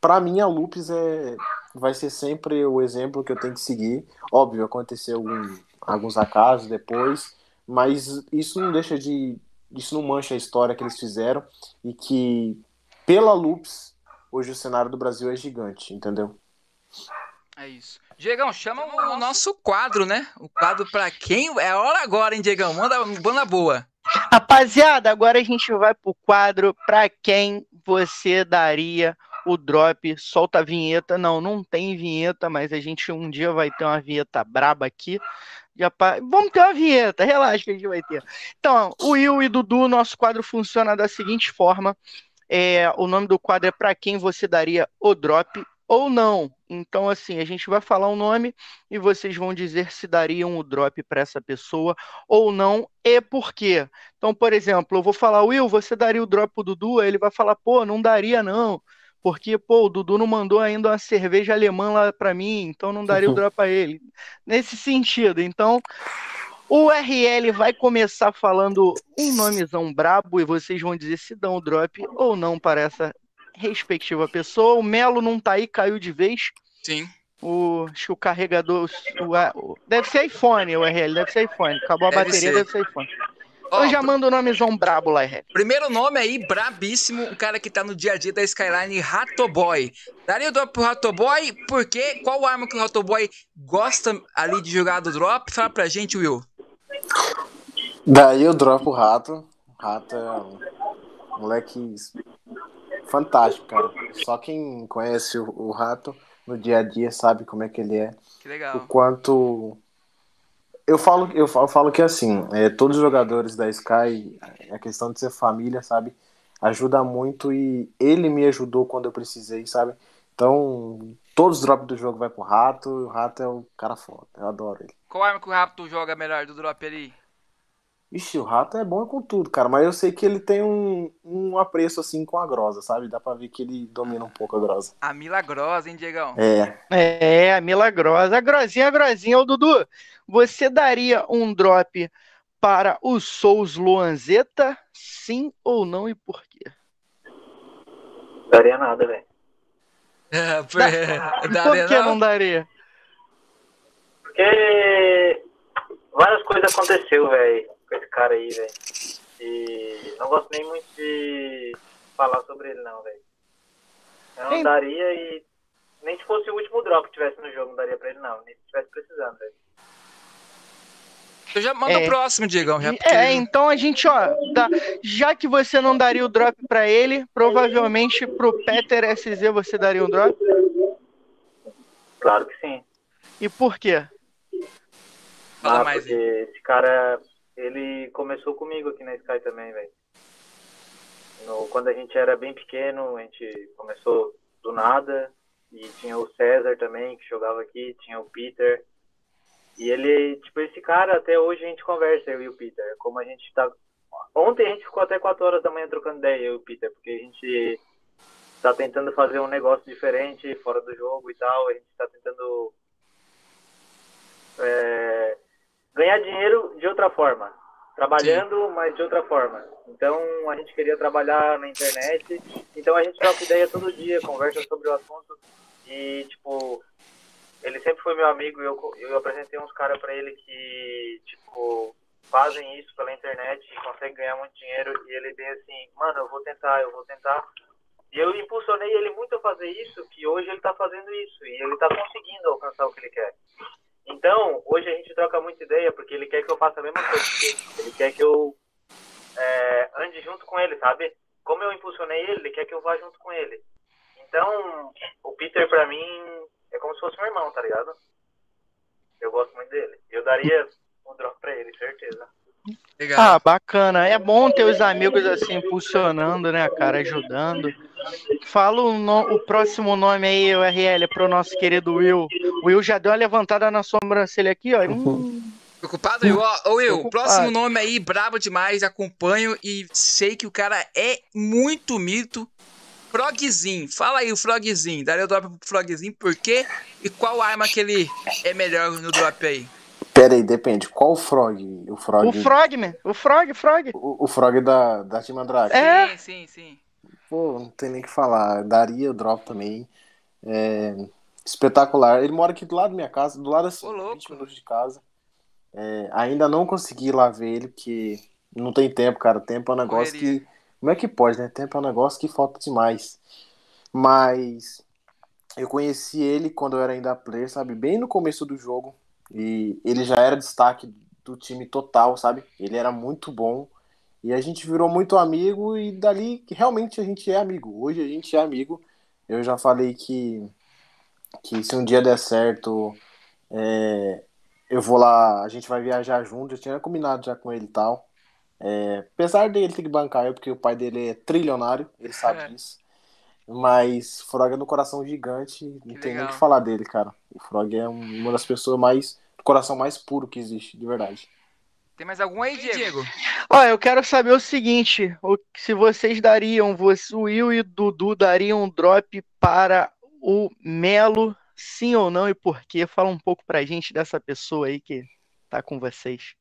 para mim a Lupes é vai ser sempre o exemplo que eu tenho que seguir. Óbvio, aconteceu algum, alguns acasos depois, mas isso não deixa de isso não mancha a história que eles fizeram e que pela Lupes hoje o cenário do Brasil é gigante, entendeu? É isso. Diegão, chama o nosso quadro, né? O quadro para quem é hora agora, hein, Diegão? Manda banda boa. Rapaziada, agora a gente vai pro quadro para quem você daria o drop, solta a vinheta. Não, não tem vinheta, mas a gente um dia vai ter uma vinheta braba aqui. apa... Vamos ter uma vinheta, relaxa que a gente vai ter. Então, o Will e Dudu, nosso quadro funciona da seguinte forma: é, o nome do quadro é para quem você daria o drop ou não. Então, assim, a gente vai falar um nome e vocês vão dizer se dariam o drop para essa pessoa ou não e por quê. Então, por exemplo, eu vou falar, Will, você daria o drop pro Dudu? Aí ele vai falar, pô, não daria não. Porque, pô, o Dudu não mandou ainda uma cerveja alemã lá para mim, então não daria o drop a ele. Nesse sentido, então, o RL vai começar falando um nomezão brabo e vocês vão dizer se dão o drop ou não para essa respectiva pessoa. O Melo não tá aí, caiu de vez. Sim. O, acho que o carregador. O, o, deve ser iPhone, o RL, deve ser iPhone. Acabou a deve bateria, ser. deve ser iPhone. Oh, eu já mando o nomezão brabo lá, RL. Primeiro nome aí, brabíssimo, um cara que tá no dia a dia da Skyline, Ratoboy. Daria o drop pro Ratoboy, porque qual arma que o Ratoboy gosta ali de jogar do drop? Fala pra gente, Will. Daí eu drop o rato. O rato é um moleque fantástico, cara. Só quem conhece o, o, rato no dia a dia sabe como é que ele é. Que legal. O quanto. Eu falo, eu falo, eu falo que assim, é, todos os jogadores da Sky, a questão de ser família, sabe? Ajuda muito e ele me ajudou quando eu precisei, sabe? Então, todos os drops do jogo vai pro rato e o rato é o cara foda. Eu adoro ele. Qual arma que o rato joga melhor do drop ali? Ixi, o rato é bom com tudo, cara, mas eu sei que ele tem um, um apreço assim com a grosa, sabe? Dá pra ver que ele domina um pouco a grosa. A milagrosa, hein, Diegão? É. É, a milagrosa. A grosinha, a grosinha. Ô, Dudu, você daria um drop para o Souls Luanzeta? Sim ou não e por quê? Daria nada, velho. por, por que não daria? Porque várias coisas aconteceu, velho com esse cara aí, velho. E não gosto nem muito de falar sobre ele, não, velho. Eu não Sim. daria e. Nem se fosse o último drop que tivesse no jogo, não daria pra ele, não. Nem se tivesse precisando, velho. Eu já manda é. o próximo, Diegão. É, então a gente, ó, tá, já que você não daria o drop para ele, provavelmente pro Peter SZ você daria um drop? Claro que sim. E por quê? Fala ah, mais. Porque aí. esse cara ele começou comigo aqui na Sky também, velho. Quando a gente era bem pequeno, a gente começou do nada. E tinha o César também, que jogava aqui, tinha o Peter. E ele, tipo, esse cara, até hoje a gente conversa, eu e o Peter. Como a gente tá. Ontem a gente ficou até 4 horas da manhã trocando ideia, eu e o Peter, porque a gente tá tentando fazer um negócio diferente fora do jogo e tal. A gente tá tentando. É, ganhar dinheiro de outra forma. Trabalhando, Sim. mas de outra forma. Então a gente queria trabalhar na internet. Então a gente troca ideia todo dia, conversa sobre o assunto. E, tipo, ele sempre foi meu amigo. Eu, eu apresentei uns caras para ele que, tipo, fazem isso pela internet e conseguem ganhar muito dinheiro. E ele veio assim: mano, eu vou tentar, eu vou tentar. E eu impulsionei ele muito a fazer isso, que hoje ele tá fazendo isso. E ele tá conseguindo alcançar o que ele quer. Então, hoje a gente troca muita ideia, porque ele quer que eu faça a mesma coisa que ele. Ele quer que eu é, ande junto com ele, sabe? Como eu impulsionei ele, ele quer que eu vá junto com ele. Então, o Peter pra mim é como se fosse meu irmão, tá ligado? Eu gosto muito dele. Eu daria um drop pra ele, certeza. Legal. Ah, bacana. É bom ter os amigos assim impulsionando, né, cara, ajudando. Fala o, no, o próximo nome aí, o RL, pro nosso querido Will. O Will já deu uma levantada na sobrancelha aqui, ó. Hum. Preocupado, Will? Ô, Will, Preocupado. próximo nome aí, brabo demais, acompanho e sei que o cara é muito mito. Frogzinho, fala aí o Frogzinho. Daria o drop pro Frogzinho, por quê? E qual arma que ele é melhor no drop aí? Pera aí, depende. Qual o Frog? O Frog, o Frog man. O Frog, Frog. O, o Frog da, da Team Andrade. É. Sim, sim, sim. Pô, não tem nem o que falar. Daria o drop também. É, espetacular. Ele mora aqui do lado da minha casa, do lado assim, Ô, 20 minutos de casa. É, ainda não consegui ir lá ver ele, porque não tem tempo, cara. Tempo é um negócio Correria. que. Como é que pode, né? Tempo é um negócio que falta demais. Mas eu conheci ele quando eu era ainda player, sabe? Bem no começo do jogo. E ele já era destaque do time total, sabe? Ele era muito bom. E a gente virou muito amigo e dali realmente a gente é amigo. Hoje a gente é amigo. Eu já falei que, que se um dia der certo, é, eu vou lá, a gente vai viajar junto, eu tinha combinado já com ele e tal. É, apesar dele ter que bancar eu, porque o pai dele é trilionário, ele sabe É. disso. Mas Frog é no coração gigante, não Que tem nem o legal. que falar dele, cara. O Frog é um- uma das pessoas mais. Coração mais puro que existe, de verdade. Tem mais algum aí, Diego? Ó, eu quero saber o seguinte: se vocês dariam, você, o Will e o Dudu dariam um drop para o Melo, sim ou não e por quê? Fala um pouco pra gente dessa pessoa aí que tá com vocês.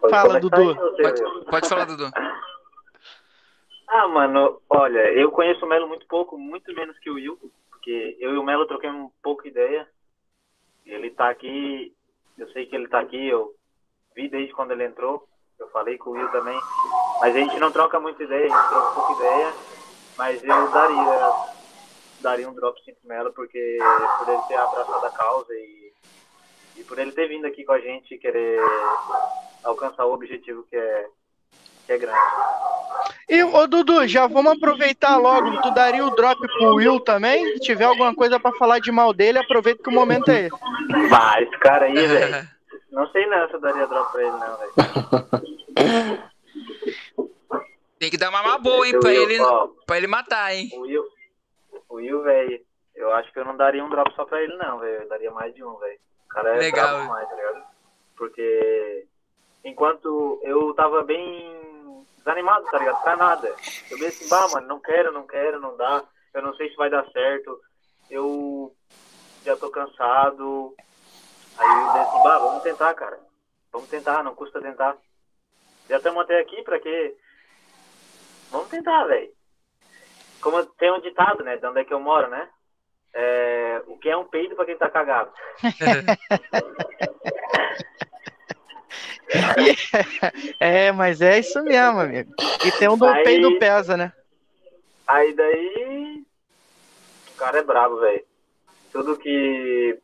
Pode Fala, Dudu. aí, Pode, pode falar, Dudu. Ah, mano, olha, eu conheço o Melo muito pouco, muito menos que o Will, porque eu e o Melo troquei um pouco ideia. Ele tá aqui, eu sei que ele tá aqui, eu vi desde quando ele entrou, eu falei com o Will também, mas a gente não troca muita ideia, a gente troca pouca ideia, mas eu daria, daria um drop sim pro Melo, porque por ele ter abraçado a causa e, e por ele ter vindo aqui com a gente e querer alcançar o objetivo que é, que é grande. E, ô Dudu, já vamos aproveitar logo. Tu daria o drop pro Will também? Se tiver alguma coisa pra falar de mal dele, aproveita que o momento é esse. Bah, esse cara aí, velho. Não sei não se eu daria drop pra ele, não, velho. Tem que dar uma mama boa, hein, O pra Will, ele, ó, pra ele matar, hein? o Will, o Will, velho, eu acho que eu não daria um drop só pra ele, não, velho. Eu daria mais de um, velho. O cara é Legal. demais, tá ligado? Porque enquanto eu tava bem desanimado, tá ligado? Pra nada. Eu meio assim, bah, mano, não quero, não quero, não dá. Eu não sei se vai dar certo. Eu já tô cansado. Aí eu disse assim, bah, vamos tentar, cara. Vamos tentar, não custa tentar. Já estamos até aqui, pra quê? Vamos tentar, velho. Como tem um ditado, né? De onde é que eu moro, né? É, o que é um peido pra quem tá cagado. É, mas é isso mesmo, amigo. E tem um do Aí- peido pesa, né? Aí daí. O cara é brabo, velho. Tudo que.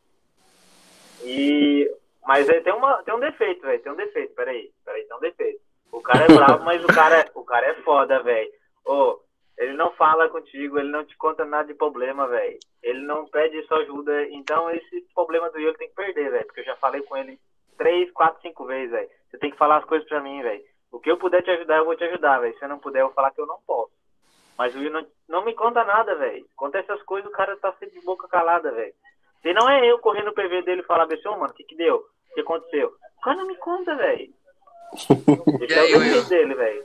E. Mas aí tem, uma, tem um defeito, velho. Tem um defeito, peraí. Peraí, tem um defeito. O cara é brabo, mas o cara, é- o cara é foda, velho. Ô, ele não fala contigo, ele não te conta nada de problema, velho. Ele não pede sua ajuda. Então esse problema do ele tem que perder, velho. Porque eu já falei com ele três, quatro, cinco vezes, velho. Você tem que falar as coisas pra mim, velho. O que eu puder te ajudar, eu vou te ajudar, velho. Se eu não puder, eu vou falar que eu não posso. Mas o Will não, não me conta nada, velho. Acontece essas coisas, o cara tá sempre de boca calada, velho. Se não é eu correndo no PV dele e falar, assim, ô, mano, o que que deu? O que aconteceu? O cara não me conta, velho. Esse é o defeito dele, velho.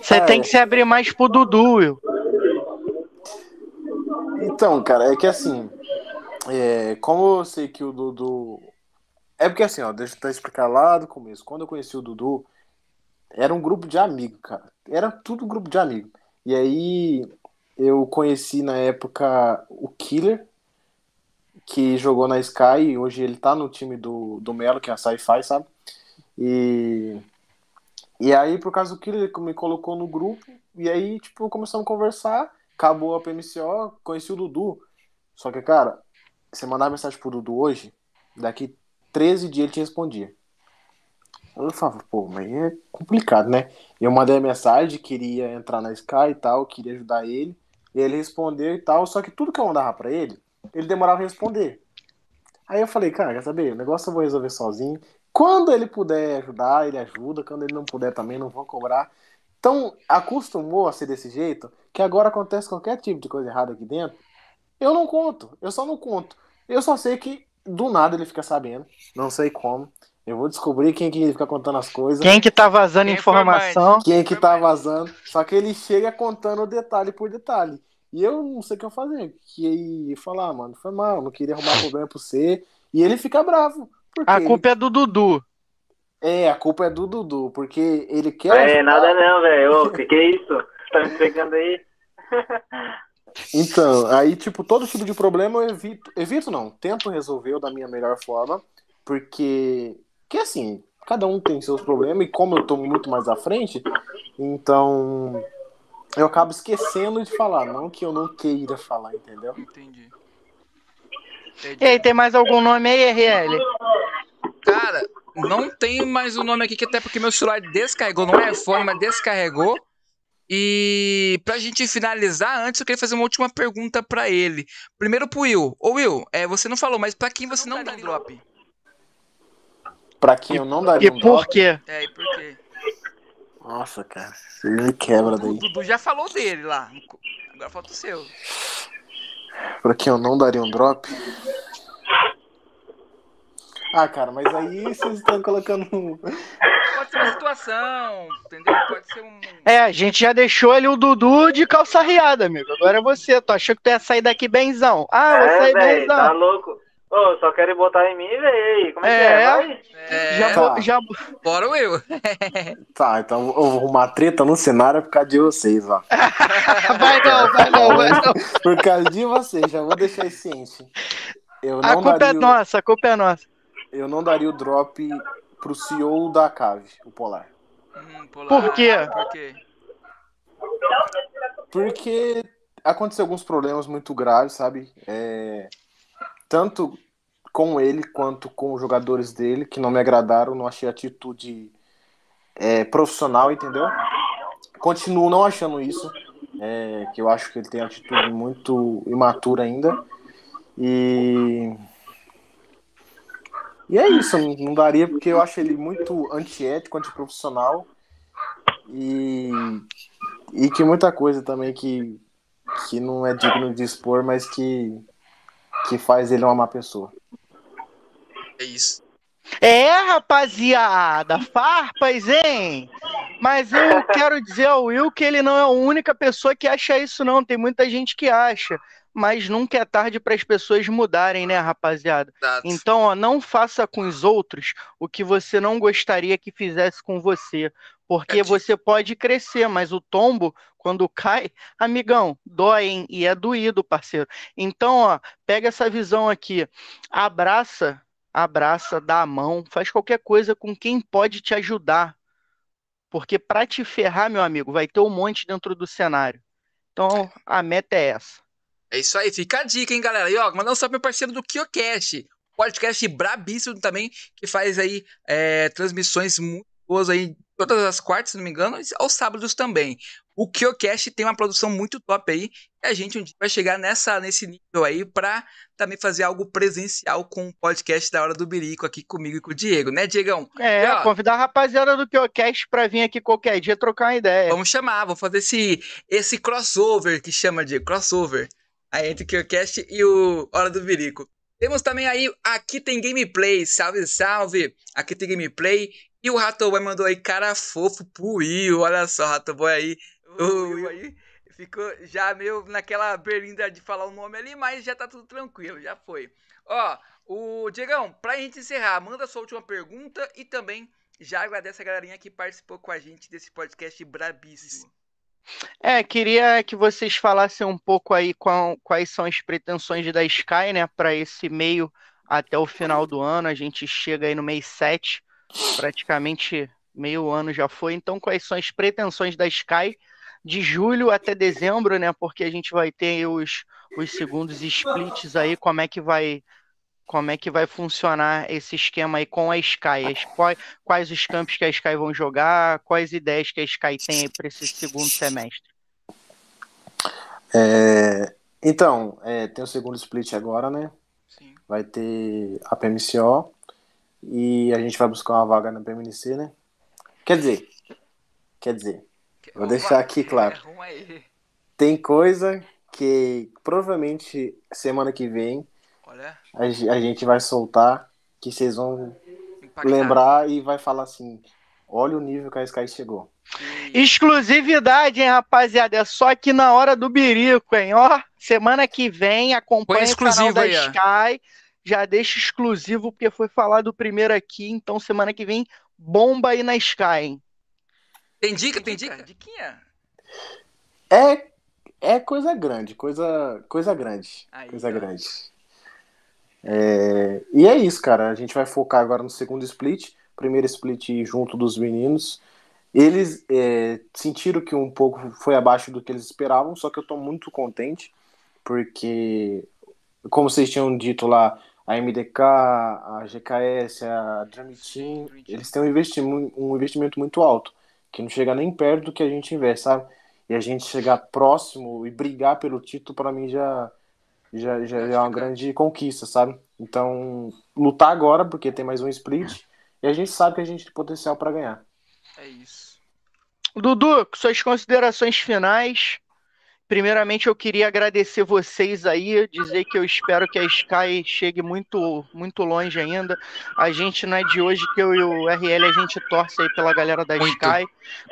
Você É. tem que se abrir mais pro Dudu, Will. Então, cara, é que assim, é, como eu sei que o Dudu. É porque assim, ó, deixa eu explicar lá do começo. Quando eu conheci o Dudu, era um grupo de amigos, cara. Era tudo grupo de amigos. E aí eu conheci na época o Killer, que jogou na Sky, hoje ele tá no time do, do Melo, que é a Sci-Fi, sabe? E, e aí, por causa do Killer, ele me colocou no grupo, e aí, tipo, começamos a conversar, acabou a PMCO, conheci o Dudu. Só que, cara, você mandar mensagem pro Dudu hoje, daqui 13 dias ele te respondia. Eu falava, pô, mas é complicado, né? Eu mandei a mensagem, queria entrar na Sky e tal, queria ajudar ele, e ele respondeu e tal, só que tudo que eu mandava pra ele, ele demorava a responder. Aí eu falei, cara, quer saber? O negócio eu vou resolver sozinho. Quando ele puder ajudar, ele ajuda. Quando ele não puder também, não vou cobrar. Então, acostumou a ser desse jeito, que agora acontece qualquer tipo de coisa errada aqui dentro. Eu não conto, eu só não conto. Eu só sei que do nada ele fica sabendo, não sei como. Eu vou descobrir quem que fica contando as coisas, Quem que tá vazando Quem informação? quem que tá vazando. Só que ele chega contando detalhe por detalhe. E eu não sei o que eu fazer. Que falar, ah, mano, foi mal, não queria arrumar problema pra você. E ele fica bravo. A culpa é do Dudu. É, a culpa é do Dudu, porque ele quer. É, ajudar. nada não, velho. Ô, que que é isso? Tá me pegando aí? Então, aí, tipo, todo tipo de problema eu evito. Evito não, tento resolver da minha melhor forma, porque. Que assim, cada um tem seus problemas, e como eu tô muito mais à frente, então. Eu acabo esquecendo de falar, não que eu não queira falar, entendeu? Entendi. E aí, tem mais algum nome aí, RL? Cara, não tem mais o nome aqui, que até porque meu celular descarregou, não é iPhone, mas descarregou. E pra gente finalizar, antes eu queria fazer uma última pergunta para ele. Primeiro pro Will. Ô Will, é, você não falou, mas pra quem você não dá drop? Pra quem eu não daria e um drop? E por quê? É, e por quê? Nossa, cara, você me quebra daí. O Dudu já falou dele lá. Agora falta o seu. Pra quem eu não daria um drop? Ah, cara, mas aí vocês estão colocando. Pode ser uma situação, entendeu? Pode ser um. É, a gente já deixou ali o Dudu de calça riada, amigo. Agora é você. Tu achou que tu ia sair daqui benzão? Ah, eu vou é, sair véio, benzão. Tá louco? Ô, só querem botar em mim e ver Como é, que é? Vai? é já, tá. já... Bora eu. tá, então eu vou arrumar treta no cenário por causa de vocês, ó. vai não, vai não, vai não. Por causa de vocês, já vou deixar ciente. Eu a culpa é daria... é nossa, a culpa é nossa eu não daria o drop pro CEO da Cave, o Polar. Hum, polar. Por quê? Por quê? Porque aconteceu alguns problemas muito graves, sabe? É... Tanto com ele quanto com os jogadores dele, que não me agradaram, não achei atitude é, profissional, entendeu? Continuo não achando isso, é, que eu acho que ele tem atitude muito imatura ainda. E e é isso, não daria porque eu acho ele muito antiético, antiprofissional e, e que muita coisa também que, que não é digno de expor, mas que, que faz ele uma má pessoa. É isso. É, rapaziada, farpas, hein? Mas eu quero dizer ao Will que ele não é a única pessoa que acha isso, não. Tem muita gente que acha mas nunca é tarde para as pessoas mudarem, né, rapaziada? Então, ó, não faça com os outros o que você não gostaria que fizesse com você, porque é você pode crescer, mas o tombo, quando cai, amigão, dói, hein? E é doído, parceiro. Então, ó, pega essa visão aqui, abraça, abraça, dá a mão, faz qualquer coisa com quem pode te ajudar. Porque para te ferrar, meu amigo, vai ter um monte dentro do cenário. Então, a meta é essa. É isso aí, fica a dica, hein, galera. E ó, mandar um salve meu parceiro do KioCast, podcast brabíssimo também, que faz aí é, transmissões muito boas aí, todas as quartas, se não me engano, e aos sábados também. O KioCast tem uma produção muito top aí, e a gente um dia vai chegar nessa, nesse nível aí pra também fazer algo presencial com o podcast da Hora do Birico aqui comigo e com o Diego, né, Diegão? É, e, ó, convidar a rapaziada do KioCast pra vir aqui qualquer dia trocar uma ideia. Vamos chamar, vamos fazer esse, esse crossover que chama de crossover aí entre o KioCast e o Hora do Virico. Temos também aí, aqui tem gameplay, salve, salve, aqui tem gameplay. E o Ratoboy mandou aí cara fofo pro Will, olha só, Ratoboy aí. O Will aí ficou já meio naquela berlinda de falar o nome ali, mas já tá tudo tranquilo, já foi. Ó, o Diegão, pra gente encerrar, manda sua última pergunta e também já agradece a galerinha que participou com a gente desse podcast brabíssimo. É, queria que vocês falassem um pouco aí qual, quais são as pretensões da Sky, né, para esse meio até o final do ano. A gente chega aí no mês 7, praticamente meio ano já foi. Então, quais são as pretensões da Sky de julho até dezembro, né? Porque a gente vai ter os, os segundos splits aí, como é que vai como é que vai funcionar esse esquema aí com a Sky? Quais, quais os campos que a Sky vão jogar? Quais ideias que a Sky tem para esse segundo semestre? É, então, é, tem o segundo split agora, né? Sim. Vai ter a PMCO e a gente vai buscar uma vaga na PMNC, né? Quer dizer, quer dizer, vou deixar aqui claro. Tem coisa que provavelmente semana que vem Olha. A, a gente vai soltar que vocês vão Impactar. lembrar e vai falar assim: olha o nível que a Sky chegou. Exclusividade, hein, rapaziada? É só aqui na hora do birico, hein? Ó, semana que vem acompanha o canal da aí, Sky. Já deixa exclusivo, porque foi falado primeiro aqui. Então, semana que vem, bomba aí na Sky, hein? Tem dica? Tem dica? Diquinha? É, é coisa grande, coisa, coisa grande. Aí, coisa tá. grande. É, e é isso, cara. A gente vai focar agora no segundo split. Primeiro split junto dos meninos. Eles é, sentiram que um pouco foi abaixo do que eles esperavam, só que eu tô muito contente, porque, como vocês tinham dito lá, a MDK, a GKS, a Dream Team, eles têm um investimento, um investimento muito alto, que não chega nem perto do que a gente investe, sabe? e a gente chegar próximo e brigar pelo título, para mim já, já, já é uma grande conquista, sabe? Então, lutar agora, porque tem mais um split, e a gente sabe que a gente tem potencial para ganhar. É isso. Dudu, suas considerações finais. Primeiramente, eu queria agradecer vocês aí, dizer que eu espero que a Sky chegue muito, muito longe ainda. A gente não é de hoje que eu e o RL a gente torce aí pela galera da muito. Sky.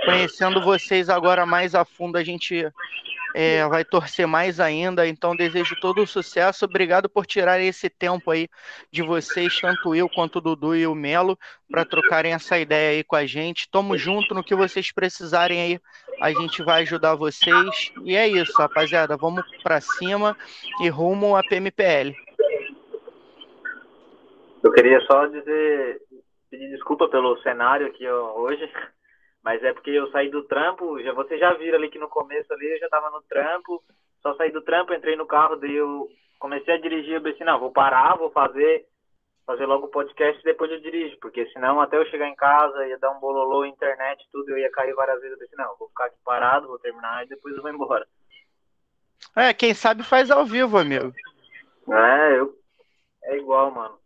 Conhecendo vocês agora mais a fundo, a gente é, vai torcer mais ainda. Então, desejo todo o sucesso. Obrigado por tirar esse tempo aí de vocês, tanto eu quanto o Dudu e o Melo, para trocarem essa ideia aí com a gente. Tamo junto no que vocês precisarem aí. A gente vai ajudar vocês. E é isso, rapaziada. Vamos para cima e rumo a PMPL. Eu queria só dizer, pedir desculpa pelo cenário aqui hoje. Mas é porque eu saí do trampo, já vocês já viram ali que no começo ali eu já tava no trampo, só saí do trampo, entrei no carro, daí eu comecei a dirigir, eu pensei, não, vou parar, vou fazer fazer logo o podcast e depois eu dirijo, porque senão até eu chegar em casa ia dar um bololô, internet, tudo, eu ia cair várias vezes, eu pensei, não, vou ficar aqui parado, vou terminar e depois eu vou embora. É, quem sabe faz ao vivo, amigo. É, eu é igual, mano.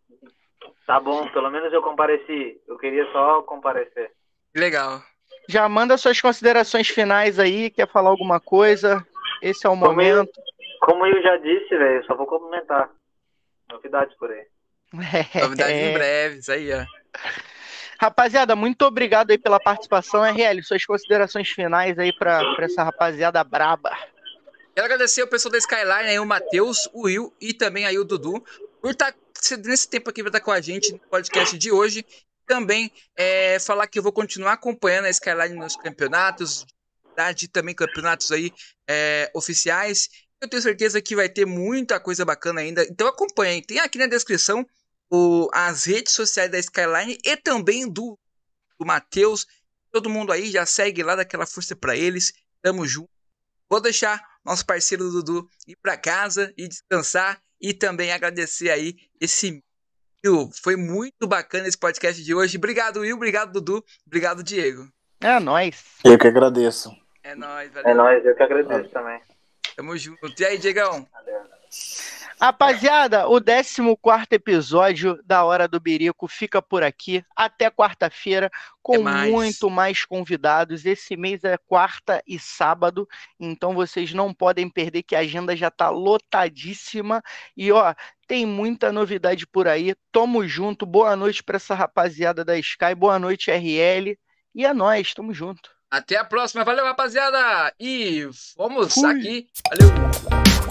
Tá bom, pelo menos eu compareci. Eu queria só comparecer. Legal. Já manda suas considerações finais aí, quer falar alguma coisa? Esse é o como momento. Eu, como eu já disse, velho, só vou complementar. Novidades por aí. É. Novidades em breve, isso aí, ó. Rapaziada, muito obrigado aí pela participação. RL, suas considerações finais aí para essa rapaziada braba. Quero agradecer o pessoal da Skyline, aí, o Matheus, o Will e também aí o Dudu, por estar tá nesse tempo aqui para estar tá com a gente no podcast de hoje também é, falar que eu vou continuar acompanhando a Skyline nos campeonatos, de também campeonatos aí é, oficiais. Eu tenho certeza que vai ter muita coisa bacana ainda. Então acompanhem. Tem aqui na descrição o, as redes sociais da Skyline e também do, do Matheus. Todo mundo aí já segue lá, daquela força para eles. Tamo junto. Vou deixar nosso parceiro Dudu ir para casa e descansar e também agradecer aí esse Will, foi muito bacana esse podcast de hoje. Obrigado, Will. Obrigado, Dudu. Obrigado, Diego. É nóis. Eu que agradeço. É nóis, valeu. É nóis, eu que agradeço também. Tamo junto. E aí, Diegão? Valeu. Rapaziada, o 14 episódio da Hora do Birico fica por aqui. Até quarta-feira, com mais. muito mais convidados. Esse mês é quarta e sábado, então vocês não podem perder que a agenda já tá lotadíssima. E ó, tem muita novidade por aí. Tamo junto. Boa noite para essa rapaziada da Sky. Boa noite, RL. E é nós, tamo junto. Até a próxima. Valeu, rapaziada. E vamos Fui. aqui. Valeu.